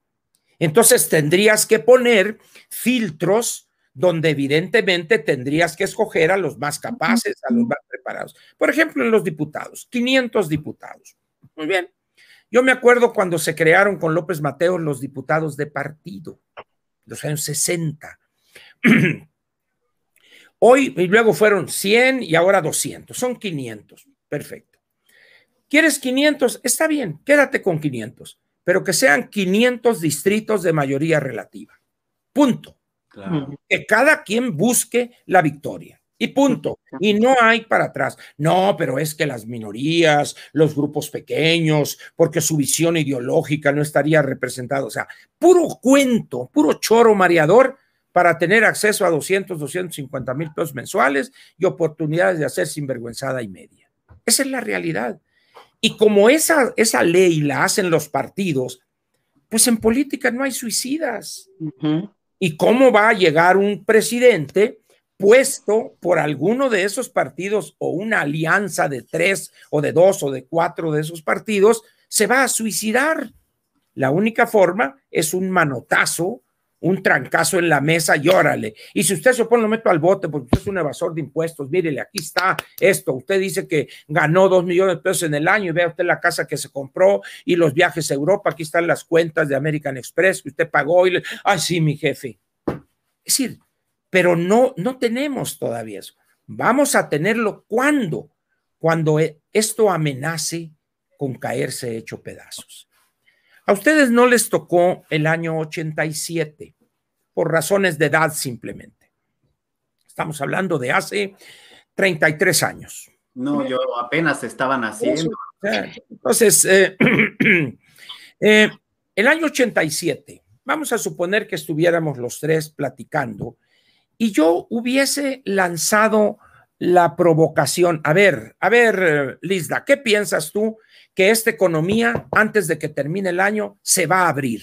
Entonces tendrías que poner filtros donde evidentemente tendrías que escoger a los más capaces, a los más preparados. Por ejemplo, en los diputados, 500 diputados. Muy bien. Yo me acuerdo cuando se crearon con López Mateo los diputados de partido, los años 60. Hoy y luego fueron 100 y ahora 200, son 500. Perfecto. ¿Quieres 500? Está bien, quédate con 500, pero que sean 500 distritos de mayoría relativa. Punto. Que cada quien busque la victoria. Y punto. Y no hay para atrás. No, pero es que las minorías, los grupos pequeños, porque su visión ideológica no estaría representada. O sea, puro cuento, puro choro mareador para tener acceso a 200, 250 mil pesos mensuales y oportunidades de hacer sinvergüenzada y media. Esa es la realidad. Y como esa, esa ley la hacen los partidos, pues en política no hay suicidas. ¿Y cómo va a llegar un presidente puesto por alguno de esos partidos o una alianza de tres o de dos o de cuatro de esos partidos? Se va a suicidar. La única forma es un manotazo un trancazo en la mesa y. Y si usted se opone, lo meto al bote porque usted es un evasor de impuestos. Mírele, aquí está esto. Usted dice que ganó dos millones de pesos en el año y vea usted la casa que se compró y los viajes a Europa. Aquí están las cuentas de American Express que usted pagó. Y le... Sí, mi jefe. Es decir, pero no, no tenemos todavía eso. Vamos a tenerlo cuando, cuando e, esto amenace con caerse hecho pedazos. A ustedes no les tocó el año 87 por razones de edad simplemente. Estamos hablando de hace 33 años. No, yo apenas estaban haciendo. Entonces, eh, eh, el año 87, vamos a suponer que estuviéramos los tres platicando y yo hubiese lanzado la provocación. A ver, a ver, Lizda, ¿qué piensas tú que esta economía, antes de que termine el año, se va a abrir.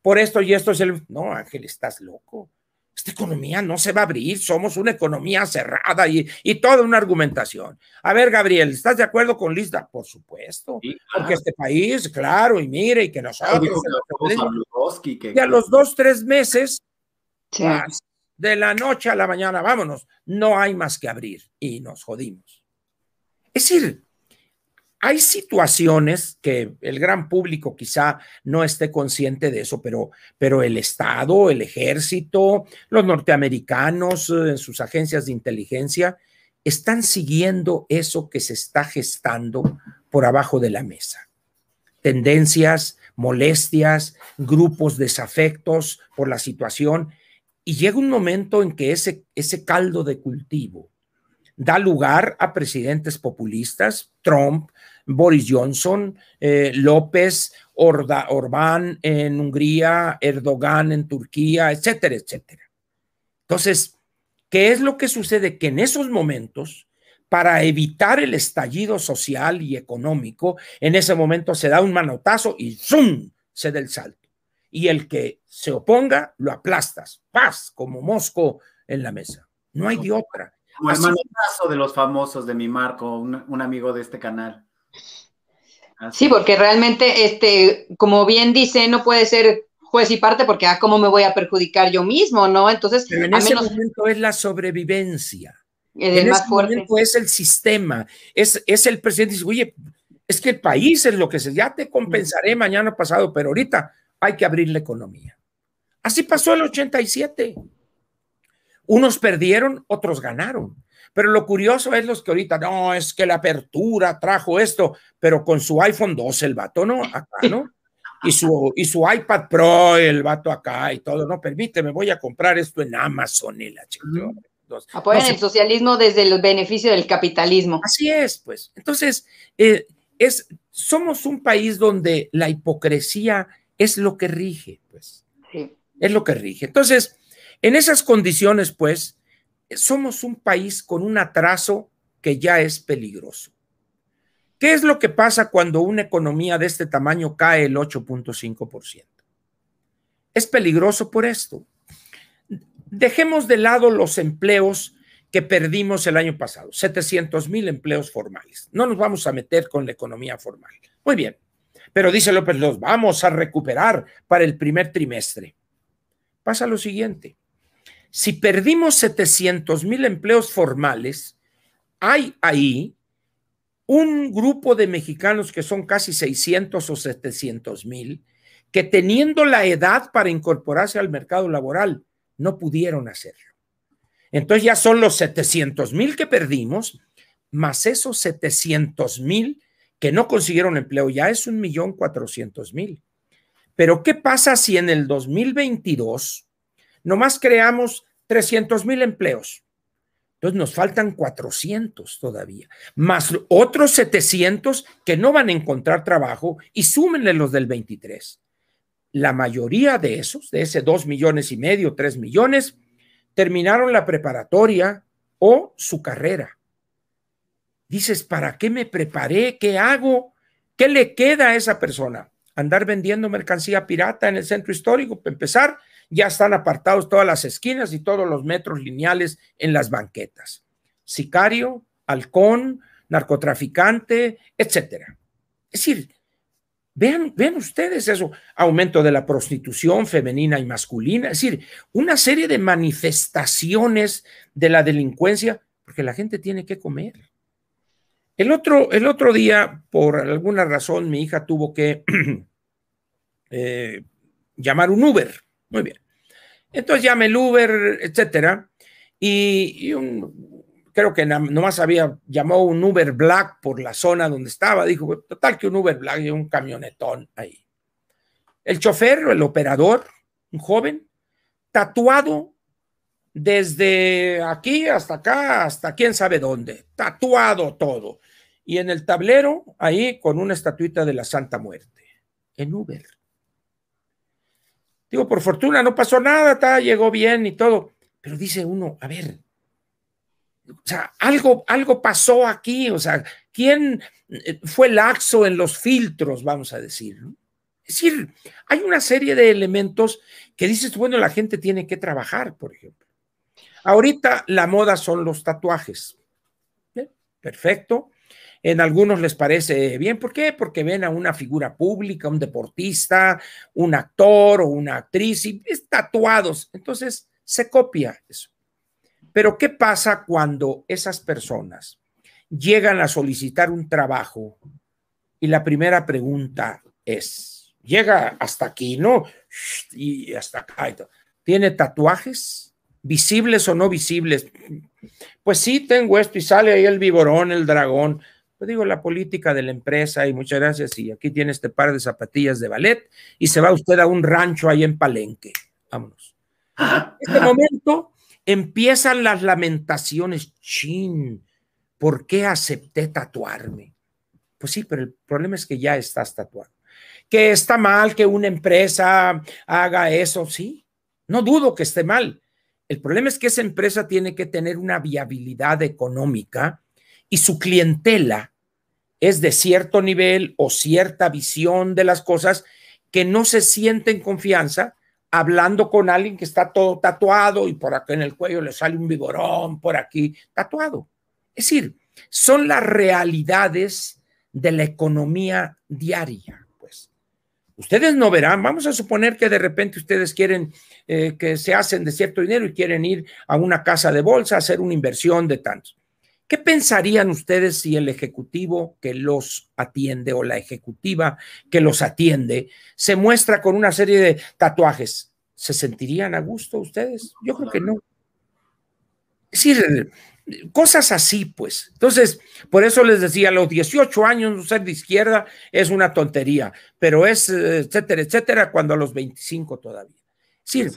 Por esto y esto es el... No, Ángel, estás loco. Esta economía no se va a abrir, somos una economía cerrada y, toda una argumentación. A ver, Gabriel, ¿estás de acuerdo con Lista? Por supuesto, porque este país, claro, y mire, y que nosotros... y a los dos, tres meses, de la noche a la mañana, vámonos, no hay más que abrir y nos jodimos. Es decir, hay situaciones que el gran público quizá no esté consciente de eso, pero, pero el Estado, el ejército, los norteamericanos eh, en sus agencias de inteligencia están siguiendo eso que se está gestando por abajo de la mesa. Tendencias, molestias, grupos desafectos por la situación. Y llega un momento en que ese, ese caldo de cultivo da lugar a presidentes populistas, Trump, Boris Johnson, eh, López, Orbán en Hungría, Erdogan en Turquía, etcétera, etcétera. Entonces, ¿qué es lo que sucede? Que en esos momentos, para evitar el estallido social y económico, en ese momento se da un manotazo y ¡zum! se da el salto. Y el que se oponga, lo aplastas, paz, como mosco en la mesa. No hay de otra. Como el manotazo de los famosos de mi Marco, un amigo de este canal. Sí, porque realmente, este, como bien dice, no puede ser juez y parte porque, ah, ¿cómo me voy a perjudicar yo mismo, no? Entonces, en ese momento es la sobrevivencia. en ese momento es el sistema, es, es el presidente dice, oye, es que el país es lo que se, ya te compensaré mañana pasado, pero ahorita hay que abrir la economía. Así pasó el 87. Unos perdieron, otros ganaron. Pero lo curioso es los que ahorita, no, es que la apertura trajo esto, pero con su iPhone 12 el vato, ¿no? Acá, ¿no? Y su, y su iPad Pro, el vato acá y todo, no, permíteme, voy a comprar esto en Amazon y la chica. Apoyan el socialismo desde el beneficio del capitalismo. Así es, pues. Entonces, eh, es, somos un país donde la hipocresía es lo que rige, pues. Sí. Es lo que rige. Entonces, en esas condiciones, pues, somos un país con un atraso que ya es peligroso. ¿Qué es lo que pasa cuando una economía de este tamaño cae el 8.5%? Es peligroso por esto. Dejemos de lado los empleos que perdimos el año pasado, 700 mil empleos formales. No nos vamos a meter con la economía formal. Muy bien, pero dice López, los vamos a recuperar para el primer trimestre. Pasa lo siguiente, si perdimos 700 mil empleos formales, hay ahí un grupo de mexicanos que son casi 600 o 700 mil, que teniendo la edad para incorporarse al mercado laboral, no pudieron hacerlo. Entonces ya son los 700 mil que perdimos, más esos 700 mil que no consiguieron empleo, ya es un millón cuatrocientos mil. Pero ¿qué pasa si en el 2022 nomás creamos 300 mil empleos? Entonces nos faltan 400 todavía, más otros 700 que no van a encontrar trabajo y súmenle los del 23. La mayoría de esos, de ese 2 millones y medio, 3 millones, terminaron la preparatoria o su carrera. Dices, ¿para qué me preparé? ¿Qué hago? ¿Qué le queda a esa persona? Andar vendiendo mercancía pirata en el centro histórico, para empezar, ya están apartados todas las esquinas y todos los metros lineales en las banquetas. Sicario, halcón, narcotraficante, etcétera. Es decir, vean, vean ustedes eso, aumento de la prostitución femenina y masculina, es decir, una serie de manifestaciones de la delincuencia, porque la gente tiene que comer. El otro, el otro día, por alguna razón, mi hija tuvo que eh, llamar un Uber muy bien. Entonces llame el Uber, etcétera. Y, creo que nomás había llamado un Uber Black por la zona donde estaba. Dijo, total que un Uber Black y un camionetón ahí. El chofer, el operador, un joven, tatuado desde aquí hasta acá, hasta quién sabe dónde, tatuado todo. Y en el tablero, ahí con una estatuita de la Santa Muerte, en Uber. Digo, por fortuna no pasó nada, llegó bien y todo. Pero dice uno, a ver, o sea, algo, algo pasó aquí, o sea, ¿quién eh, fue laxo en los filtros, vamos a decir? Es decir, hay una serie de elementos que dices, bueno, la gente tiene que trabajar, por ejemplo. Ahorita la moda son los tatuajes. perfecto. En algunos les parece bien. ¿Por qué? Porque ven a una figura pública, un deportista, un actor o una actriz y tatuados. Entonces se copia eso. Pero ¿qué pasa cuando esas personas llegan a solicitar un trabajo y la primera pregunta es, llega hasta aquí, ¿no? Y hasta acá. ¿Tiene tatuajes? ¿Visibles o no visibles? Pues sí, tengo esto y sale ahí el viborón, el dragón. Pues digo, la política de la empresa y muchas gracias. Y aquí tiene este par de zapatillas de ballet y se va usted a un rancho ahí en Palenque. Vámonos. En este momento empiezan las lamentaciones. Chin, ¿por qué acepté tatuarme? Pues sí, pero el problema es que ya estás tatuado. Que está mal que una empresa haga eso, sí. No dudo que esté mal. El problema es que esa empresa tiene que tener una viabilidad económica y su clientela es de cierto nivel o cierta visión de las cosas que no se siente en confianza hablando con alguien que está todo tatuado y por acá en el cuello le sale un vigorón, por aquí tatuado. Es decir, son las realidades de la economía diaria. Ustedes no verán, vamos a suponer que de repente ustedes quieren eh, que se hacen de cierto dinero y quieren ir a una casa de bolsa a hacer una inversión de tantos. ¿Qué pensarían ustedes si el ejecutivo que los atiende o la ejecutiva que los atiende se muestra con una serie de tatuajes? ¿Se sentirían a gusto ustedes? Yo creo que no. Es decir, cosas así, pues. Entonces, por eso les decía, a los 18 años ser de izquierda es una tontería, pero es, etcétera, etcétera, cuando a los 25 todavía. Decir,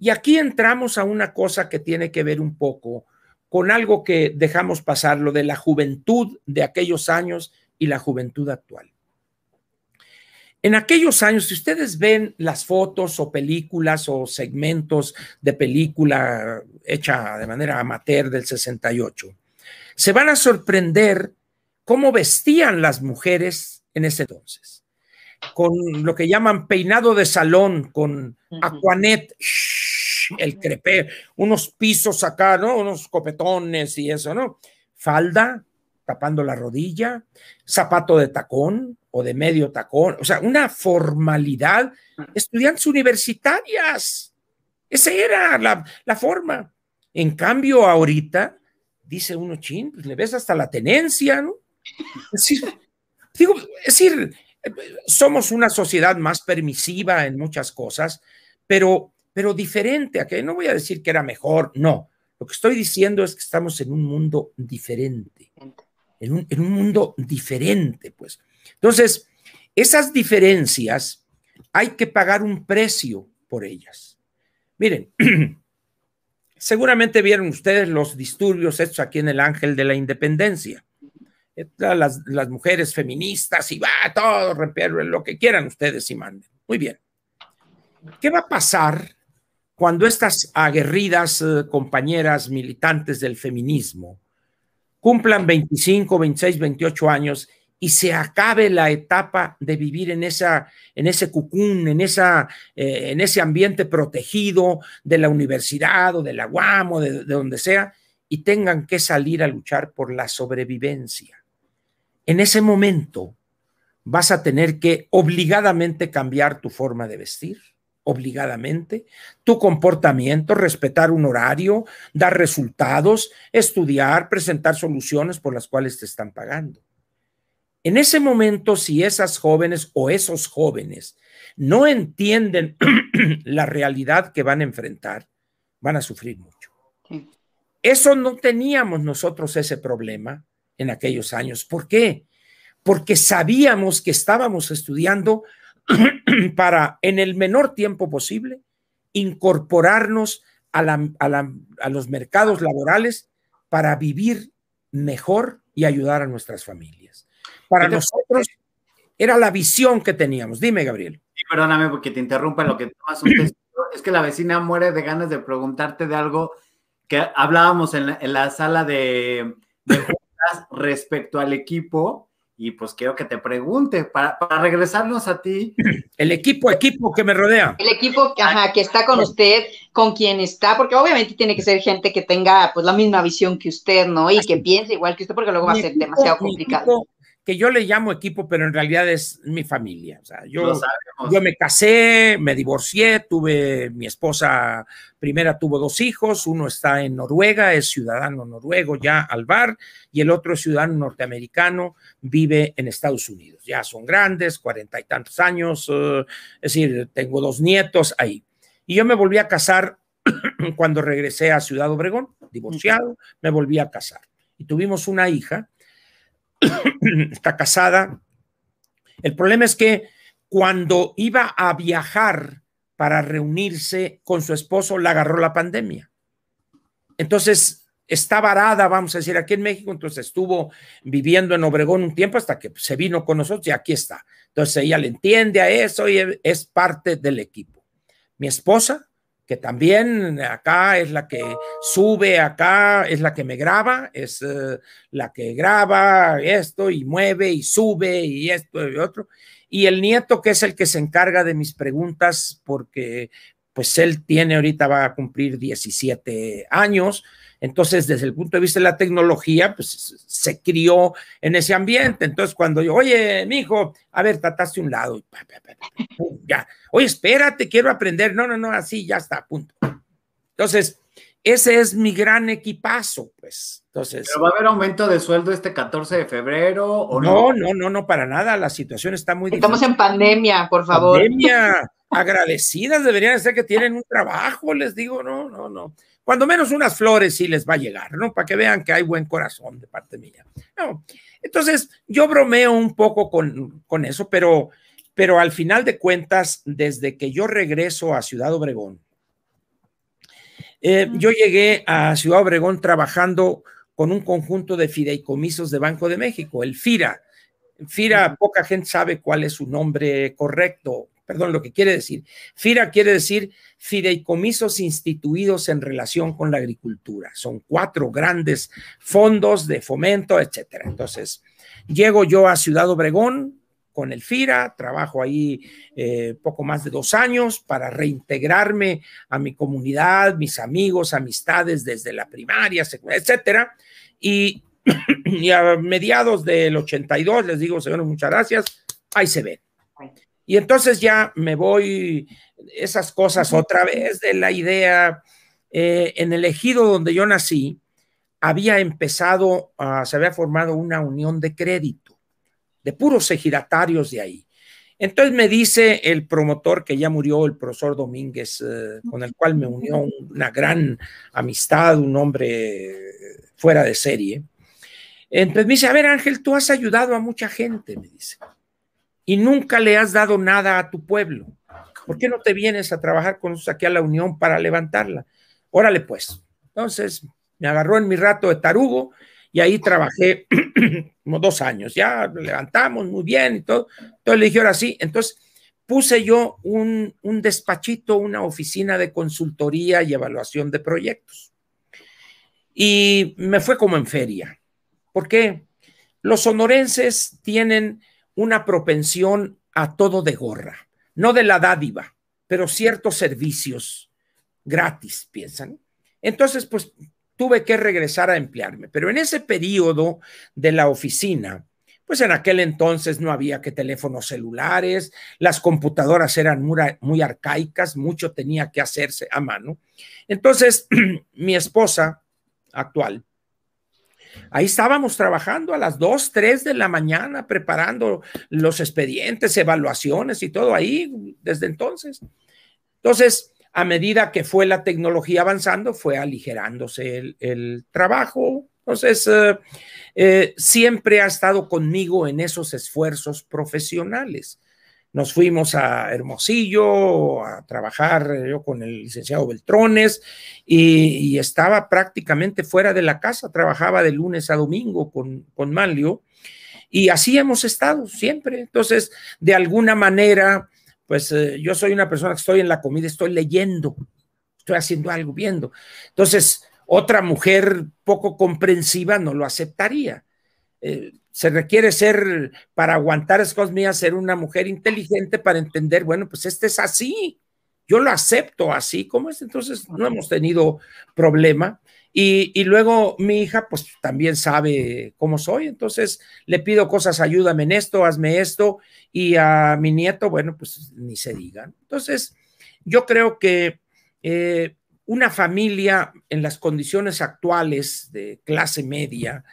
Y aquí entramos a una cosa que tiene que ver un poco con algo que dejamos pasar, lo de la juventud de aquellos años y la juventud actual. En aquellos años, si ustedes ven las fotos o películas o segmentos de película hecha de manera amateur del 68, se van a sorprender cómo vestían las mujeres en ese entonces, con lo que llaman peinado de salón, con aquanet, el crepé, unos pisos acá, ¿no? Unos copetones y eso, ¿no? Falda, tapando la rodilla, zapato de tacón o de medio tacón, o sea, una formalidad, estudiantes universitarias. Esa era la, forma. En cambio, ahorita, dice uno, chin, pues le ves hasta la tenencia, ¿no? Es decir, digo, es decir, somos una sociedad más permisiva en muchas cosas, pero, pero diferente, a que no voy a decir que era mejor, no. Lo que estoy diciendo es que estamos en un mundo diferente en un, mundo diferente, pues. Entonces, esas diferencias hay que pagar un precio por ellas. Miren, seguramente vieron ustedes los disturbios hechos aquí en el Ángel de la Independencia. Las, las mujeres feministas y va todo, lo que quieran ustedes y manden. Muy bien. ¿Qué va a pasar cuando estas aguerridas eh, compañeras militantes del feminismo cumplan 25, 26, 28 años y se acabe la etapa de vivir en, esa, en ese cucún, en, esa, eh, en ese ambiente protegido de la universidad o de la UAM o de, de donde sea, y tengan que salir a luchar por la sobrevivencia. En ese momento vas a tener que obligadamente cambiar tu forma de vestir obligadamente, tu comportamiento, respetar un horario, dar resultados, estudiar, presentar soluciones por las cuales te están pagando. En ese momento, si esas jóvenes o esos jóvenes no entienden la realidad que van a enfrentar, van a sufrir mucho. Eso no teníamos nosotros ese problema en aquellos años. ¿Por qué? Porque sabíamos que estábamos estudiando para en el menor tiempo posible incorporarnos a, los mercados laborales para vivir mejor y ayudar a nuestras familias. Para nosotros era la visión que teníamos. Dime, Gabriel. perdóname porque te interrumpa lo que tomas Es que la vecina muere de ganas de preguntarte de algo que hablábamos en la, sala de, de respecto al equipo y pues quiero que te pregunte para, regresarnos a ti. El equipo, equipo que me rodea. El equipo ajá, que está con usted, con quien está, porque obviamente tiene que ser gente que tenga pues la misma visión que usted, ¿no? Y que piense igual que usted, porque luego va a ser demasiado complicado que yo le llamo equipo, pero en realidad es mi familia. O sea, yo, yo me casé, me divorcié, tuve mi esposa primera tuvo dos hijos, uno está en Noruega, es ciudadano noruego ya al bar, y el otro es ciudadano norteamericano, vive en Estados Unidos. Ya son grandes, cuarenta y tantos años, eh, es decir, tengo dos nietos ahí. Y yo me volví a casar cuando regresé a Ciudad Obregón, divorciado, me volví a casar. Y tuvimos una hija está casada. El problema es que cuando iba a viajar para reunirse con su esposo, la agarró la pandemia. Entonces, está varada, vamos a decir, aquí en México, entonces estuvo viviendo en Obregón un tiempo hasta que se vino con nosotros y aquí está. Entonces, ella le entiende a eso y es parte del equipo. Mi esposa que también acá es la que sube, acá es la que me graba, es eh, la que graba esto y mueve y sube y esto y otro. Y el nieto que es el que se encarga de mis preguntas porque pues él tiene ahorita va a cumplir 17 años, entonces, desde el punto de vista de la tecnología, pues se crió en ese ambiente. Entonces, cuando yo, oye, mi hijo, a ver, trataste un lado, ya, oye, espérate, quiero aprender. No, no, no, así ya está, punto. Entonces, ese es mi gran equipazo, pues. Entonces. ¿Pero va a haber aumento de sueldo este 14 de febrero o no? No, no, no, no, para nada. La situación está muy Estamos en pandemia, por favor. Pandemia. Agradecidas deberían ser que tienen un trabajo, les digo, no, no, no cuando menos unas flores sí les va a llegar, ¿no? Para que vean que hay buen corazón de parte mía. No. Entonces, yo bromeo un poco con, con eso, pero, pero al final de cuentas, desde que yo regreso a Ciudad Obregón, Eh, yo llegué a Ciudad Obregón trabajando con un conjunto de fideicomisos de Banco de México, el FIRA. FIRA, poca gente sabe cuál es su nombre correcto, perdón, lo que quiere decir. FIRA quiere decir fideicomisos instituidos en relación con la agricultura. Son cuatro grandes fondos de fomento, etcétera. Entonces, llego yo a Ciudad Obregón, con el FIRA, trabajo ahí eh, poco más de dos años para reintegrarme a mi comunidad, mis amigos, amistades desde la primaria, etcétera. Y, a mediados del 82 les digo, señores, muchas gracias, ahí se ven. Y entonces ya me voy esas cosas otra vez de la idea. Eh, en el ejido donde yo nací, había empezado, se había formado una unión de crédito de puros ejidatarios de ahí. Entonces me dice el promotor que ya murió, el profesor Domínguez, eh, con el cual me unió una gran amistad, un hombre fuera de serie. Entonces me dice, a ver Ángel, tú has ayudado a mucha gente, me dice, y nunca le has dado nada a tu pueblo. ¿Por qué no te vienes a trabajar con nosotros aquí a la Unión para levantarla? Órale pues. Entonces me agarró en mi rato de tarugo y ahí trabajé como dos años, ya levantamos muy bien y todo. Entonces le dije, ahora sí, entonces puse yo un, un despachito, una oficina de consultoría y evaluación de proyectos. Y me fue como en feria. ¿Por qué? Los sonorenses tienen una propensión a todo de gorra, no de la dádiva, pero ciertos servicios gratis, piensan. Entonces, pues tuve que regresar a emplearme. Pero en ese periodo de la oficina, pues en aquel entonces no había que teléfonos celulares, las computadoras eran muy, arcaicas, mucho tenía que hacerse a mano. Entonces, mi esposa actual, ahí estábamos trabajando a las 2, 3 de la mañana, preparando los expedientes, evaluaciones y todo ahí desde entonces. Entonces, a medida que fue la tecnología avanzando, fue aligerándose el, trabajo. Entonces, eh, eh, siempre ha estado conmigo en esos esfuerzos profesionales. Nos fuimos a Hermosillo a trabajar eh, yo con el licenciado Beltrones y, estaba prácticamente fuera de la casa, trabajaba de lunes a domingo con, con Manlio y así hemos estado siempre. Entonces, de alguna manera, pues eh, yo soy una persona que estoy en la comida, estoy leyendo, estoy haciendo algo, viendo. Entonces, otra mujer poco comprensiva no lo aceptaría. Eh, se requiere ser, para aguantar esas cosas mías, ser una mujer inteligente para entender, bueno, pues este es así, yo lo acepto así como es, entonces no hemos tenido problema. Y, luego mi hija, pues también sabe cómo soy, entonces le pido cosas, ayúdame en esto, hazme esto, y a mi nieto, bueno, pues ni se digan. Entonces, yo creo que eh, una familia en las condiciones actuales de clase media,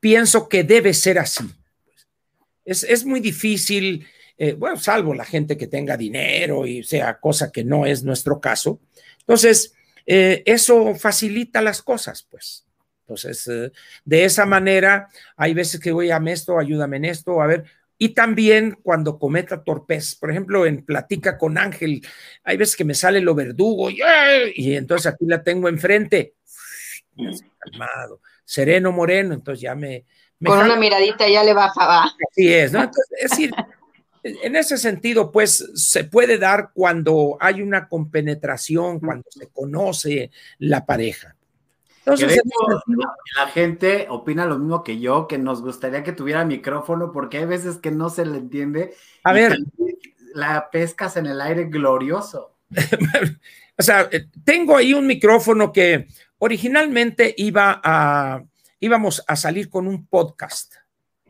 pienso que debe ser así. Es, es muy difícil, eh, bueno, salvo la gente que tenga dinero y sea cosa que no es nuestro caso. Entonces, eh, eso facilita las cosas, pues. Entonces, eh, de esa manera, hay veces que voy a esto, ayúdame en esto, a ver. Y también cuando cometa torpez, por ejemplo, en Platica con Ángel, hay veces que me sale lo verdugo y, y entonces aquí la tengo enfrente, calmado, sereno, moreno, entonces ya me... con una miradita ya le bajaba. Así es, ¿no? es decir, en ese sentido, pues se puede dar cuando hay una compenetración, cuando se conoce la pareja. Entonces, la gente opina lo mismo que yo, que nos gustaría que tuviera micrófono, porque hay veces que no se le entiende. A ver. La pescas en el aire glorioso. o sea, eh, tengo ahí un micrófono que originalmente iba a, íbamos a salir con un podcast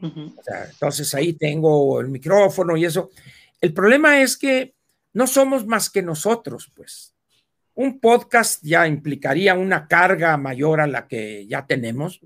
entonces ahí tengo el micrófono y eso. El problema es que no somos más que nosotros, pues. Un podcast ya implicaría una carga mayor a la que ya tenemos.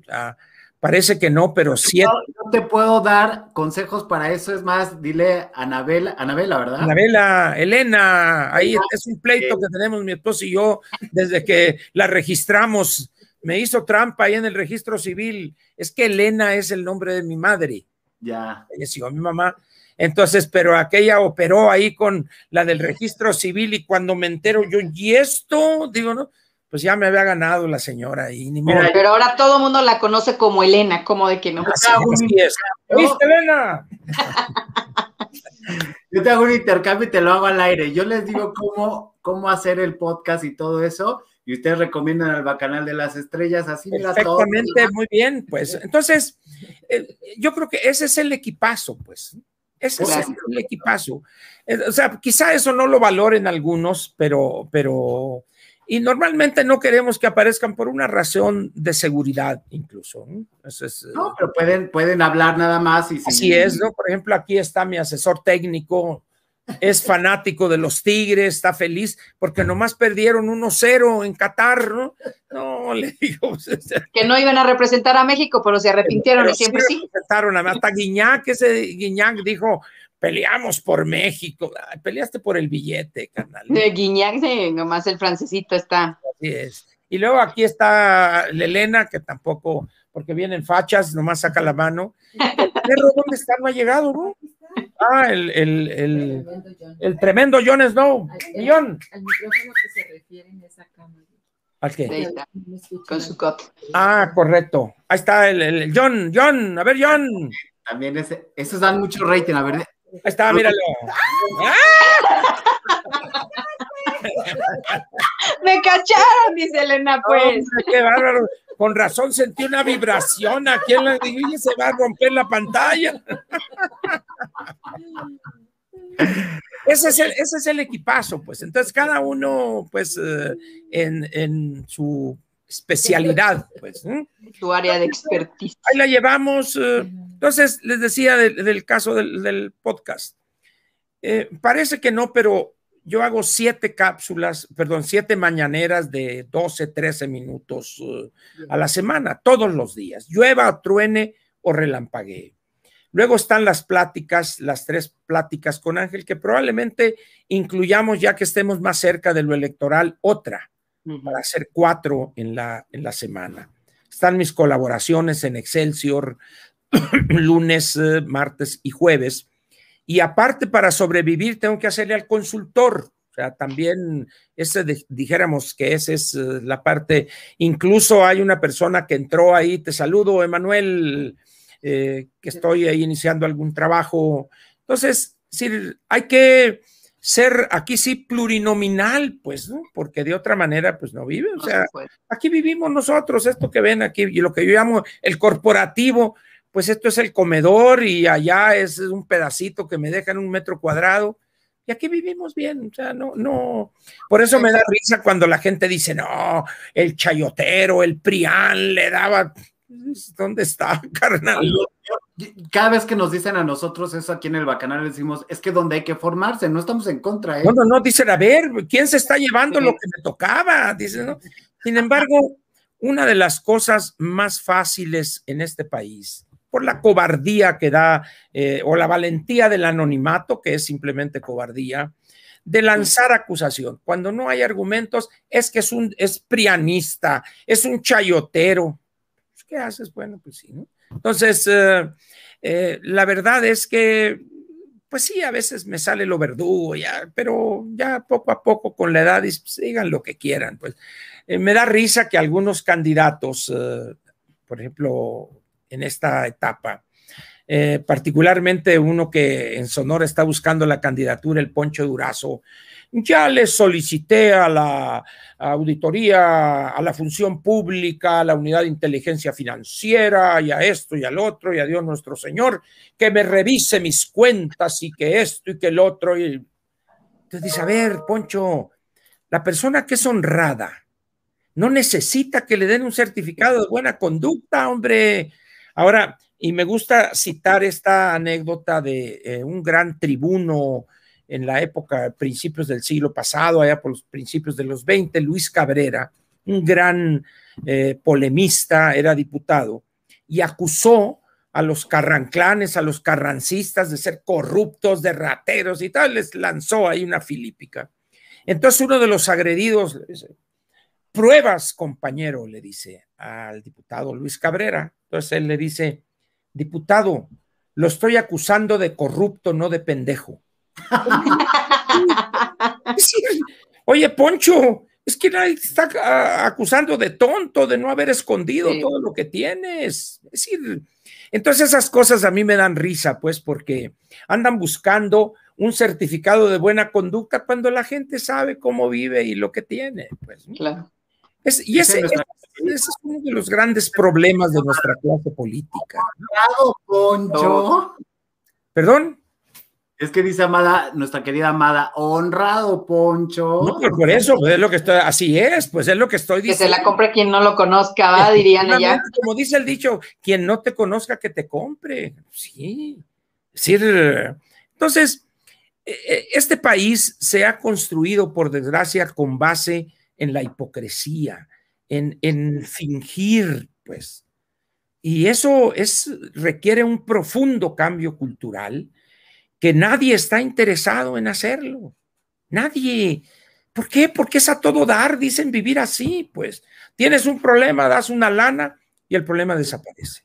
Parece que no, pero sí. No, te puedo dar consejos para eso. Es más, dile a Anabela, Anabela, ¿verdad? Anabela, Elena, ahí es un pleito que tenemos mi esposo y yo desde que la registramos me hizo trampa ahí en el registro civil. Es que Elena es el nombre de mi madre. Ya. Ella mi mamá. Entonces, pero aquella operó ahí con la del registro civil y cuando me entero yo, ¿y esto? Digo, no, pues ya me había ganado la señora y ni modo. Pero ahora todo el mundo la conoce como Elena, como de que no. Así, es. ¿Viste, Elena? Yo te hago un intercambio y te lo hago al aire. Yo les digo cómo, cómo hacer el podcast y todo eso, y ustedes recomiendan al Bacanal de las Estrellas, así mira Perfectamente, muy bien, pues. Entonces, eh, yo creo que ese es el equipazo, pues. Ese es el, equipazo. Eh, o sea, quizá eso no lo valoren algunos, pero, pero y normalmente no queremos que aparezcan por una razón de seguridad incluso. ¿no? no, pero pueden, pueden hablar nada más. Y así es, ¿no? Por ejemplo, aquí está mi asesor técnico, es fanático de los Tigres, está feliz porque nomás perdieron 1-0 en Qatar, ¿no? No, le digo. Pues, que no iban a representar a México, pero se arrepintieron y siempre sí. Representaron, hasta Guiñac, ese Guiñac dijo, peleamos por México. peleaste por el billete, carnal. De Guiñac, nomás el francesito está. Así es. Y luego aquí está Elena, que tampoco, porque vienen fachas, nomás saca la mano. perro dónde está? No ha llegado, ¿no? Ah, el, el, el, el tremendo John Snow. John. Al micrófono que se refiere en esa cámara. ¿Al qué? Con su coto. Ah, correcto. Ahí está el, el, John, John, a ver, John. También ese, esos dan mucho rating, a ver, Ahí está, míralo. Me cacharon, dice Elena, pues. qué bárbaro. Con razón sentí una vibración aquí en la y se va a romper la pantalla. Ese es, el, ese es el equipazo, pues. Entonces, cada uno, pues, eh, en, en, su especialidad, pues. Su área de expertise. Ahí la llevamos. Eh, entonces, les decía del, caso del, podcast. Eh, parece que no, pero yo hago siete cápsulas, perdón, siete mañaneras de 12, 13 minutos eh, a la semana, todos los días, llueva, truene o relampaguee. Luego están las pláticas, las tres pláticas con Ángel, que probablemente incluyamos ya que estemos más cerca de lo electoral, otra para hacer cuatro en la, en la semana. Están mis colaboraciones en Excelsior, lunes, eh, martes y jueves. Y aparte, para sobrevivir, tengo que hacerle al consultor. O sea, también ese dijéramos que esa es eh, la parte. Incluso hay una persona que entró ahí, te saludo, Emanuel, eh, que estoy ahí iniciando algún trabajo. Entonces, sí, hay que ser aquí sí plurinominal, pues, ¿no? Porque de otra manera, pues no vive. O sea, aquí vivimos nosotros, esto que ven aquí, y lo que yo llamo el corporativo, pues esto es el comedor y allá es un pedacito que me dejan un metro cuadrado. Y aquí vivimos bien, o sea, no, no. Por eso me da risa cuando la gente dice, no, el chayotero, el prián le daba. ¿Dónde está, carnal? Cada vez que nos dicen a nosotros eso aquí en el Bacanal, decimos, es que donde hay que formarse, no estamos en contra. ¿eh? No, no, no, dicen, a ver, ¿quién se está llevando lo que me tocaba? Dicen, ¿no? Sin embargo, una de las cosas más fáciles en este país, por la cobardía que da, eh, o la valentía del anonimato, que es simplemente cobardía, de lanzar acusación. Cuando no hay argumentos, es que es un es prianista, es un chayotero. Pues, ¿Qué haces? Bueno, pues sí, ¿no? Entonces, eh, eh, la verdad es que, pues sí, a veces me sale lo verdugo, ya, pero ya poco a poco con la edad, pues, digan lo que quieran. Pues eh, me da risa que algunos candidatos, por ejemplo, en esta etapa, particularmente uno que en Sonora está buscando la candidatura, el Poncho Durazo, ya le solicité a la auditoría, a la función pública, a la unidad de inteligencia financiera y a esto y al otro y a Dios nuestro Señor, que me revise mis cuentas y que esto y que el otro. Y... Entonces dice, a ver, Poncho, la persona que es honrada no necesita que le den un certificado de buena conducta, hombre. Ahora, y me gusta citar esta anécdota de eh, un gran tribuno en la época, principios del siglo pasado, allá por los principios de los 20, Luis Cabrera, un gran eh, polemista, era diputado, y acusó a los carranclanes, a los carrancistas de ser corruptos, de rateros y tal, les lanzó ahí una filípica. Entonces uno de los agredidos pruebas, compañero, le dice al diputado Luis Cabrera. Entonces él le dice, diputado, lo estoy acusando de corrupto, no de pendejo. Oye, Poncho, Es que nadie está acusando de tonto, de no haber escondido todo lo que tienes. Es decir, entonces esas cosas a mí me dan risa, pues, porque andan buscando un certificado de buena conducta cuando la gente sabe cómo vive y lo que tiene. Pues, claro. y ese, es uno de los grandes problemas de nuestra clase política. Poncho. ¿Perdón? Es que dice Amada, nuestra querida Amada, honrado Poncho. No, pues por eso, pues es lo que estoy, así es, pues es lo que estoy diciendo. Que se la compre quien no lo conozca, ¿va? dirían allá. Como dice el dicho, quien no te conozca, que te compre. Sí. Decir, entonces, e, e, este país se ha construido, por desgracia, con base en la hipocresía, en, en fingir, pues. Y eso es, requiere un profundo cambio cultural que nadie está interesado en hacerlo. Nadie. ¿Por qué? Porque es a todo dar, dicen vivir así, pues. Tienes un problema, das una lana y el problema desaparece.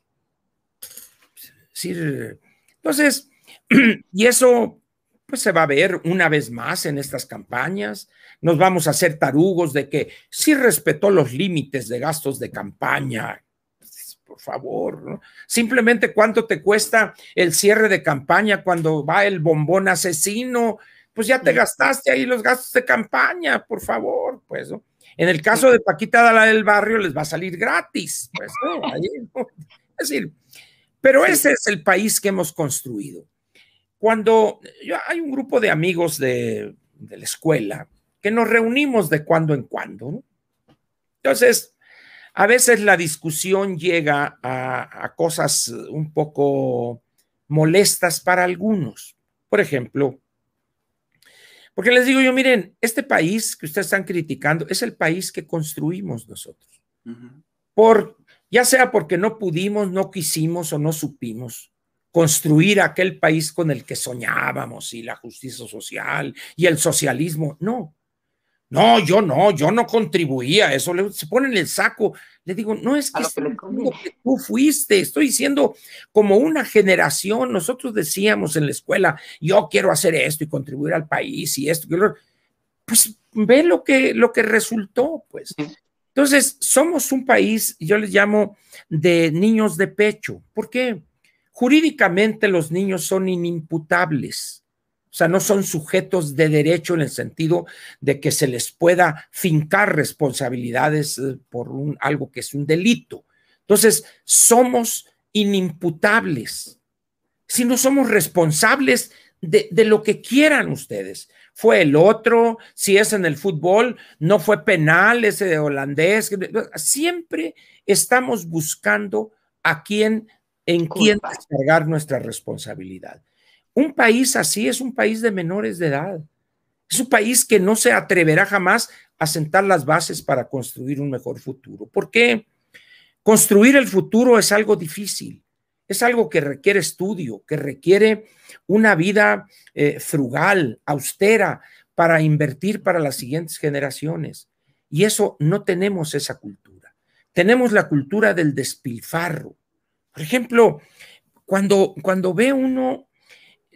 entonces, y eso pues se va a ver una vez más en estas campañas. Nos vamos a hacer tarugos de que sí respetó los límites de gastos de campaña, por favor, Simplemente cuánto te cuesta el cierre de campaña cuando va el bombón asesino, pues ya te gastaste ahí los gastos de campaña, por favor, pues, ¿no? En el caso de Paquita Dala del Barrio les va a salir gratis, pues, Es decir, pero ese es el país que hemos construido. Cuando hay un grupo de amigos de, de la escuela que nos reunimos de cuando en cuando, ¿no? Entonces, a veces la discusión llega a, cosas un poco molestas para algunos. Por ejemplo, porque les digo yo, miren, este país que ustedes están criticando es el país que construimos nosotros. Por, ya sea porque no pudimos, no quisimos o no supimos construir aquel país con el que soñábamos y la justicia social y el socialismo. No, no, yo no, yo no contribuía a eso. se pone en el saco. Le digo, no es que, tú fuiste, estoy diciendo como una generación. Nosotros decíamos en la escuela, yo quiero hacer esto y contribuir al país y esto. Pues ve lo que, lo que resultó, pues. Entonces, somos un país, yo les llamo de niños de pecho. ¿Por qué? Jurídicamente los niños son inimputables o sea, no son sujetos de derecho en el sentido de que se les pueda fincar responsabilidades eh, por un, algo que es un delito. Entonces, somos inimputables. Si no somos responsables de, de, lo que quieran ustedes. Fue el otro, si es en el fútbol, no fue penal ese holandés. Siempre estamos buscando a quién, en quién descargar nuestra responsabilidad. Un país así es un país de menores de edad. Es un país que no se atreverá jamás a sentar las bases para construir un mejor futuro. ¿Por qué? Construir el futuro es algo difícil, es algo que requiere estudio, que requiere una vida eh, frugal, austera, para invertir para las siguientes generaciones. Y eso no tenemos esa cultura. Tenemos la cultura del despilfarro. Por ejemplo, cuando, cuando ve uno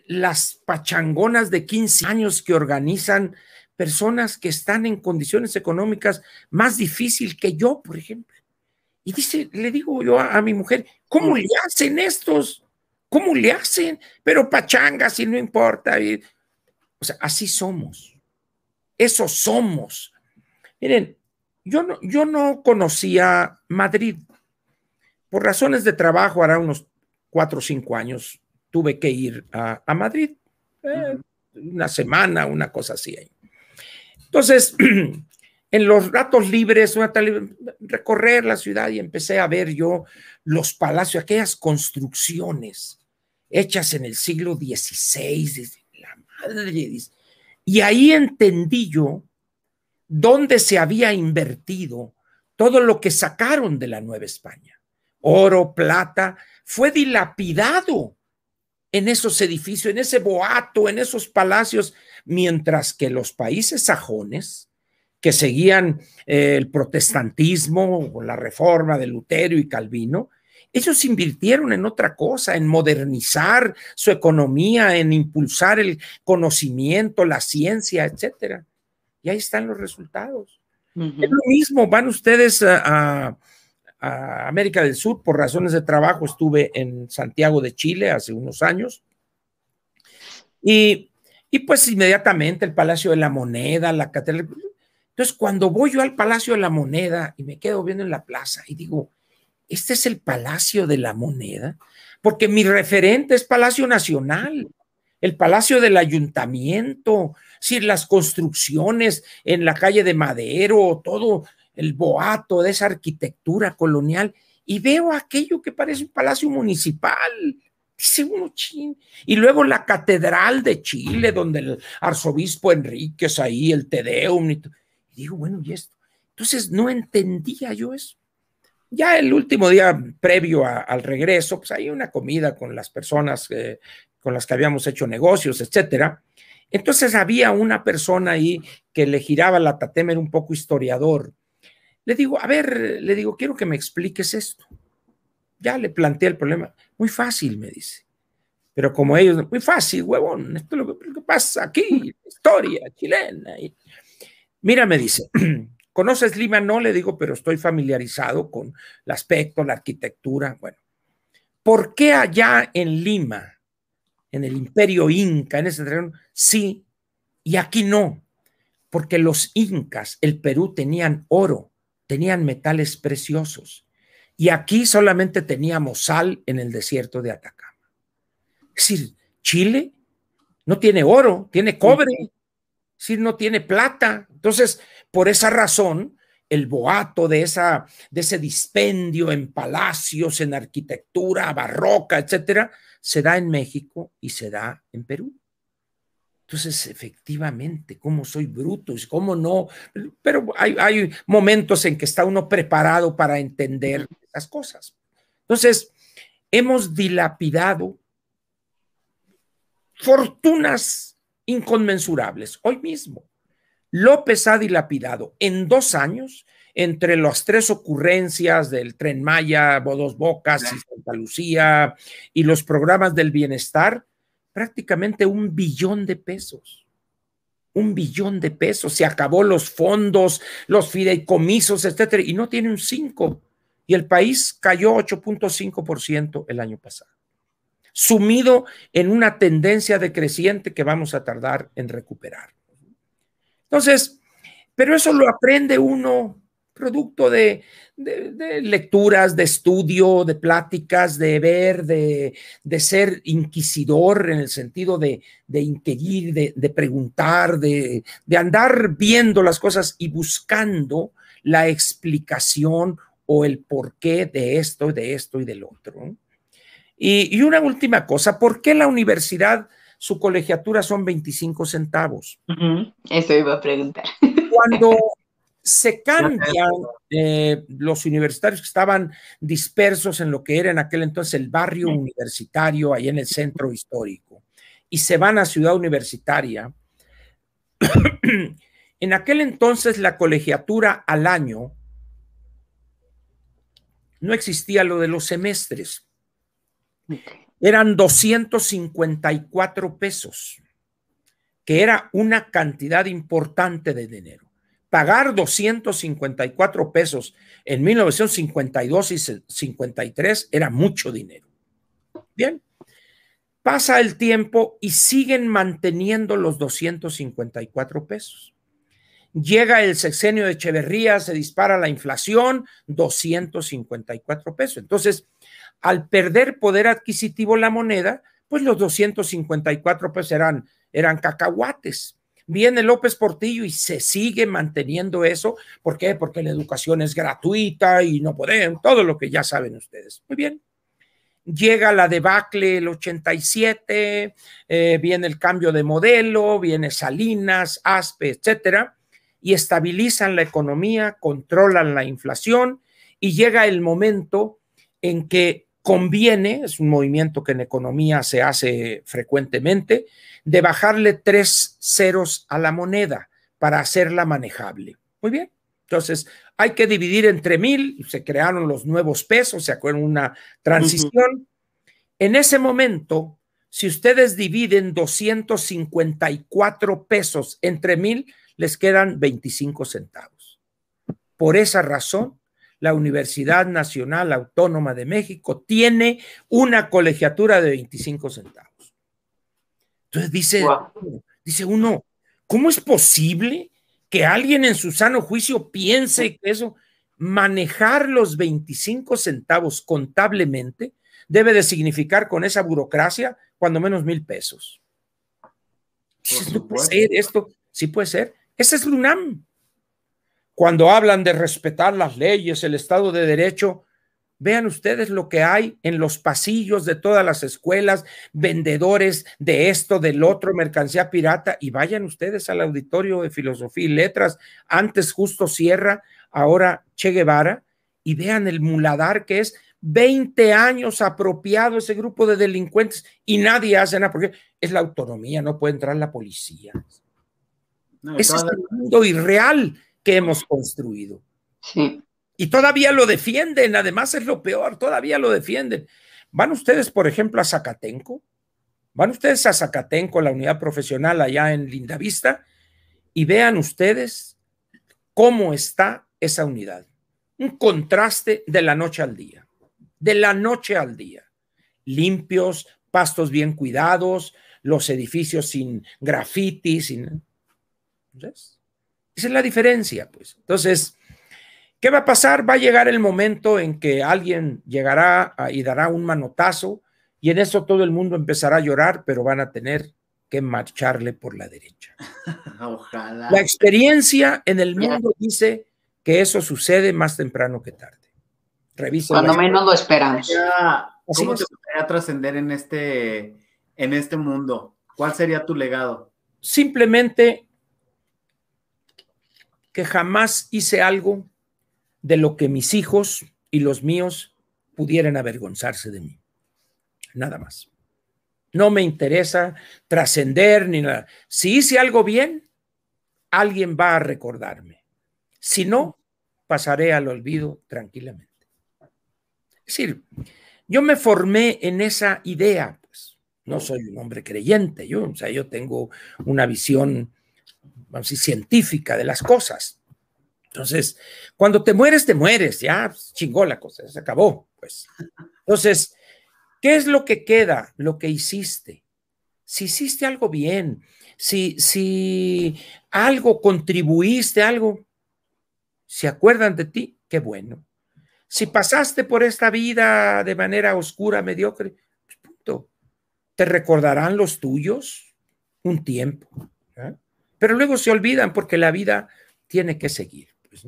las pachangonas de 15 años que organizan personas que están en condiciones económicas más difíciles que yo, por ejemplo. Y dice, le digo yo a, mi mujer, ¿cómo le hacen estos? ¿Cómo le hacen? Pero pachangas y no importa. o sea, así somos. Eso somos. Miren, yo no, yo no conocía Madrid. Por razones de trabajo, hará unos cuatro o cinco años, tuve que ir a, Madrid, eh, una semana, una cosa así. Entonces, en los ratos libres, recorrer la ciudad y empecé a ver yo los palacios, aquellas construcciones hechas en el siglo XVI, la madre, y ahí entendí yo dónde se había invertido todo lo que sacaron de la Nueva España. Oro, plata, fue dilapidado en esos edificios, en ese boato, en esos palacios, mientras que los países sajones, que seguían eh, el protestantismo o la reforma de Lutero y Calvino, ellos invirtieron en otra cosa, en modernizar su economía, en impulsar el conocimiento, la ciencia, etcétera. Y ahí están los resultados. Es lo mismo, van ustedes a, América del Sur por razones de trabajo, estuve en Santiago de Chile hace unos años. Y, y pues inmediatamente el Palacio de la Moneda, la catedral. Entonces, cuando voy yo al Palacio de la Moneda y me quedo viendo en la plaza y digo, ¿este es el Palacio de la Moneda? Porque mi referente es Palacio Nacional el Palacio del Ayuntamiento, si las construcciones en la calle de Madero, todo el boato de esa arquitectura colonial, y veo aquello que parece un palacio municipal. Dice uno, chin. Y luego la Catedral de Chile, donde el arzobispo Enríquez ahí, el Tedeum. Y, digo, bueno, ¿y esto? Entonces no entendía yo eso. Ya el último día previo al regreso, pues hay una comida con las personas con las que habíamos hecho negocios, etcétera. Entonces había una persona ahí que le giraba la tatémer un poco historiador. Le digo, a ver, le digo, quiero que me expliques esto. Ya le planteé el problema. Muy fácil, me dice. Pero como ellos, muy fácil, huevón, esto es lo que, pasa aquí, historia chilena. Mira, me dice, ¿conoces Lima? No, le digo, pero estoy familiarizado con el aspecto, la arquitectura. Bueno, ¿por qué allá en Lima en el imperio inca, en ese terreno, sí, y aquí no, porque los incas, el Perú, tenían oro, tenían metales preciosos, y aquí solamente teníamos sal en el desierto de Atacama. Es decir, Chile no tiene oro, tiene cobre, es decir, no tiene plata. Entonces, por esa razón, el boato de, esa, de ese dispendio en palacios, en arquitectura barroca, etcétera, se da en México y se da en Perú. Entonces, efectivamente, ¿cómo soy bruto? ¿Cómo no? Pero hay, hay momentos en que está uno preparado para entender las cosas. Entonces, hemos dilapidado fortunas inconmensurables. Hoy mismo, López ha dilapidado en dos años entre las tres ocurrencias del tren Maya, Bodos Bocas y Santa Lucía y los programas del bienestar, prácticamente un billón de pesos. Un billón de pesos. Se acabó los fondos, los fideicomisos, etcétera, y no tiene un 5. Y el país cayó 8.5% el año pasado. Sumido en una tendencia decreciente que vamos a tardar en recuperar. Entonces, pero eso lo aprende uno producto de, lecturas, de estudio, de pláticas, de ver, de, ser inquisidor en el sentido de, inquirir, de, preguntar, de, andar viendo las cosas y buscando la explicación o el porqué de esto, de esto y del otro. Y, y una última cosa, ¿por qué la universidad, su colegiatura son 25 centavos? Eso iba a preguntar. Cuando se cambian eh, los universitarios que estaban dispersos en lo que era en aquel entonces el barrio universitario, ahí en el centro histórico, y se van a Ciudad Universitaria. en aquel entonces la colegiatura al año no existía lo de los semestres. Eran 254 pesos, que era una cantidad importante de dinero pagar 254 pesos en 1952 y 53 era mucho dinero. Bien, pasa el tiempo y siguen manteniendo los 254 pesos. Llega el sexenio de Echeverría, se dispara la inflación, 254 pesos. Entonces, al perder poder adquisitivo la moneda, pues los 254 pesos eran, eran cacahuates. Viene López Portillo y se sigue manteniendo eso. ¿Por qué? Porque la educación es gratuita y no pueden, todo lo que ya saben ustedes. Muy bien. Llega la debacle el 87, eh, viene el cambio de modelo, viene Salinas, Aspe, etcétera, y estabilizan la economía, controlan la inflación y llega el momento en que conviene, es un movimiento que en economía se hace frecuentemente, de bajarle tres ceros a la moneda para hacerla manejable. Muy bien. Entonces, hay que dividir entre mil, se crearon los nuevos pesos, se acuerdan una transición. En ese momento, si ustedes dividen 254 pesos entre mil, les quedan 25 centavos. Por esa razón, la Universidad Nacional Autónoma de México tiene una colegiatura de 25 centavos. Entonces dice, dice uno, ¿cómo es posible que alguien en su sano juicio piense que eso, manejar los 25 centavos contablemente, debe de significar con esa burocracia cuando menos mil pesos? No puede ser esto, sí puede ser. Ese es LUNAM. Cuando hablan de respetar las leyes, el Estado de Derecho, vean ustedes lo que hay en los pasillos de todas las escuelas, vendedores de esto, del otro, mercancía pirata, y vayan ustedes al auditorio de filosofía y letras, antes justo Sierra, ahora Che Guevara, y vean el muladar que es 20 años apropiado ese grupo de delincuentes y nadie hace nada porque es la autonomía, no puede entrar la policía. Ese es el mundo irreal que hemos construido. Sí. Y todavía lo defienden, además es lo peor, todavía lo defienden. ¿Van ustedes, por ejemplo, a Zacatenco? ¿Van ustedes a Zacatenco, la unidad profesional allá en Lindavista? Y vean ustedes cómo está esa unidad. Un contraste de la noche al día, de la noche al día. Limpios, pastos bien cuidados, los edificios sin grafitis, sin... Esa es la diferencia, pues. Entonces, ¿qué va a pasar? Va a llegar el momento en que alguien llegará y dará un manotazo y en eso todo el mundo empezará a llorar, pero van a tener que marcharle por la derecha. Ojalá. La experiencia en el mundo dice que eso sucede más temprano que tarde. Revisa Cuando menos lo esperamos. ¿Cómo te gustaría trascender en este, en este mundo? ¿Cuál sería tu legado? Simplemente que jamás hice algo de lo que mis hijos y los míos pudieran avergonzarse de mí. Nada más. No me interesa trascender ni nada. Si hice algo bien, alguien va a recordarme. Si no, pasaré al olvido tranquilamente. Es decir, yo me formé en esa idea, pues no soy un hombre creyente, yo, o sea, yo tengo una visión científica de las cosas. Entonces, cuando te mueres, te mueres, ya pues, chingó la cosa, se acabó, pues. Entonces, ¿qué es lo que queda? Lo que hiciste. Si hiciste algo bien, si, si algo contribuiste, algo, se acuerdan de ti, qué bueno. Si pasaste por esta vida de manera oscura, mediocre, pues punto. Te recordarán los tuyos un tiempo. Pero luego se olvidan porque la vida tiene que seguir. Pues,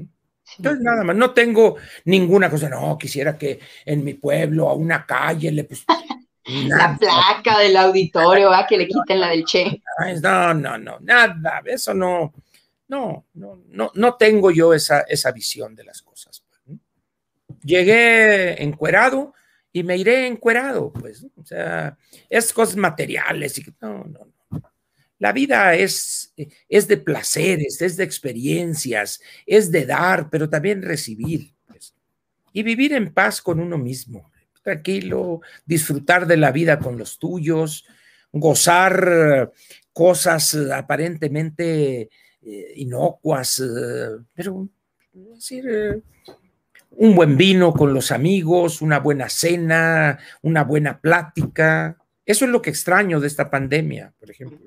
Entonces, nada más, no tengo ninguna cosa, no, quisiera que en mi pueblo, a una calle, le pues, La placa del auditorio, ¿va? que le quiten la del Che. No, no, no, nada, eso no, no, no, no, no tengo yo esa, esa visión de las cosas. Pues, Llegué encuerado y me iré encuerado, pues, o sea, es cosas materiales y no, no, no. La vida es, es de placeres, es de experiencias, es de dar, pero también recibir. Pues. Y vivir en paz con uno mismo, tranquilo, disfrutar de la vida con los tuyos, gozar cosas aparentemente eh, inocuas, eh, pero decir, eh, un buen vino con los amigos, una buena cena, una buena plática. Eso es lo que extraño de esta pandemia, por ejemplo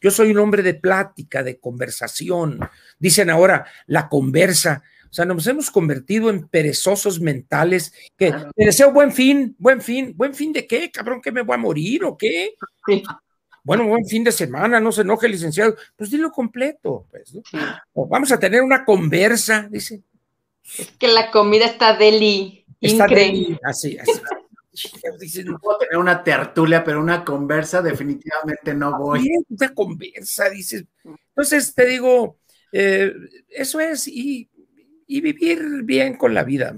yo soy un hombre de plática, de conversación. Dicen ahora la conversa. O sea, nos hemos convertido en perezosos mentales que te deseo buen fin, buen fin, buen fin de qué, cabrón, que me voy a morir o qué. Bueno, buen fin de semana, no se enoje, licenciado. Pues dilo completo, pues. vamos a tener una conversa, dice. Es que la comida está deli. Está deli, así, así. No puedo tener una tertulia, pero una conversa definitivamente no voy. una conversa, dices. Entonces te digo, eh, eso es, y, vivir bien con la vida.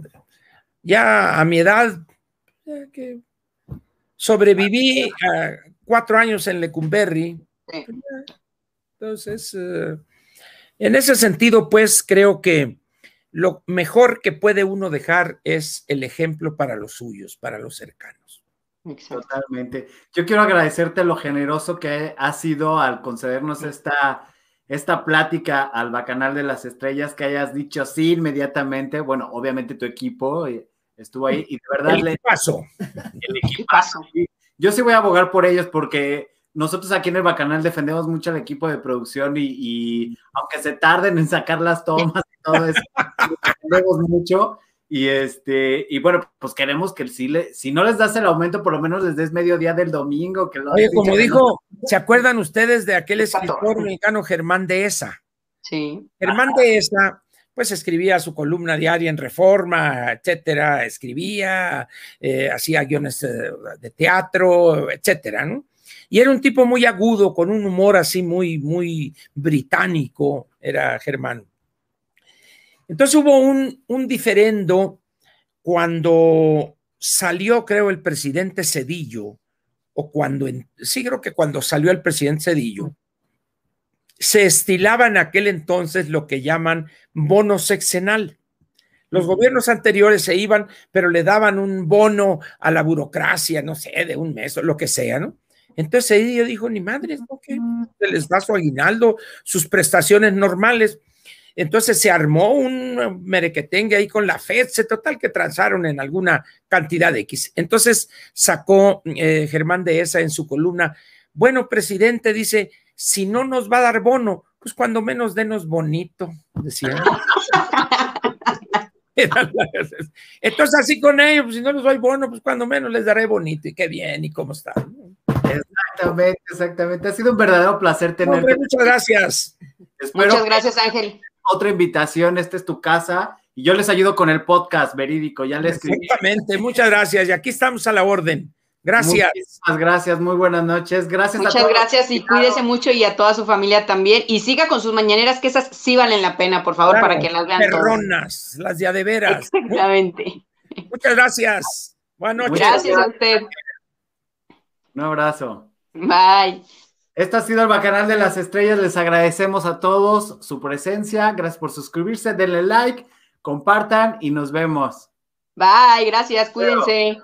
Ya a mi edad, que sobreviví cuatro años en Lecumberri. Entonces, eh, en ese sentido, pues creo que lo mejor que puede uno dejar es el ejemplo para los suyos, para los cercanos. Totalmente. Yo quiero agradecerte lo generoso que has sido al concedernos esta esta plática al Bacanal de las Estrellas, que hayas dicho sí inmediatamente. Bueno, obviamente tu equipo eh, estuvo ahí y de verdad. El equipazo. El equipazo. Yo sí voy a abogar por ellos porque nosotros aquí en el Bacanal defendemos mucho al equipo de producción y, aunque se tarden en sacar las tomas y todo eso, defendemos mucho. Y este, y bueno, pues queremos que si, le, si no les das el aumento, por lo menos les des mediodía del domingo. Que Oye, como dijo, ¿se acuerdan ustedes de aquel escritor mexicano Germán Dehesa? Sí. Germán Dehesa, pues escribía su columna diaria en Reforma, etcétera, escribía, eh, hacía guiones eh, de teatro, etcétera, ¿no? Y era un tipo muy agudo, con un humor así muy, muy británico, era Germán. Entonces hubo un, un diferendo cuando salió, creo, el presidente Cedillo, o cuando, sí creo que cuando salió el presidente Cedillo, se estilaba en aquel entonces lo que llaman bono sexenal. Los gobiernos anteriores se iban, pero le daban un bono a la burocracia, no sé, de un mes o lo que sea, ¿no? Entonces Cedillo dijo, ni madre, ¿no? que se les da su aguinaldo, sus prestaciones normales. Entonces se armó un merequetengue ahí con la FED, se total que transaron en alguna cantidad de X. Entonces sacó eh, Germán de esa en su columna, bueno, presidente, dice, si no nos va a dar bono, pues cuando menos denos bonito, decía. Entonces así con ellos, pues si no les doy bono, pues cuando menos les daré bonito y qué bien y cómo están. Exactamente, exactamente. Ha sido un verdadero placer tenerte. muchas gracias. muchas gracias, Ángel. Otra invitación, esta es tu casa y yo les ayudo con el podcast verídico, ya les escribí. Exactamente, muchas gracias y aquí estamos a la orden. Gracias. Muchas gracias, muy buenas noches. Gracias Muchas a todos. gracias y cuídese mucho y a toda su familia también. Y siga con sus mañaneras, que esas sí valen la pena, por favor, para que las vean. Perronas, las de de veras. Exactamente. Muchas gracias. Buenas noches. Gracias a usted. Un abrazo. Bye. Esto ha sido el Bacanal de las Estrellas. Les agradecemos a todos su presencia. Gracias por suscribirse. Denle like, compartan y nos vemos. Bye, gracias. Cuídense.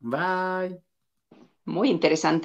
Bye. Muy interesante.